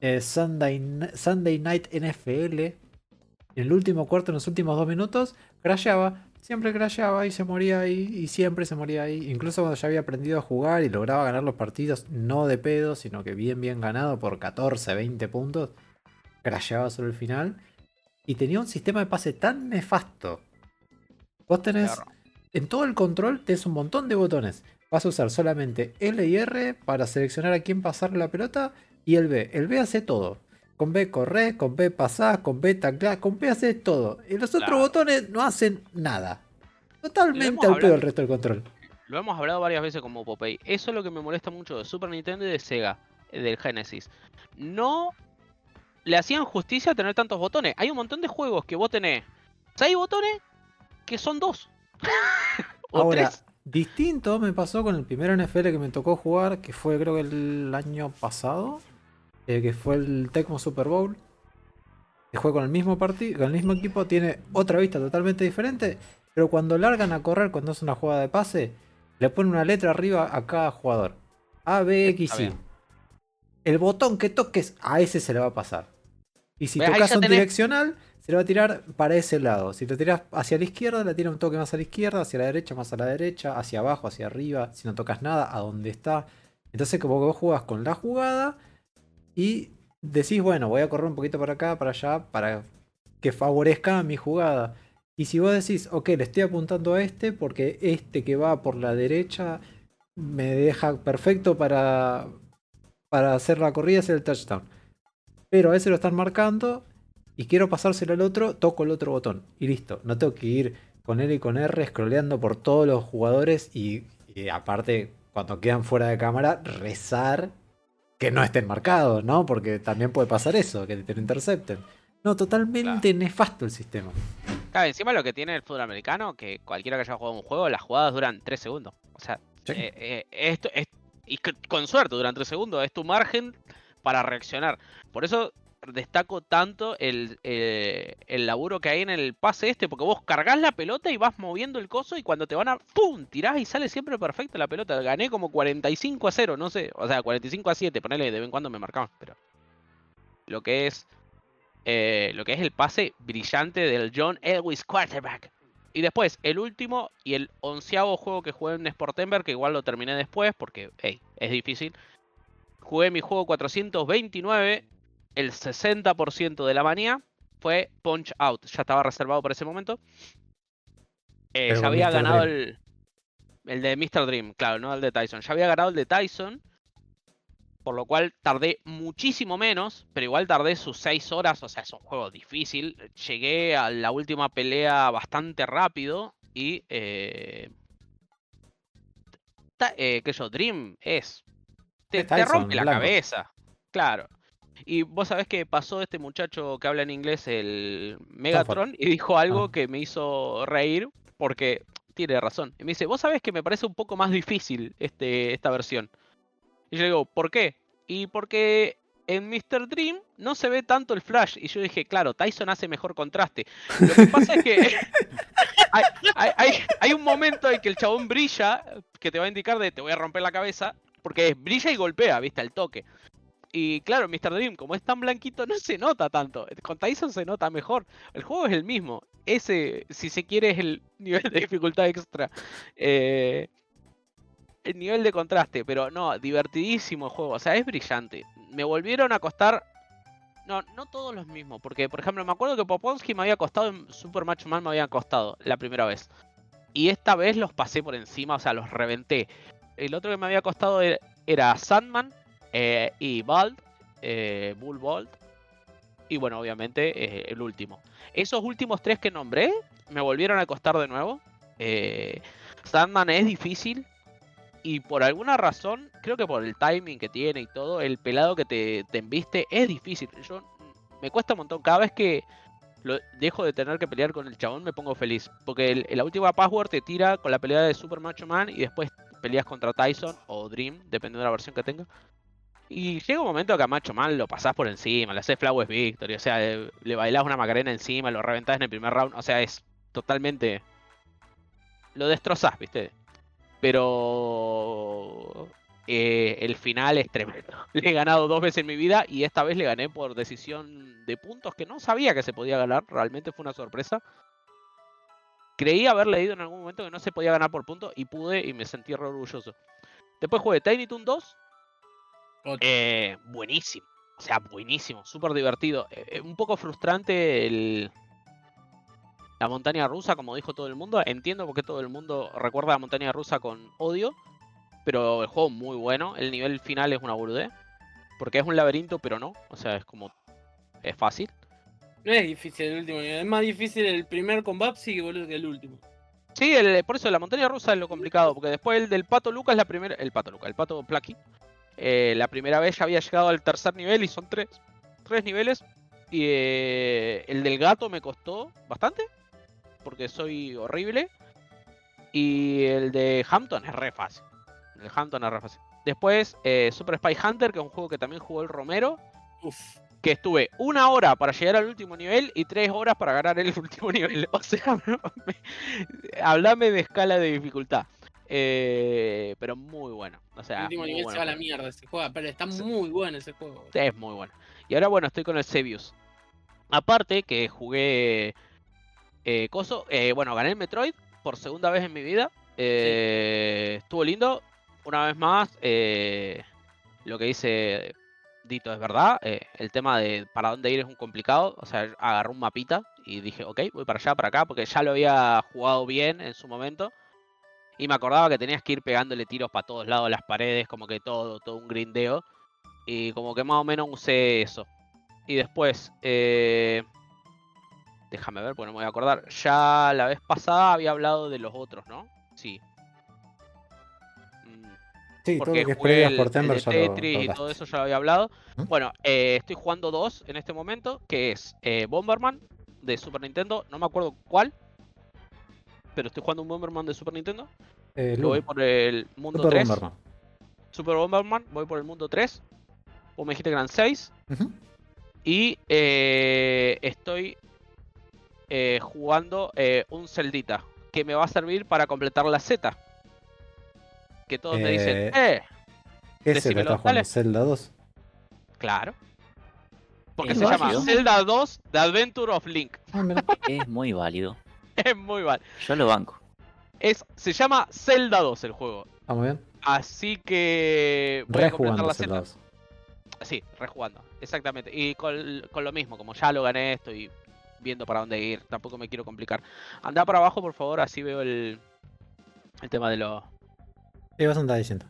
eh, Sunday, Sunday Night NFL. En el último cuarto, en los últimos dos minutos, crasheaba. Siempre crasheaba y se moría ahí. Y siempre se moría ahí. Incluso cuando ya había aprendido a jugar y lograba ganar los partidos, no de pedo, sino que bien, bien ganado por 14, 20 puntos, crasheaba solo el final. Y tenía un sistema de pase tan nefasto. Vos tenés Claro. en todo el control tenés un montón de botones. Vas a usar solamente L y R para seleccionar a quién pasarle la pelota y el B. El B hace todo. Con B corres, con B pasás, con B taclás, con B hace todo. Y los otros Claro. botones no hacen nada. Totalmente al pedo el resto del control. Lo hemos hablado varias veces como Popeye. Eso es lo que me molesta mucho de Super Nintendo y de Sega, eh, del Genesis. No le hacían justicia a tener tantos botones. Hay un montón de juegos que vos tenés 6 botones que son dos. o Ahora, tres. distinto me pasó con el primer NFL que me tocó jugar, que fue creo que el año pasado, eh, que fue el Tecmo Super Bowl. Que juega con el mismo partido, con el mismo equipo, tiene otra vista totalmente diferente, pero cuando largan a correr, cuando es una jugada de pase, le ponen una letra arriba a cada jugador. A, B, X, Y. El botón que toques, a ese se le va a pasar. Y si tocas un tenés- direccional, se le va a tirar para ese lado. Si lo tiras hacia la izquierda, le tira un toque más a la izquierda, hacia la derecha, más a la derecha, hacia abajo, hacia arriba. Si no tocas nada, a donde está. Entonces, como que vos jugás con la jugada y decís, bueno, voy a correr un poquito para acá, para allá, para que favorezca mi jugada. Y si vos decís, ok, le estoy apuntando a este porque este que va por la derecha me deja perfecto para, para hacer la corrida y hacer el touchdown. Pero a ese lo están marcando y quiero pasárselo al otro, toco el otro botón y listo. No tengo que ir con L y con R scrolleando por todos los jugadores y, y aparte cuando quedan fuera de cámara rezar que no estén marcados, ¿no? Porque también puede pasar eso, que te lo intercepten. No, totalmente nefasto el sistema. Claro, encima lo que tiene el fútbol americano, que cualquiera que haya jugado un juego, las jugadas duran 3 segundos. O sea, Sí. eh, eh, esto es, y con suerte duran 3 segundos, es tu margen para reaccionar. Por eso destaco tanto el, eh, el laburo que hay en el pase este, porque vos cargas la pelota y vas moviendo el coso y cuando te van a ¡pum! tirás y sale siempre perfecta la pelota. Gané como 45 a 0, no sé, o sea, 45 a 7, ponele de vez en cuando me marcaban, pero lo que es eh, lo que es el pase brillante del John Elwis quarterback. Y después, el último y el onceavo juego que jugué en Sportember, que igual lo terminé después porque, hey, es difícil. Jugué mi juego 429, el 60% de la manía fue Punch Out. Ya estaba reservado por ese momento. Eh, ya había Mr. ganado Dream. el, el de Mr. Dream, claro, no el de Tyson. Ya había ganado el de Tyson. Por lo cual tardé muchísimo menos, pero igual tardé sus 6 horas, o sea, es un juego difícil. Llegué a la última pelea bastante rápido y... Eh, ta- eh, que yo, Dream es... Te, te rompe la blanco. cabeza. Claro. Y vos sabés que pasó este muchacho que habla en inglés, el Megatron, y dijo algo Ah. que me hizo reír porque tiene razón. Y me dice, vos sabés que me parece un poco más difícil este, esta versión. Y yo le digo, ¿por qué? Y porque en Mr. Dream no se ve tanto el flash. Y yo dije, claro, Tyson hace mejor contraste. Lo que pasa es que hay, hay- hay- hay un momento en que el chabón brilla, que te va a indicar de te voy a romper la cabeza, porque brilla y golpea, viste, al toque. Y claro, Mr. Dream, como es tan blanquito, no se nota tanto. Con Tyson se nota mejor. El juego es el mismo. Ese, si se quiere, es el nivel de dificultad extra. Eh, el nivel de contraste, pero no, divertidísimo el juego. O sea, es brillante. Me volvieron a costar. No, no todos los mismos. Porque, por ejemplo, me acuerdo que Poponsky me había costado en Super Macho Man me había costado la primera vez. Y esta vez los pasé por encima, o sea, los reventé. El otro que me había costado era, era Sandman eh, y Bald, eh, Bull Bolt. Y bueno, obviamente eh, el último. Esos últimos tres que nombré me volvieron a costar de nuevo. Eh, Sandman es difícil. Y por alguna razón, creo que por el timing que tiene y todo, el pelado que te, te embiste es difícil. Yo me cuesta un montón. Cada vez que dejo de tener que pelear con el chabón, me pongo feliz. Porque el- la última password te tira con la pelea de Super Macho Man y después peleas contra Tyson o Dream, dependiendo de la versión que tenga. Y llega un momento que a Macho Man lo pasás por encima, le haces Flowers Victory, o sea, le, le bailás una macarena encima, lo reventás en el primer round, o sea, es totalmente. Lo destrozás, ¿viste? Pero. eh, el final es tremendo. Le he ganado dos veces en mi vida y esta vez le gané por decisión de puntos que no sabía que se podía ganar, realmente fue una sorpresa. Creí haber leído en algún momento que no se podía ganar por puntos y pude y me sentí re orgulloso. Después jugué Tiny Toon 2, Otro. Eh, buenísimo. O sea, buenísimo, súper divertido. Eh, eh, un poco frustrante el... la montaña rusa, como dijo todo el mundo. Entiendo por qué todo el mundo recuerda la montaña rusa con odio. Pero el juego muy bueno. El nivel final es una boludez. Porque es un laberinto, pero no. O sea, es como... Es fácil. No es difícil el último nivel. Es más difícil el primer combate sí, boludo, que el último. Sí, el- por eso la montaña rusa es lo complicado. Porque después el del pato Lucas, la primera... El pato Lucas, el pato Plucky. Eh, la primera vez ya había llegado al tercer nivel y son tres, tres niveles. Y eh, el del gato me costó bastante. Porque soy horrible. Y el de Hampton es re fácil. El de Hampton es re fácil. Después, eh, Super Spy Hunter, que es un juego que también jugó el Romero. Uf. Que estuve una hora para llegar al último nivel y tres horas para ganar el último nivel. O sea, hablame de escala de dificultad. Eh, pero muy bueno. O sea, el último nivel bueno se va a la mierda ese juego. Pero está Sí. muy bueno ese juego. Es muy bueno. Y ahora bueno, estoy con el Sebius. Aparte que jugué eh, Coso, eh, bueno, gané el Metroid por segunda vez en mi vida. Eh, Estuvo lindo. Una vez más, lo que dice Dito es verdad. el tema de para dónde ir es un complicado. O sea, agarré un mapita y dije, ok, voy para allá, para acá, porque ya lo había jugado bien en su momento. Y me acordaba que tenías que ir pegándole tiros para todos lados, las paredes, como que todo, todo un grindeo. Y como que más o menos usé eso. Y después, eh, déjame ver, porque no me voy a acordar. Ya la vez pasada había hablado de los otros, ¿no? Sí. Mm, Sí, todo porque lo que es jugué previas el, por el Tember de ya lo- lo Tetris y todo eso ya lo había hablado. ¿Mm? Bueno, eh, estoy jugando dos en este momento, que es eh, Bomberman de Super Nintendo. No me acuerdo cuál, pero estoy jugando un Bomberman de Super Nintendo. Eh, Lo voy por el mundo Super 3. Bomberman. Super Bomberman, voy por el mundo 3. Vos me dijiste que eran 6. Ujú. Y eh, estoy eh, jugando eh, un Celdita que me va a servir para completar la Z. Que todos me dicen, Eh, eh, ¿Qué se decímelo, está jugando? ¿Zelda 2? claro. Porque Es se llama válido. Zelda 2 The Adventure of Link. Ah. Es muy válido. Es muy mal. Yo lo banco. Es, se llama Zelda 2 el juego. Está muy bien. Así que voy a completar Rejugando la Zelda. Sí, rejugando. Exactamente. Y con, con lo mismo, como ya lo gané, estoy viendo para dónde ir. Tampoco me quiero complicar. Anda para abajo, por favor, así veo el, el tema de los... ¿Qué vas a andar diciendo?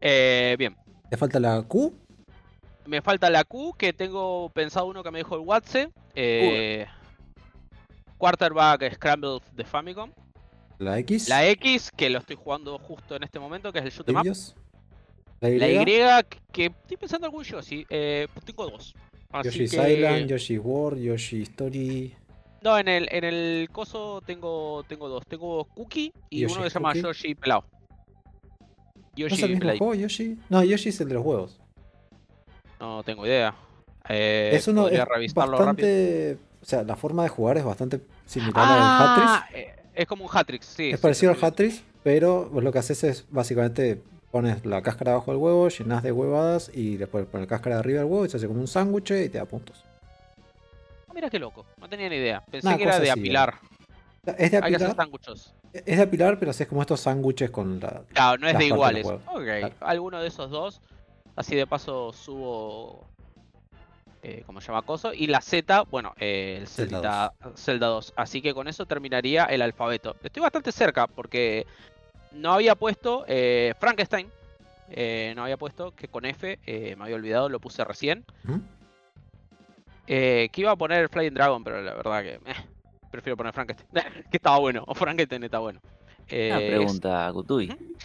Eh, bien. ¿Te falta la Q? Me falta la Q, que tengo pensado uno que me dijo el WhatsApp. Eh, quarterback Scramble de Famicom. ¿La X? La X, que lo estoy jugando justo en este momento, que es el shoot 'em up. ¿La Y? La Y, que estoy pensando algún Yoshi. Eh, tengo dos. Así Yoshi's que- Island, Yoshi's World, Yoshi Story. No, en el, en el coso tengo, tengo dos. Tengo Cookie y Yoshi uno que se llama. Yoshi Pelao. ¿No Yoshi es el mismo juego, Yoshi? No, Yoshi es el de los huevos. No tengo idea. Eh, es uno es revisarlo rápido. O sea, la forma de jugar es bastante similar al Ah, Hatrix. eh, es como un Hatrix, sí. Es sí, parecido sí, al Hatrix, pero vos lo que haces es básicamente pones la cáscara abajo del huevo, llenas de huevadas y después pones la cáscara de arriba del huevo y se hace como un sándwich y te da puntos. Ah, Mira qué loco, no tenía ni idea. Pensé Una que era de apilar. Sea, Es de Hay que hacer apilar, sándwichos. es de apilar, pero haces como estos sándwiches con la. Claro, no es de iguales. Ok, Claro. alguno de esos dos. Así de paso subo. Eh, como se llama Coso. Y la Z, bueno, eh, el Zelda Zelda, Zelda 2. Así que con eso terminaría el alfabeto. Estoy bastante cerca porque no había puesto eh, Frankenstein. eh, no había puesto que con F, eh, me había olvidado, lo puse recién. Eh, que iba a poner Flying Dragon, pero la verdad que eh, prefiero poner Frankenstein. que estaba bueno, o Frankenstein está bueno. Eh, Una es- pregunta, Gutui. Ujú.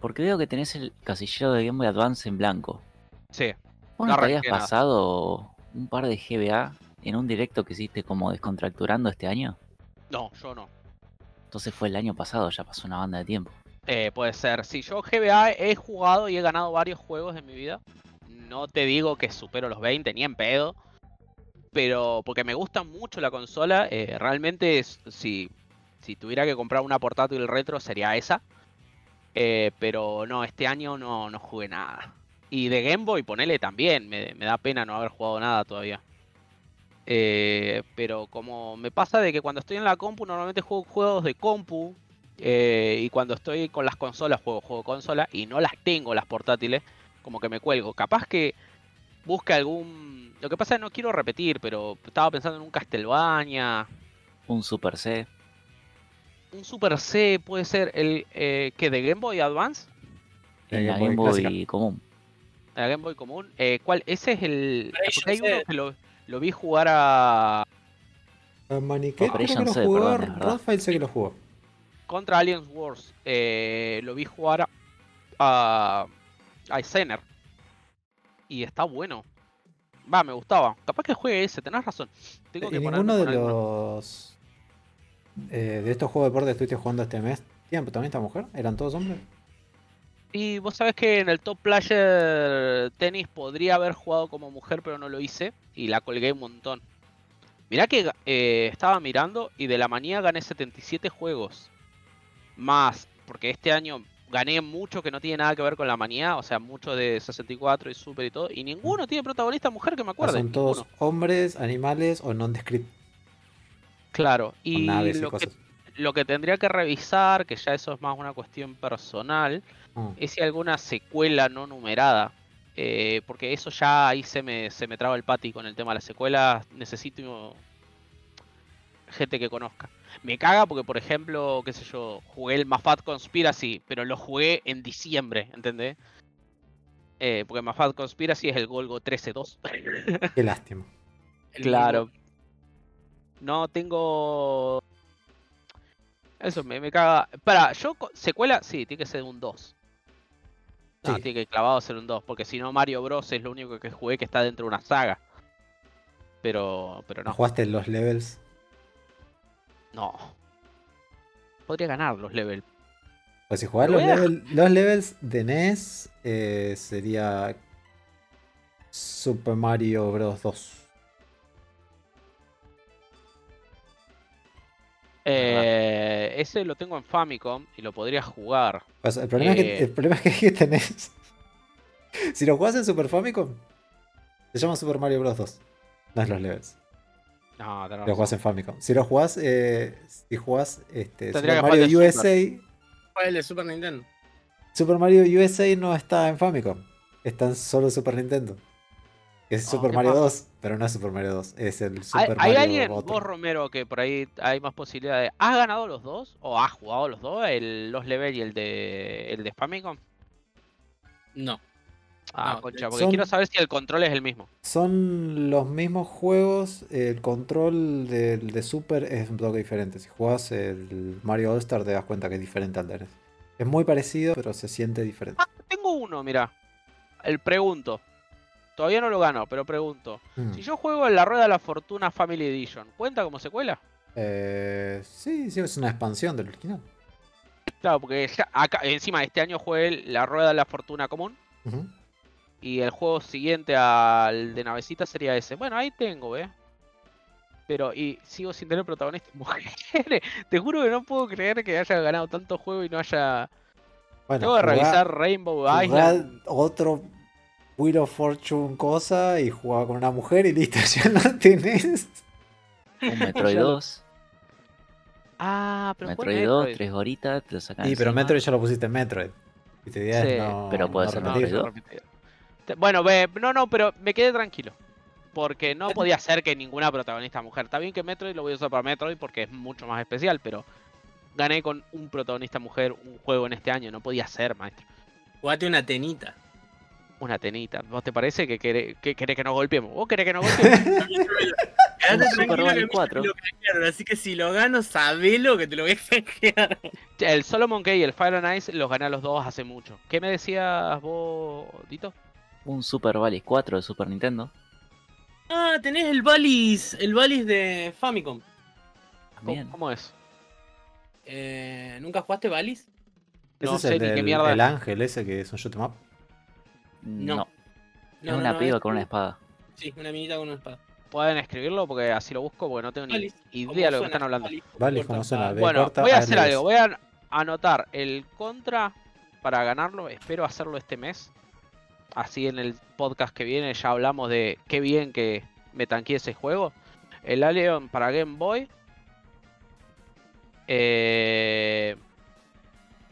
Porque veo que tenés el casillero de Game Boy Advance en blanco. sí, ¿Vos No te habías pasado un par de GBA en un directo que hiciste como descontracturando este año? no, yo no. Entonces fue el año pasado, ya pasó una banda de tiempo. Eh, puede ser. Si yo GBA he jugado y he ganado varios juegos en mi vida. No te digo que supero los 20, ni en pedo. Pero porque me gusta mucho la consola. eh, realmente, es- si, si tuviera que comprar una portátil retro, sería esa. Eh, pero no, este año no, no jugué nada. Y de Game Boy, ponele también. Me, me da pena no haber jugado nada todavía. Eh, pero como me pasa de que cuando estoy en la compu, normalmente juego juegos de compu. eh, y cuando estoy con las consolas, juego juego consola. Y no las tengo las portátiles. Como que me cuelgo. Capaz que busque algún. Lo que pasa es que no quiero repetir, pero estaba pensando en un Castlevania. Un Super C. Un Super C puede ser el eh, que de Game Boy Advance. La Game Game Boy común. La Game Boy común. Eh, ¿cuál? Ese es el. Hay uno que lo, lo vi jugar a. A Maniquet creo que lo C, jugó. perdón. Rafael sé que lo jugó. Contra Aliens Wars. Eh, lo vi jugar a. a. a Zener. Y está bueno. Va, me gustaba. Capaz que juegue ese, tenés razón. Tengo que ¿Y ponerme ninguno de los. eh, de estos juegos de deporte que estuviste jugando este mes? ¿Tienen también esta mujer? ¿Eran todos hombres? Y vos sabés que en el Top Player Tenis podría haber jugado como mujer, pero no lo hice. Y la colgué un montón. Mirá que eh, estaba mirando y de la manía gané 77 juegos. Más, porque este año gané mucho que no tiene nada que ver con la manía. O sea, mucho de 64 y Super y todo. Y ninguno tiene protagonista mujer que me acuerde. son todos ninguno. hombres, animales o non-descript Claro. Y lo que, lo que tendría que revisar, que ya eso es más una cuestión personal, Ah, es si alguna secuela no numerada. eh, porque eso ya ahí se me, se me traba el pati con el tema de las secuelas. Necesito gente que conozca. Me caga porque, por ejemplo, qué sé yo, jugué el Mafat Conspiracy, pero lo jugué en diciembre, ¿entendés? Eh, porque Mafat Conspiracy es el Golgo 13-2. Qué lástima. Claro. No tengo. Eso me, me caga. Para, yo secuela, sí, tiene que ser un 2. No, Sí. tiene que clavado ser un 2, porque si no Mario Bros es lo único que jugué que está dentro de una saga. Pero, pero no, ¿Jugaste los levels? no. Podría ganar los levels. Pues si jugás Lo los, level- los levels de NES, eh, sería Super Mario Bros. 2. Eh, ese lo tengo en Famicom y lo podría jugar. El, problema es que, Eh. el problema es que, que tenés. si lo jugás en Super Famicom, se llama Super Mario Bros. 2. No es los levels. No, tenés Lo razón. jugás en Famicom. Si lo jugás, eh, si jugás este, Super Mario USA, ¿Cuál es el de Super Nintendo? Super Mario USA no está en Famicom. Está en solo Super Nintendo. Es Oh, Super Mario paja. 2, pero no es Super Mario 2. Es el ¿Hay, Super hay Mario alguien, otro. vos Romero, que por ahí hay más posibilidades? ¿Has ganado los dos? ¿O has jugado los dos? ¿El Los Level y el de el de Famicom? No. Ah, No, concha, porque son- quiero saber si el control es el mismo. Son los mismos juegos. El control del de Super es un toque diferente. Si jugás el Mario All Star, te das cuenta que es diferente al de NES. Es muy parecido, pero se siente diferente. Ah, tengo uno, mira. El pregunto. Todavía no lo gano, pero pregunto. Mm. Si yo juego en la Rueda de la Fortuna Family Edition, ¿cuenta como secuela? Eh, sí, sí, es una expansión del original. Claro, porque ya acá, encima este año jugué la Rueda de la Fortuna común. Y el juego siguiente al de navecita sería ese. Bueno, ahí tengo, ¿eh? Pero, y sigo sin tener protagonistas mujeres. Te juro que no puedo creer que haya ganado tanto juego y no haya. Bueno, Tengo que revisar Rainbow Island. otro Wheel of Fortune cosa y jugaba con una mujer y listo, ya no tenés. Un Metroid Ya lo- 2. Ah, pero Metroid 2, Metroid. 3 horitas, te lo sacan Sí, pero encima. Metroid ya lo pusiste en Metroid. Y te Sí, no, pero puede no ser Metroid repetido. Te- Bueno, ve, no, no, pero me quedé tranquilo. Porque no podía ser que ninguna protagonista mujer. Está bien que Metroid lo voy a usar para Metroid porque es mucho más especial, pero gané con un protagonista mujer un juego en este año. No podía ser, maestro. Jugate una tenita. Una tenita. ¿Vos te parece que querés que, querés que nos golpeemos? ¿Vos querés que nos golpeemos? Super tranquilo Mario que a mí 4. me lo canjearon, así que si lo gano, sabelo que te lo voy a canjear. el Solomon Key y el Fire and Ice los gané a los dos hace mucho. ¿Qué me decías vos, Dito? Un Super Valley 4 de Super Nintendo. Ah, tenés el Valis, el Valis de Famicom. ¿Cómo, es? Eh, ¿Nunca jugaste Valis? No Ese sé es ni el, qué mierda. el ángel ese que es un shoot 'em No. No. es una piba con una es- espada. Sí, una minita con una espada. Pueden escribirlo porque así lo busco porque no tengo ni idea ¿Cómo de lo que están hablando. Vale. ¿cómo suena? Bueno, voy a hacer algo. Voy a anotar el contra para ganarlo. Espero hacerlo este mes. Así en el podcast que viene ya hablamos de qué bien que me tanqueé ese juego. El Alien para Game Boy. Eh,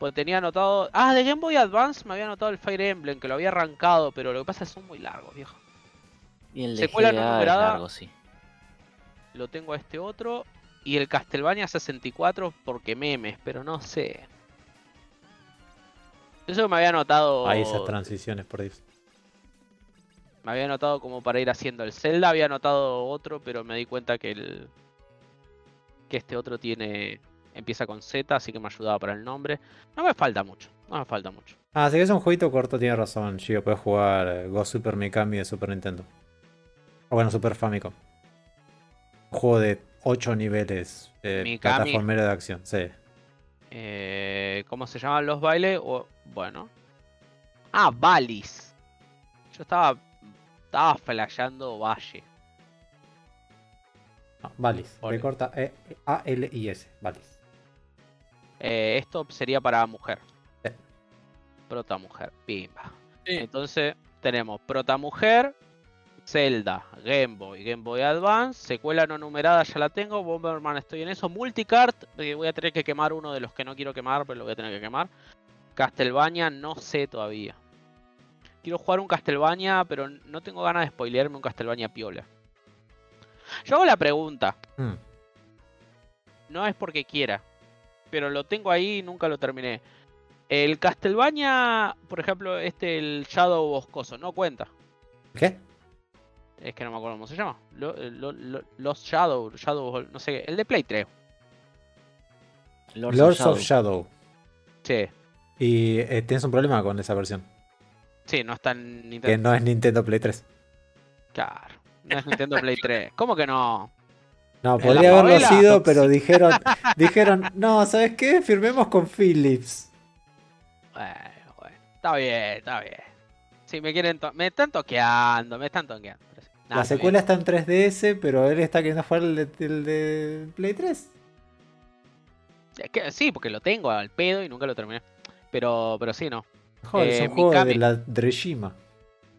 pues tenía anotado. Ah, de Game Boy Advance me había anotado el Fire Emblem, que lo había arrancado, pero lo que pasa es que son muy largos, viejo. Y el de Secuela no GBA es numerada. largo, sí. Lo tengo a este otro. Y el Castlevania 64 porque memes, pero no sé. Eso que me había anotado. Ahí esas transiciones por Dios. Me había anotado como para ir haciendo el Zelda, había anotado otro, pero me di cuenta que el. que este otro tiene. Empieza con Z, así que me ayudaba para el nombre. No me falta mucho, no me falta mucho. Ah, si es un jueguito corto, tiene razón, Gio. Puedes jugar eh, Go Super Mikami de Super Nintendo. O bueno, Super Famicom. Un juego de 8 niveles. Eh, Mikami. plataformero de acción, sí. Eh, ¿Cómo se llaman los bailes? O, bueno. Ah, Valis. Yo estaba. Estaba flasheando Valle. No, Valis. Corta E A L I S. Valis. Eh, esto sería para mujer. Sí. Prota mujer. Pimba. Sí. Entonces tenemos Prota Mujer, Zelda, Game Boy, Game Boy Advance, secuela no numerada ya la tengo, Bomberman estoy en eso, Multicart, que voy a tener que quemar uno de los que no quiero quemar, pero lo voy a tener que quemar. Castlevania no sé todavía. Quiero jugar un Castlevania, pero no tengo ganas de spoilearme un Castlevania piola. Yo hago la pregunta, Mm. no es porque quiera, pero lo tengo ahí y nunca lo terminé. El Castlevania, por ejemplo, este, el Shadow Boscoso, no cuenta. ¿Qué? Es que no me acuerdo cómo se llama. Lo- lo- lo- los Shadow, Shadow, no sé qué. El de Play 3. Lords, Lords of of Shadow. Sí, Y eh, tienes un problema con esa versión. sí, no está en Que Nintendo. no es Nintendo Play 3. Claro, no es Nintendo Play 3. ¿Cómo que no? No, ¿En podría haberlo sido, pero dijeron, dijeron, no, ¿sabes qué? Firmemos con Philips. Bueno, bueno, está bien, está bien. Si me quieren, me están toqueando, me están toqueando. sí. La secuela está en 3DS, pero él está queriendo jugar el de, el de Play 3. Es que sí, porque lo tengo al pedo y nunca lo terminé. Pero, pero sí, no. Joder, Eh, es un juego de la Drejima.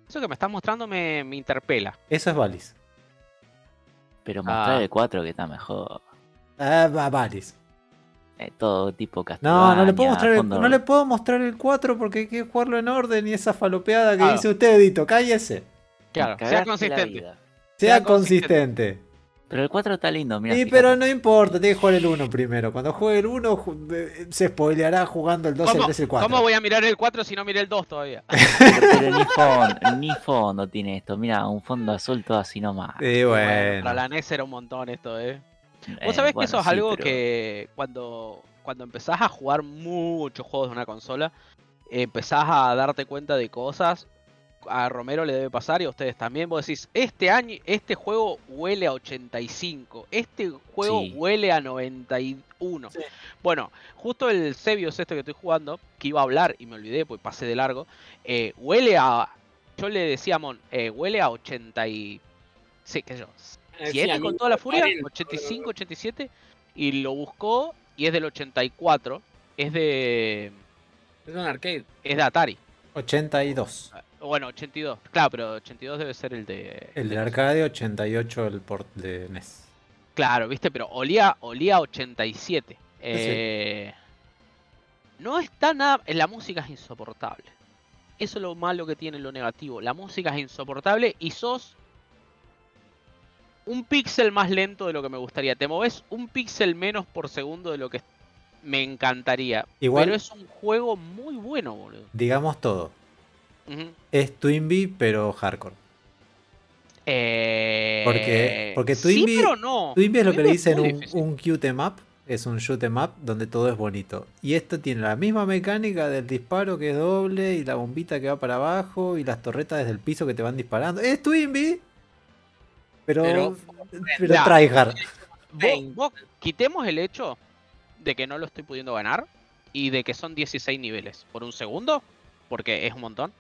Eso que me estás mostrando me, me interpela. Eso es Valis. Pero mostrar Ah. el 4 que está mejor. Ah, va, Varis. Eh, todo tipo No, Castlevania. no le puedo mostrar el, no le puedo mostrar el 4 porque hay que jugarlo en orden y esa falopeada que Claro. dice usted, Edito, cállese. Claro, sea consistente. Sea Sea consistente. consistente. Pero el 4 está lindo, mira. Sí, pero no importa, tiene que jugar el 1 primero. Cuando juegue el 1 ju- eh, se spoileará jugando el 2, el ¿Cómo, 3 y el 4. cómo voy a mirar el 4 si no miré el 2 todavía? Pero ni fondo, ni fondo tiene esto. Mira, un fondo azul todo así nomás. Sí, Bueno, bueno. para la NES era un montón esto, ¿eh? Eh, Vos sabés bueno, que eso es sí, algo pero- que cuando, cuando empezás a jugar muchos juegos de una consola, empezás a darte cuenta de cosas. A Romero le debe pasar y a ustedes también. Vos decís, este año, este juego huele a 85, este juego Sí. huele a 91. Sí. Bueno, justo el Sebios este que estoy jugando, que iba a hablar y me olvidé, pues pasé de largo, eh, huele a... Yo le decía a Mon, eh, huele a 80 y... Sí, qué sé yo, Eh, sí, 7 a mí con toda la furia, 40, 85, 87, y lo buscó y es del 84, es de Es un arcade. es de Atari. 82. Bueno, 82. Claro, pero 82 debe ser el de El de del NES. arcade, 88 el port de E NES. Claro, viste, pero olía olía a 87. Eh, No está nada, la música es insoportable. Eso es lo malo que tiene lo negativo. La música es insoportable y sos un píxel más lento de lo que me gustaría. Te moves un píxel menos por segundo de lo que me encantaría. Igual- Pero es un juego muy bueno, boludo. Digamos todo. Es Twinbee, pero hardcore. Eh, Porque- porque Twinbee- no. Twinbee es lo que le dicen un, un cute em up. Es un shoot em up donde todo es bonito. Y esto tiene la misma mecánica del disparo que es doble y la bombita que va para abajo y las torretas desde el piso que te van disparando. Es Twinbee, pero, Pero- pero, Ya. tryhard. Vos- vos quitemos el hecho de que no lo estoy pudiendo ganar y de que son 16 niveles por un segundo, porque es un montón.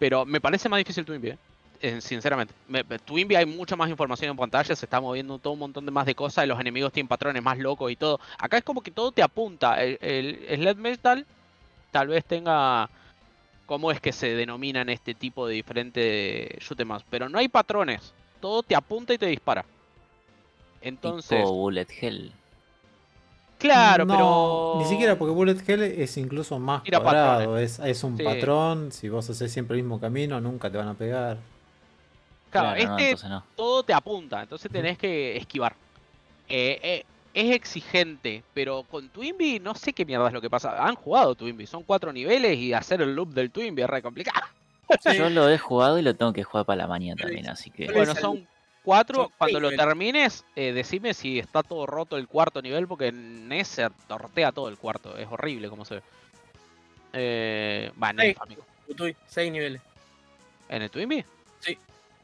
Pero me parece más difícil Twinbee, ¿eh? Sinceramente. Me- Twinbee hay mucha más información en pantalla, se está moviendo todo un montón de más de cosas, y los enemigos tienen patrones más locos y todo. Acá es como que todo te apunta. El, el Sled Metal tal vez tenga cómo es que se denominan este tipo de diferentes shoot'em pero no hay patrones. Todo te apunta y te dispara. Entonces, Tipo Bullet Hell. Claro, No, pero. Ni siquiera porque Bullet Hell es incluso más Tira cuadrado. Es, es un Sí. patrón. Si vos haces siempre el mismo camino, nunca te van a pegar. Claro, este no. todo te apunta, entonces tenés que esquivar. Eh, eh, es exigente, pero con Twinbee no sé qué mierda es lo que pasa. Han jugado Twinbee, son cuatro niveles y hacer el loop del Twinbee es re complicado. Sí. Yo lo he jugado y lo tengo que jugar para la mañana también, así que. Bueno, son cuatro. son Cuando lo seis termines, eh, decime si está todo roto el cuarto nivel, porque en NES se tortea todo el cuarto. Es horrible como se ve. Eh, va, en Seis. Amigo. Uy, 6 niveles. ¿En el Twinbee? Sí.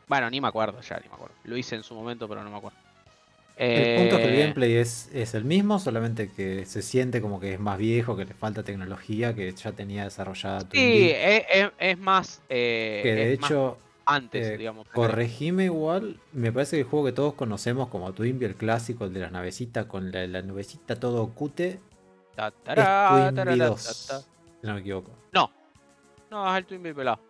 Bueno, ni me acuerdo ya, ni me acuerdo. Lo hice en su momento, pero no me acuerdo. El punto es que el Eh, gameplay es, es el mismo, solamente que se siente como que es más viejo, que le falta tecnología que ya tenía desarrollada Sí, es, es- es más. eh, que de es más hecho, antes, eh, digamos. corregime igual, me parece que el juego que todos conocemos como Twinbee, el clásico, el de las navecitas con la, la nubecita todo cute, Ta, es tará, Twinbee tarara, 2, ta, ta. si no me equivoco. No, es el Twinbee pelado.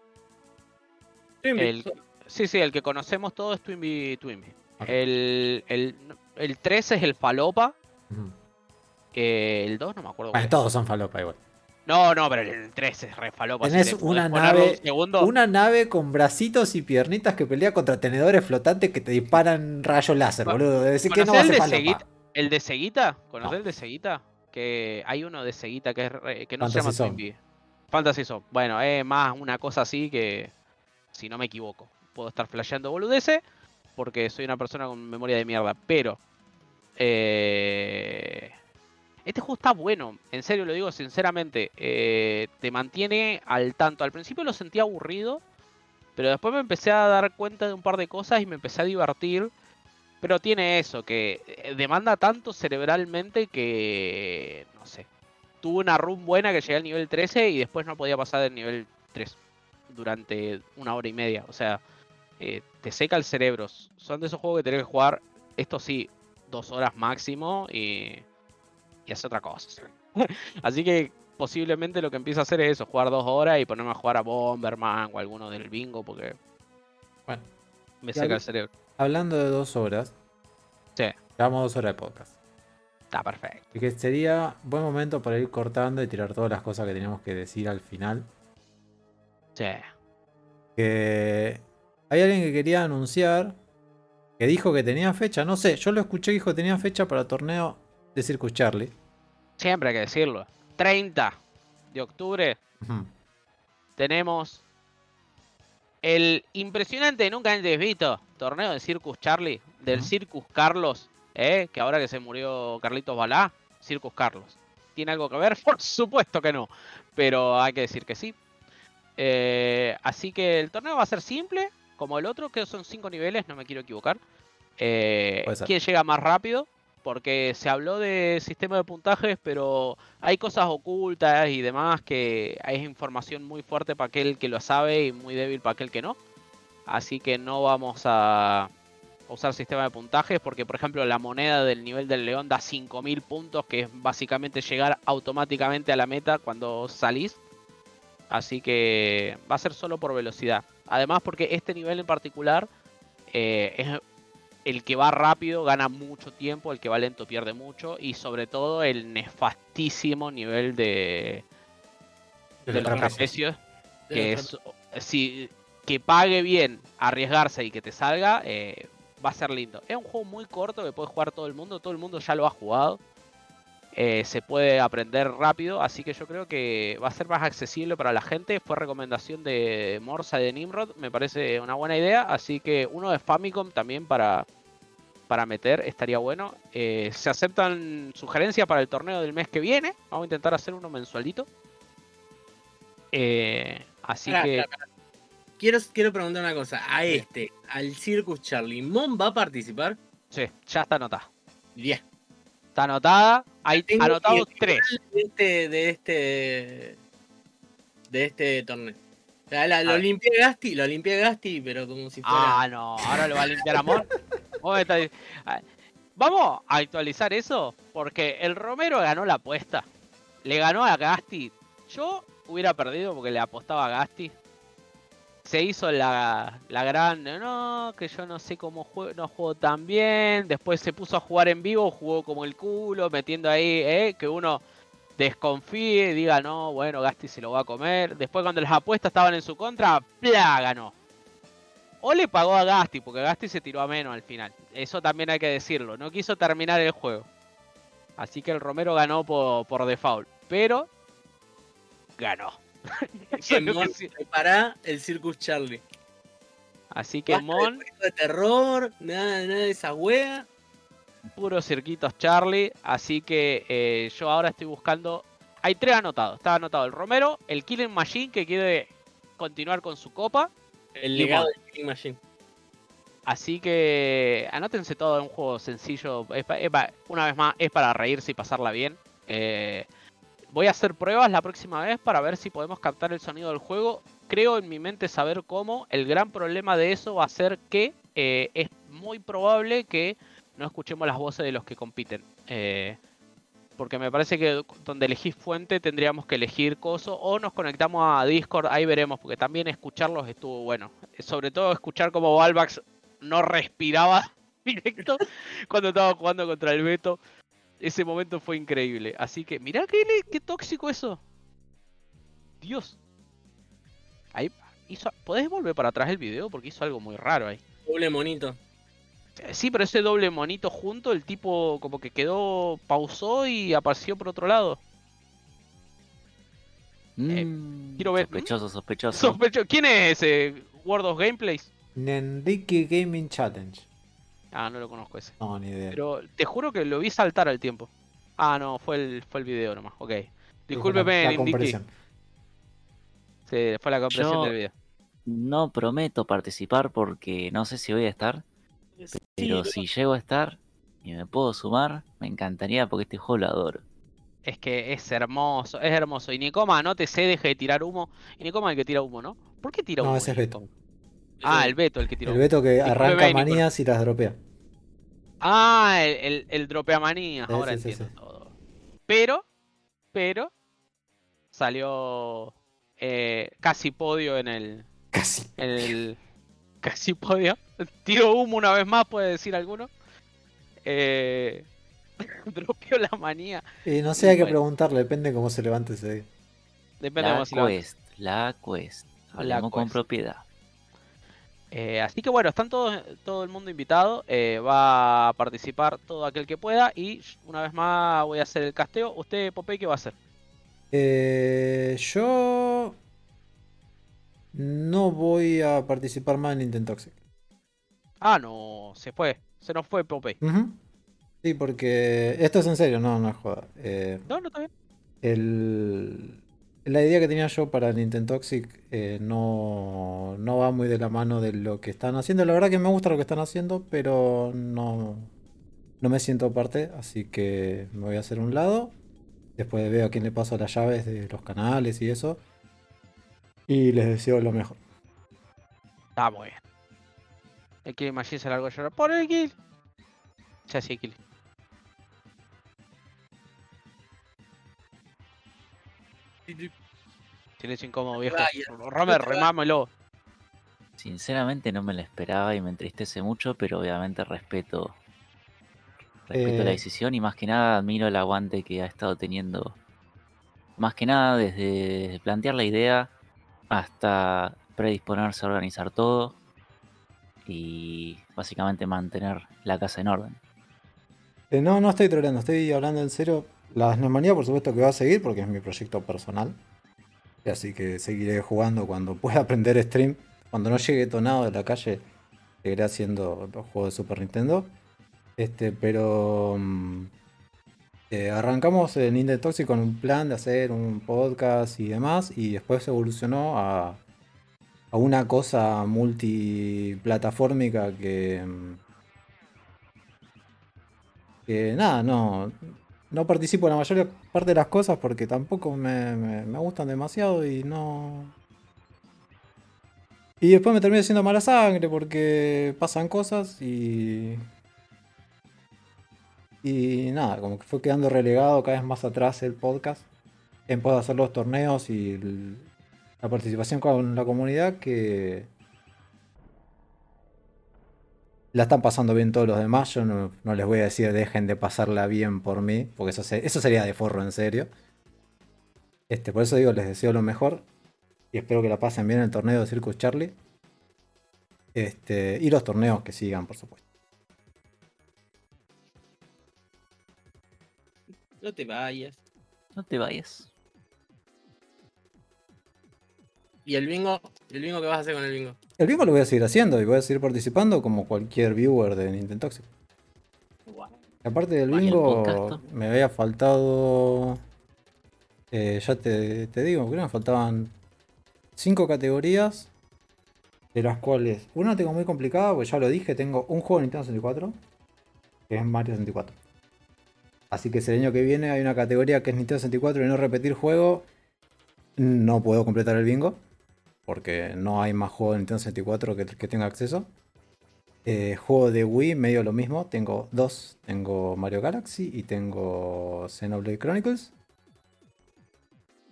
Twinbee, El- Sí, sí, el que conocemos todos es Twinbee Twinbee. El, el, el 3 es el Falopa. Eh, el 2 no me acuerdo. Bueno, todos son falopa igual. No, no, pero el 3 es re Falopa. Tenés una nave- un. Una nave con bracitos y piernitas que pelea contra tenedores flotantes que te disparan rayos láser, Bueno, boludo. Decir, que no va a ¿Conocés ser el de falopa. Seguita? ¿El de Seguita? ¿Conocés No. el de Seguita? Que hay uno de Seguita que, es re- que no se Fantasy llama Zone. Twinbee. Fantasy Zone. Bueno, es más una cosa así que, si no me equivoco, puedo estar flasheando boludeces porque soy una persona con memoria de mierda. Pero, eh, este juego está bueno. En serio lo digo sinceramente. eh, te mantiene al tanto. Al principio lo sentía aburrido. Pero después me empecé a dar cuenta de un par de cosas y me empecé a divertir. Pero tiene eso, que eh, demanda tanto cerebralmente que, no sé, tuve una run buena que llegué al nivel 13 y después no podía pasar del nivel 3 durante una hora y media. O sea, eh, te seca el cerebro. Son de esos juegos que tenés que jugar, esto sí, dos horas máximo y, y hacer otra cosa. Así que posiblemente lo que empiezo a hacer es eso, jugar dos horas y ponerme a jugar a Bomberman o alguno del bingo porque Bueno, me seca el cerebro. hablando de dos horas, Llevamos dos horas de podcast. Está perfecto. Así que sería buen momento para ir cortando y tirar todas las cosas que teníamos que decir al final. Sí. Que hay alguien que quería anunciar que dijo que tenía fecha. No sé, yo lo escuché que dijo que tenía fecha para el torneo de Circus Charlie. Siempre hay que decirlo. 30 de octubre tenemos el impresionante, nunca antes visto, torneo de Circus Charlie, del. Circus Carlos, ¿eh? que ahora que se murió Carlitos Balá, Circus Carlos. ¿Tiene algo que ver? Por supuesto que no, pero hay que decir que sí. Eh, así que el torneo va a ser simple, como el otro, que son cinco niveles, no me quiero equivocar. Eh. ¿Quién llega más rápido? Porque se habló de sistema de puntajes, pero hay cosas ocultas y demás que hay información muy fuerte para aquel que lo sabe y muy débil para aquel que no. Así que no vamos a usar sistema de puntajes porque, por ejemplo, la moneda del nivel del león da 5000 puntos, que es básicamente llegar automáticamente a la meta cuando salís. Así que va a ser solo por velocidad. Además, porque este nivel en particular eh, es el que va rápido gana mucho tiempo, el que va lento pierde mucho y sobre todo el nefastísimo nivel de, De de los trapecios que es si que pague bien arriesgarse y que te salga eh, va a ser lindo. Es un juego muy corto que puede jugar todo el mundo todo el mundo ya lo ha jugado Eh, se puede aprender rápido así que yo creo que va a ser más accesible para la gente. Fue recomendación de Morsa y de Nimrod me parece una buena idea así que uno de Famicom también para para meter estaría bueno Eh, se aceptan sugerencias para el torneo del mes que viene vamos a intentar hacer uno mensualito eh, así que. Quiero, quiero preguntar una cosa. A este, al Circus Charlie, ¿Mon va a participar? sí, ya está anotada. Bien. Está anotada. Hay Tengo anotados tres. De este, de este, de este torneo. O sea, la- lo ver. limpié Gasti, lo limpié Gasti, pero como si fuera. Ah, no, ahora lo va a limpiar Amor. Vamos a actualizar eso porque el Romero ganó la apuesta. Le ganó a Gasti. Yo hubiera perdido porque le apostaba a Gasti. Se hizo la, la gran, no, que yo no sé cómo juego, no juego tan bien. Después se puso a jugar en vivo, jugó como el culo, metiendo ahí, eh, que uno desconfíe, diga, no, bueno, Gasti se lo va a comer. Después cuando las apuestas estaban en su contra, ¡plá! ganó. O le pagó a Gasti, porque Gasti se tiró a menos al final. Eso también hay que decirlo. No quiso terminar el juego. Así que el Romero ganó por, por default. Pero ganó. Mon, prepara el Circus Charlie. Así que Basta Mon, de terror, nada, nada de esa wea. puro cirquitos Charlie. Así que eh, yo ahora estoy buscando. Hay tres anotados. Está anotado el Romero, el Killing Machine que quiere continuar con su copa. El legado de Killing Machine. Así que anótense todo, es un juego sencillo. es pa- es pa- una vez más, es para reírse y pasarla bien. Eh, voy a hacer pruebas la próxima vez para ver si podemos captar el sonido del juego. Creo en mi mente saber cómo. El gran problema de eso va a ser que eh, es muy probable que no escuchemos las voces de los que compiten. Eh, porque me parece que donde elegís fuente tendríamos que elegir coso o nos conectamos a Discord, ahí veremos, porque también escucharlos estuvo bueno. Sobre todo escuchar como Valvax no respiraba directo cuando estaba jugando contra el Beto. Ese momento fue increíble. Así que, mirá qué, qué tóxico eso. Dios. Ahí hizo. ¿Podés volver para atrás el video? Porque hizo algo muy raro ahí. Doble monito. Eh, Sí, pero ese doble monito junto, el tipo como que quedó, pausó y apareció por otro lado. Mm, quiero ver- Sospechoso, sospechoso. Sospecho. ¿Quién es ese World of Gameplays? Nenriki Gaming Challenge. Ah, no lo conozco ese. No, ni idea. Pero te juro que lo vi saltar al tiempo. Ah, no, fue el, fue el video nomás. Ok. Discúlpeme, la- la Nindiki. compresión. Sí, fue la compresión Yo- del video. No prometo participar porque no sé si voy a estar, pero Sí, si llego a estar y me puedo sumar, me encantaría porque este juego lo adoro. Es que es hermoso, es hermoso. Y Nicoma, no te sé, deje de tirar humo. Y Nicoma es el que tira humo, ¿no? ¿Por qué tira No, humo? ese es? Beto. Ah, el Beto, el que tira El humo. Beto que arranca manías y las dropea. Ah, el, el, el dropea manías, ahora sí, sí, entiendo sí. todo. Pero, pero, salió eh, casi podio en el, Casi. en el casi podio. Tiro humo una vez más, puede decir alguno. Eh, dropeó la manía. Y no sé, hay que preguntarle, depende cómo se levante ese día. Depende de La cómo se levante. quest, la quest. Con quest. propiedad. Eh, así que bueno, están todos, todo el mundo invitado. eh, va a participar todo aquel que pueda. Y una vez más voy a hacer el casteo. Usted, Popeye, ¿qué va a hacer? Eh, yo no voy a participar más en Nintendo Toxic. Ah, no, se fue. Se nos fue Popeye. Sí, porque esto es en serio, no, no es joda. Eh, No, no está bien. el- la idea que tenía yo para Nintendo Toxic eh, no, no va muy de la mano de lo que están haciendo. La verdad que me gusta lo que están haciendo, pero no, no me siento parte, así que me voy a hacer un lado. Después veo a quién le paso las llaves de los canales y eso. Y les deseo lo mejor. Está muy bien. El Kill Machine se largó a llorar. ¡Por el kill! Ya sí, kill. Silencio incómodo, viejo. Romer, remámelo. Sinceramente no me la esperaba y me entristece mucho, pero obviamente respeto, respeto la Eh. decisión y más que nada admiro el aguante que ha estado teniendo. Más que nada desde plantear la idea hasta predisponerse a organizar todo y básicamente mantener la casa en orden. Eh, no, no estoy troleando, estoy hablando en serio. La Snemanía, por supuesto que va a seguir porque es mi proyecto personal. Así que seguiré jugando cuando pueda aprender stream. Cuando no llegue tonado de la calle, seguiré haciendo los juegos de Super Nintendo. Este, pero mm, eh, arrancamos en Nintendo Toxic con un plan de hacer un podcast y demás. Y después evolucionó a, a una cosa multiplataformica que. que nada, no, no participo en la mayor parte de las cosas porque tampoco me, me- me gustan demasiado y no... Y después me termino haciendo mala sangre porque pasan cosas y... Y nada, como que fue quedando relegado cada vez más atrás el podcast en pos de hacer los torneos y la participación con la comunidad que la están pasando bien todos los demás. Yo no, les voy a decir dejen de pasarla bien por mí, porque eso, eso sería de forro en serio. Este, por eso digo, les deseo lo mejor y espero que la pasen bien en el torneo de Circus Charlie. Este, y los torneos que sigan, por supuesto. No te vayas. No te vayas. ¿Y el bingo? ¿El bingo qué vas a hacer con el bingo? El bingo lo voy a seguir haciendo y voy a seguir participando como cualquier viewer de Nintendo Toxic. Aparte del ¿Y el bingo, me había faltado. eh, ya te, te digo, creo que me faltaban cinco categorías. De las cuales una tengo muy complicada, porque ya lo dije, tengo un juego de Nintendo 64, que es Mario 64. Así que si el año que viene hay una categoría que es Nintendo 64 y no repetir juego, no puedo completar el bingo. Porque no hay más juego de Nintendo 64 que, que tenga acceso. Eh, juego de Wii, medio lo mismo. Tengo dos. Tengo Mario Galaxy y tengo Xenoblade Chronicles.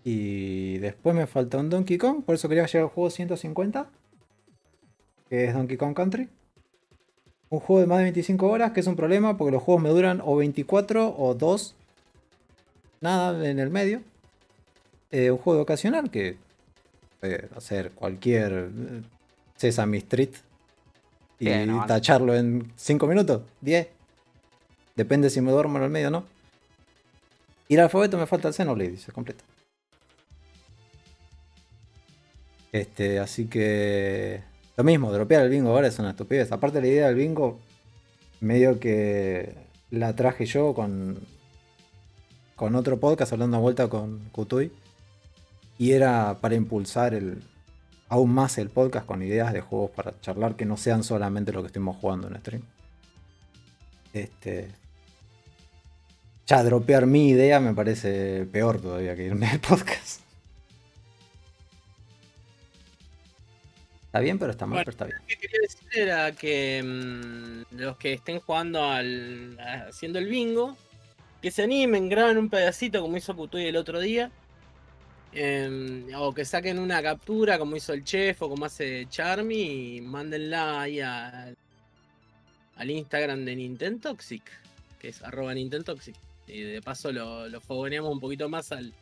Y después me falta un Donkey Kong. Por eso quería llegar al juego 150. Que es Donkey Kong Country. Un juego de más de 25 horas, que es un problema porque los juegos me duran o 24 o 2. Nada en el medio. Eh, un juego ocasional que puede hacer cualquier eh, Sesame Street y Bien, no, tacharlo en 5 minutos, 10. Depende si me duermo en el medio o no. Y el alfabeto me falta el Xenoblade, dice completo. Este, así que. Lo mismo, dropear el bingo ahora es una estupidez. Aparte, la idea del bingo, medio que la traje yo con. Con otro podcast hablando a vuelta con Kutuy. Y era para impulsar el, aún más el podcast con ideas de juegos para charlar que no sean solamente lo que estemos jugando en stream. Este. Ya dropear mi idea me parece peor todavía que irme al podcast. Está bien, pero está mal, Bueno. pero está bien. Lo que quería decir era que mm, los que estén jugando al haciendo el bingo, que se animen, graben un pedacito como hizo Kutuy el otro día. em, o que saquen una captura como hizo el chef o como hace Charmy y mándenla ahí al, al Instagram de Nintendo Toxic, que es arroba Nintendo Toxic. Y de paso lo, lo fogoneamos un poquito más al,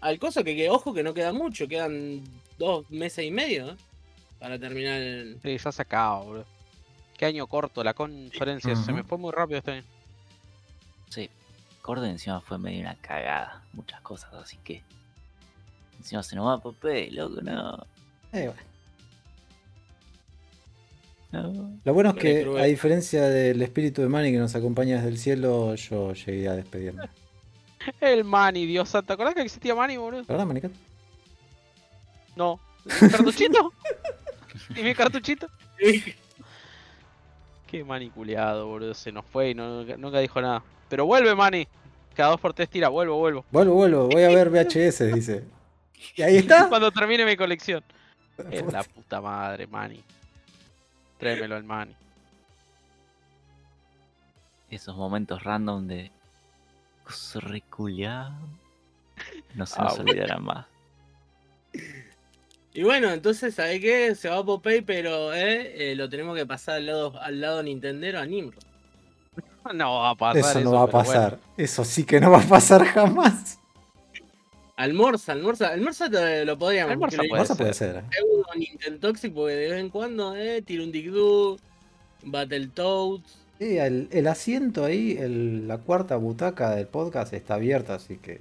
al coso, que, que, ojo que no queda mucho, quedan dos meses y medio ¿eh? Para terminar el... Sí, ya se acaba, boludo. Qué año corto, la conferencia, se me fue muy rápido este año. Sí. Corte encima fue medio una cagada. Muchas cosas, así que. Encima se nos va Popeye, loco, no. Eh, bueno. no. Lo bueno es que, a diferencia del espíritu de Manny que nos acompaña desde el cielo, yo llegué a despedirme. El Manny, Dios santo. ¿Te acordás que existía Manny, boludo? ¿Verdad, Manicat? No. ¿Mi cartuchito? ¿Y mi cartuchito? Qué Manny culiado, boludo. Se nos fue y no- nunca dijo nada. Pero vuelve, Manny. Cada dos por tres tira, vuelvo, vuelvo. Vuelvo, vuelvo, voy a ver VHS, dice. Y ahí está. Cuando termine mi colección. Es la puta madre, Manny. Tráemelo al Manny. Esos momentos random de. Reculeado. No se Ah, nos bueno. olvidarán más. Y bueno, entonces, ¿sabes qué? Se va Popeye, pero eh, eh, lo tenemos que pasar al lado, al lado Nintendero a Nimrod. No va a pasar Eso eso. no va a bueno. pasar. Eso sí que no va a pasar jamás. Al Morsa, al Morsa, al Morsa te- lo podríamos Al Morsa incluir. puede Cosa puede ser. ser. ¿eh? Uno Nintendo Toxic porque de vez en cuando, eh, tira un Dig Battletoads. Sí, el, el asiento ahí, el- la cuarta butaca del podcast está abierta, así que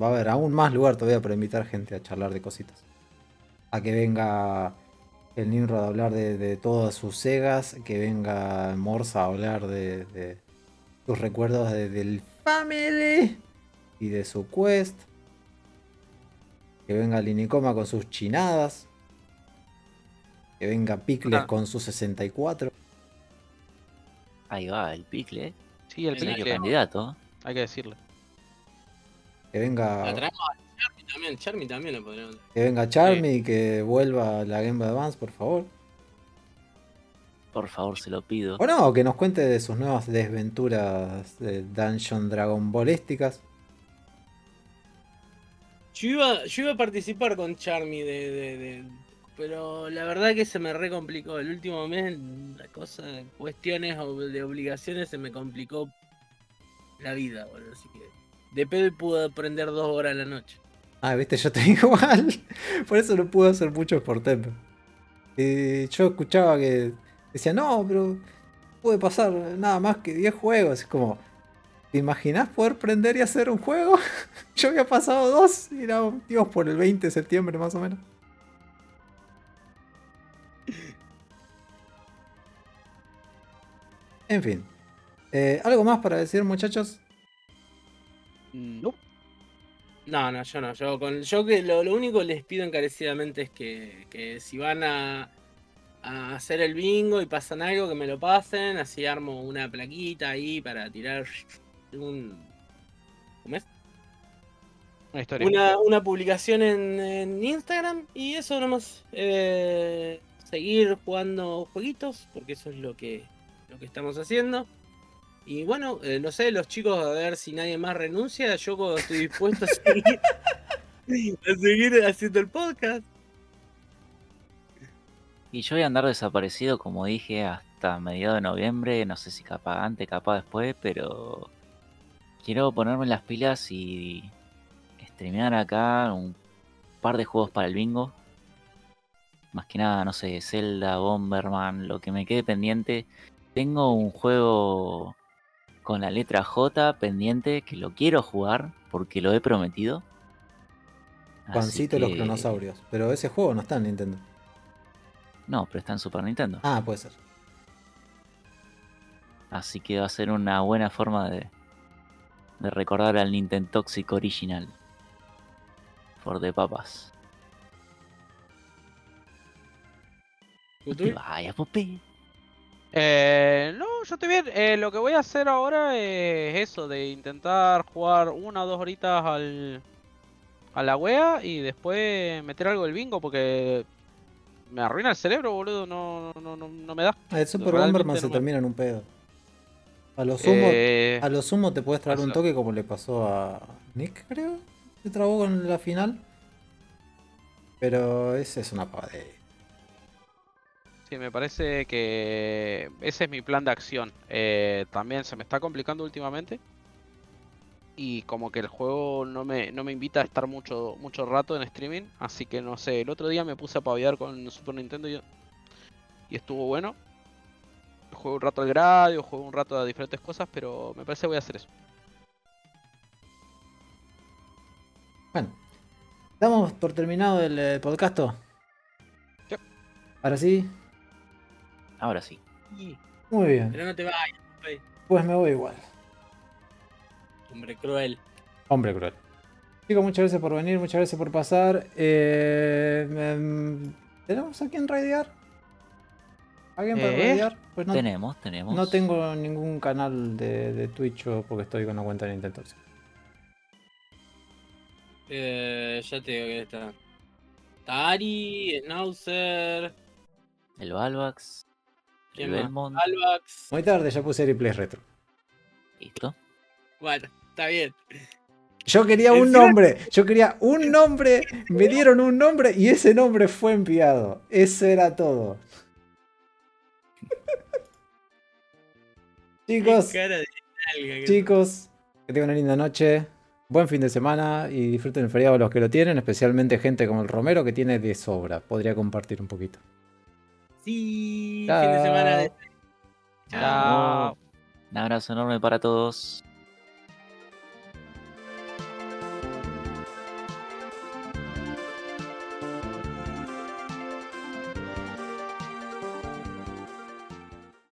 va a haber aún más lugar todavía para invitar gente a charlar de cositas. A que venga el Nimrod a hablar de, de todas sus segas, que venga Morsa a hablar de, de sus recuerdos de- del Family y de su quest. Que venga Linicoma con sus chinadas. Que venga Picles Ah. con su 64. Ahí va, el picle. Sí, el El Serio picle, candidato. hay que decirle. Que venga, traemos también, Charmy también lo podríamos. que venga Charmy y que vuelva a la Game Boy Advance, por favor. Por favor, se lo pido. O no, que nos cuente de sus nuevas desventuras de Dungeon Dragon Ballísticas. Yo iba, yo iba a participar con Charmy de, de- de- Pero la verdad que se me re complicó. El último mes, la cosa, cuestiones o- de obligaciones se me complicó la vida, boludo. Así que de pedo pude aprender dos horas a la noche. Ah, viste, yo te digo igual. Por eso no pude hacer mucho por. Y yo escuchaba que decía, no, pero puede pasar nada más que 10 juegos. Es como, ¿te imaginas poder prender y hacer un juego? yo había pasado dos y era, digamos, por el 20 de septiembre más o menos. En fin. Eh, ¿Algo más para decir, muchachos? No. No, no, yo no. Yo, con, yo que lo, lo único que les pido encarecidamente es que, que si van a, a hacer el bingo y pasan algo, que me lo pasen. Así armo una plaquita ahí para tirar un. ¿Cómo es? Una historia. Una, una publicación en, en Instagram y eso nomás. Eh, seguir jugando jueguitos, porque eso es lo que, lo que estamos haciendo. Y bueno, eh, no sé, los chicos, a ver si nadie más renuncia. Yo estoy dispuesto a seguir, a seguir haciendo el podcast. Y yo voy a andar desaparecido, como dije, hasta mediados de noviembre. No sé si capaz antes, capaz después, pero quiero ponerme las pilas y streamear acá un par de juegos para el bingo. Más que nada, no sé, Zelda, Bomberman, lo que me quede pendiente. Tengo un juego con la letra J pendiente que lo quiero jugar porque lo he prometido. Juancito y los que- clonosaurios. Pero ese juego no está en Nintendo. No, pero está en Super Nintendo. Ah, puede ser. Así que va a ser una buena forma de, de recordar al Nintendo Toxic original. For the papas. Cutuy. Vaya, Pope. Eh, no, yo estoy bien. Eh, lo que voy a hacer ahora es eso, de intentar jugar una o dos horitas al, a la wea y después meter algo del bingo porque me arruina el cerebro, boludo. No, no, no, no me da. Ah, El Super Realmente Bomberman se me- termina en un pedo. A lo sumo, Eh, a lo sumo te puedes traer un toque como le pasó a Nick, creo. Se trabó con la final. Pero ese es una pavadera. Sí, me parece que ese es mi plan de acción. Eh, también se me está complicando últimamente. Y como que el juego no me, no me invita a estar mucho, mucho rato en streaming. Así que no sé, el otro día me puse a paviar con Super Nintendo y, y estuvo bueno. Jugué un rato al gradio, jugué un rato a diferentes cosas, pero me parece que voy a hacer eso. Bueno, damos por terminado el eh, podcast. Yep. Ahora sí, Ahora sí. Muy bien. Pero no te vayas, hombre. Pues me voy igual. hombre cruel. Hombre cruel. Chicos, muchas gracias por venir, muchas gracias por pasar. Eh, em, ¿Tenemos a quién raidear? ¿Alguien para ¿Eh? raidear? Pues no, tenemos, tenemos. no tengo ningún canal de, de Twitch porque estoy con la cuenta de Nintendo. Eh, ya te digo que está. Tari, Schnauzer, El Balbax. El ¿Quién más? Belmont. Alvax. Muy tarde ya puse replay retro. Listo. Bueno, está bien. Yo quería un nombre, yo quería un nombre, me dieron un nombre y ese nombre fue enviado. Eso era todo. Chicos, chicos, que tengan una linda noche, buen fin de semana y disfruten el feriado los que lo tienen, especialmente gente como el Romero que tiene de sobra. Podría compartir un poquito. Sí, Chao. fin de semana de Chao. Un abrazo enorme para todos.